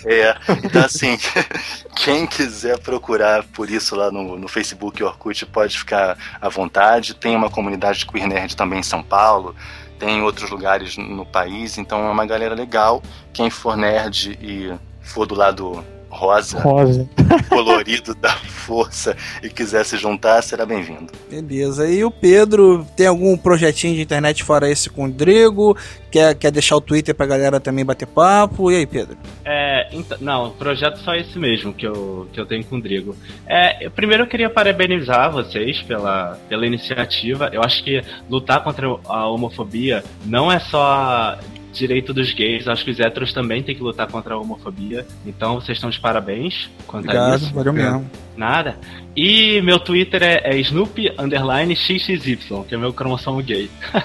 É, então assim, quem quiser procurar por isso lá no, no Facebook Orkut pode ficar à vontade. Tem uma comunidade de Queer Nerd também em São Paulo, tem em outros lugares no país, então é uma galera legal. Quem for nerd e for do lado rosa, Rosa. colorido da força e quiser se juntar, será bem-vindo. Beleza. E o Pedro, tem algum projetinho de internet fora esse com o Drigo? Quer, quer deixar o Twitter pra galera também bater papo? E aí, Pedro? É, então, não, projeto só esse mesmo que eu, que eu tenho com o Drigo. É, eu- primeiro eu queria parabenizar vocês pela, pela iniciativa. Eu acho que lutar contra a homofobia não é só direito dos gays, acho que os héteros também têm que lutar contra a homofobia. Então vocês estão de parabéns quanto a Obrigado, isso. valeu mesmo. Nada. E meu Twitter é, é Snoopy underline XXY, que é meu cromossomo gay.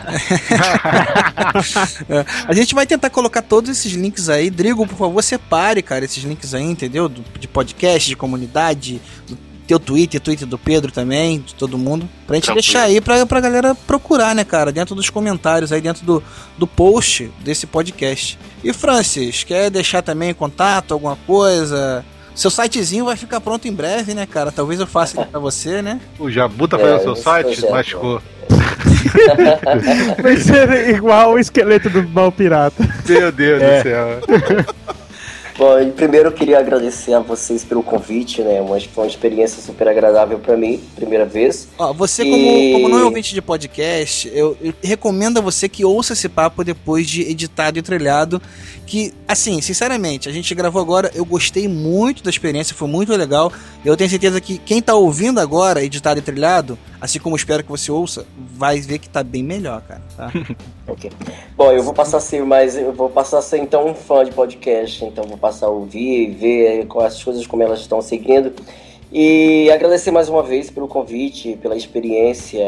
É, a gente vai tentar colocar todos esses links aí. Drigo, por favor, separe, cara, esses links aí, entendeu? Do- de podcast, de comunidade, do teu Twitter, Twitter do Pedro também, de todo mundo. Pra gente Tranquilo. deixar aí pra, pra galera procurar, né, cara? Dentro dos comentários aí, dentro do, do post desse podcast. E Francis, quer deixar também contato, alguma coisa? Seu sitezinho vai ficar pronto em breve, né, cara? Talvez eu faça ele pra você, né? O Jabu tá É, fazendo seu esse site? projeto. Machucou. Vai ser igual o esqueleto do Mal Pirata. Meu Deus É. do céu. Bom, primeiro eu queria agradecer a vocês pelo convite, né? Uma, foi uma experiência super agradável pra mim, primeira vez. Ó, você, como, E- como não é ouvinte de podcast, eu, eu recomendo a você que ouça esse papo depois de editado e trilhado. Que, assim, sinceramente, a gente gravou agora, eu gostei muito da experiência, foi muito legal. Eu tenho certeza que quem tá ouvindo agora, editado e trilhado, assim como espero que você ouça, vai ver que tá bem melhor, cara. Tá? Ok. Bom, eu vou passar a ser mais. Eu vou passar a ser então um fã de podcast. Então vou passar a ouvir e ver com as coisas como elas estão seguindo. E agradecer mais uma vez pelo convite, pela experiência.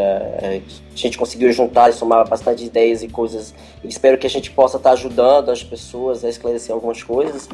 A gente conseguiu juntar e somar bastante ideias e coisas. E espero que a gente possa estar ajudando as pessoas a esclarecer algumas coisas.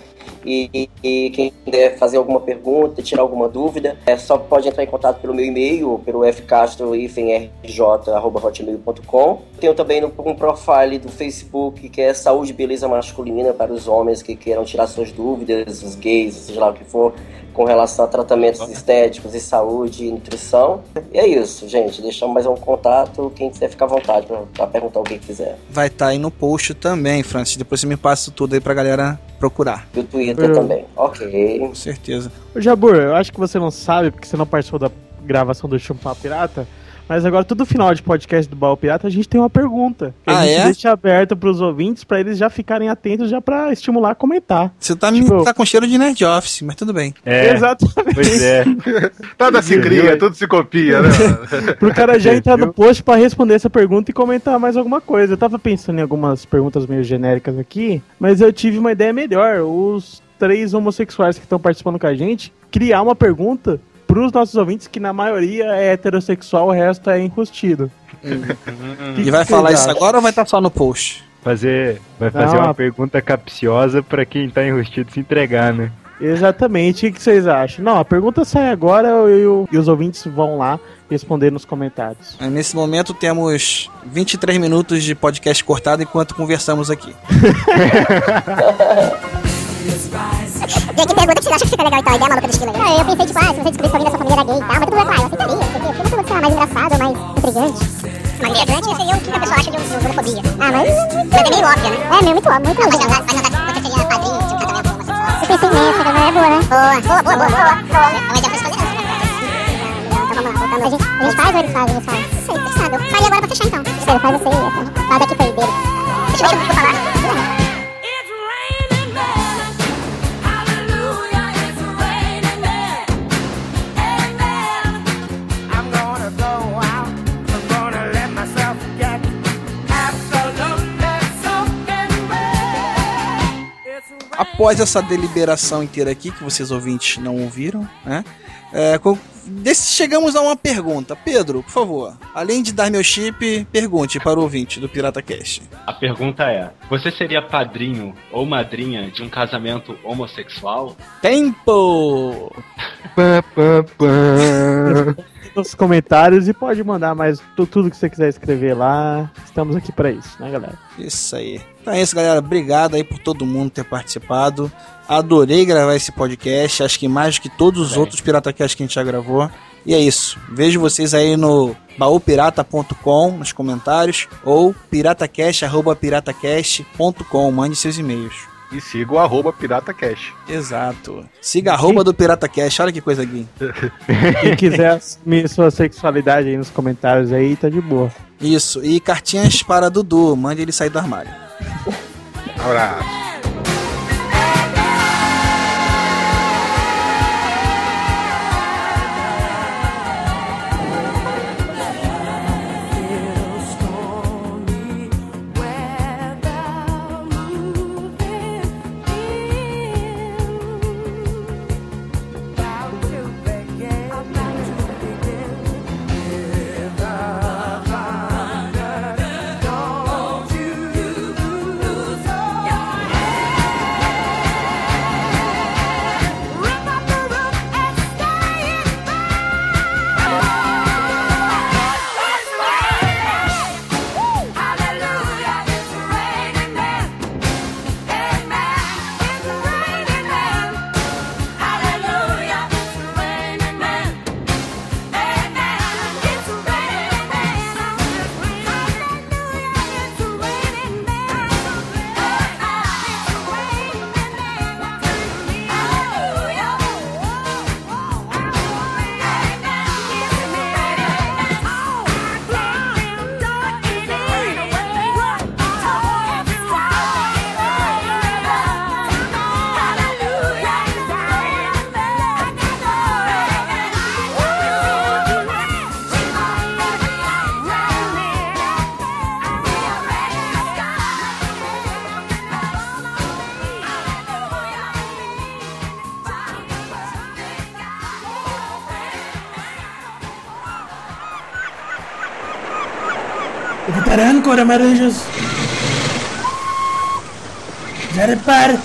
E, e- quem quiser fazer alguma pergunta, tirar alguma dúvida, é, só pode entrar em contato pelo meu e-mail, pelo fcastro-rj.hotmail.com. Tenho também um profile do Facebook que é Saúde e Beleza Masculina para os homens que queiram tirar suas dúvidas, os gays, seja lá o que for, com relação a tratamentos estéticos e saúde e nutrição. E é isso, gente. Deixamos mais um contato. Quem quiser ficar à vontade para perguntar o que quiser. Vai estar aí no post também, Francis. Depois você me passa tudo aí pra galera procurar. E o Twitter Eu- também. Ok. Com certeza. Ô Jabur, eu acho que você não sabe, porque você não participou da gravação do Chumpar Pirata, mas agora todo final de podcast do Baú Pirata a gente tem uma pergunta. Que Ah, a gente é? deixa aberta pros ouvintes pra eles já ficarem atentos, já pra estimular a comentar. Você tá, me, Tipo- tá com cheiro de Nerd Office, mas tudo bem. É, Exatamente. pois é. Nada se cria, tudo se copia, né? Pro cara já entrar no post pra responder essa pergunta e comentar mais alguma coisa. Eu tava pensando em algumas perguntas meio genéricas aqui, mas eu tive uma ideia melhor. Os três homossexuais que estão participando com a gente, criar uma pergunta pros nossos ouvintes que na maioria é heterossexual, o resto é enrustido. Que E vai falar isso agora ou vai estar só no post? Fazer, vai fazer Não, uma a- pergunta capciosa pra quem tá enrustido se entregar, né? Exatamente. O que vocês acham? Não, a pergunta sai agora e, o- e os ouvintes vão lá responder nos comentários. Aí, Nesse momento temos 23 minutos de podcast cortado enquanto conversamos aqui. Gente, que pergunta que você acha que fica legal então? A ideia maluca do estilo legal? eu pensei, tipo, ah, se você descobrisse que a família sua família era gay e tal, mas tudo bem, claro, eu aceitaria, não sei o quê. Eu fiquei uma pergunta, sei lá, mais engraçada, mais intrigante. Mais intrigante seria o que a pessoa acha de, homofobia. Ah, mas... Mas é meio óbvio, né? É, meio muito óbvio, muito óbvio. Mas não dá, você seria padrinho um casamento homossexual. Eu pensei nessa, também é boa, né? Boa, boa, boa, boa, boa. É uma ideia pra escolher, né? Então vamos lá, voltando. A gente, a gente faz ou eles fazem? Eles fazem. sei, fechado. Faria agora pra fechar então. Terceiro, faz você e essa. Faz aqui foi dele. Deixa eu ver o que eu vou falar. Após essa deliberação inteira aqui, que vocês ouvintes não ouviram, né? É, com- desse- chegamos a uma pergunta. Pedro, por favor, além de dar meu chip, pergunte para o ouvinte do Pirata Cast. A pergunta é: você seria padrinho ou madrinha de um casamento homossexual? Tempo! Pá, pá, pá. Nos comentários e pode mandar mais tu- tudo que você quiser escrever lá. Estamos aqui pra isso, né, galera? Isso aí. Então é isso, galera. Obrigado aí por todo mundo ter participado. Adorei gravar esse podcast. Acho que mais do que todos os outros Pirata Cast que a gente já gravou. E é isso. Vejo vocês aí no baúpirata.com nos comentários ou piratacast@piratacast.com. Mande seus e-mails. E siga o arroba PirataCast. Exato. Siga a arroba do Pirata Cast. Olha que coisa aqui. Quem quiser assumir sua sexualidade aí nos comentários aí, tá de boa. Isso. E cartinhas para Dudu. Mande ele sair do armário. Abraço. Preparando, cor amaranjas. Já repare,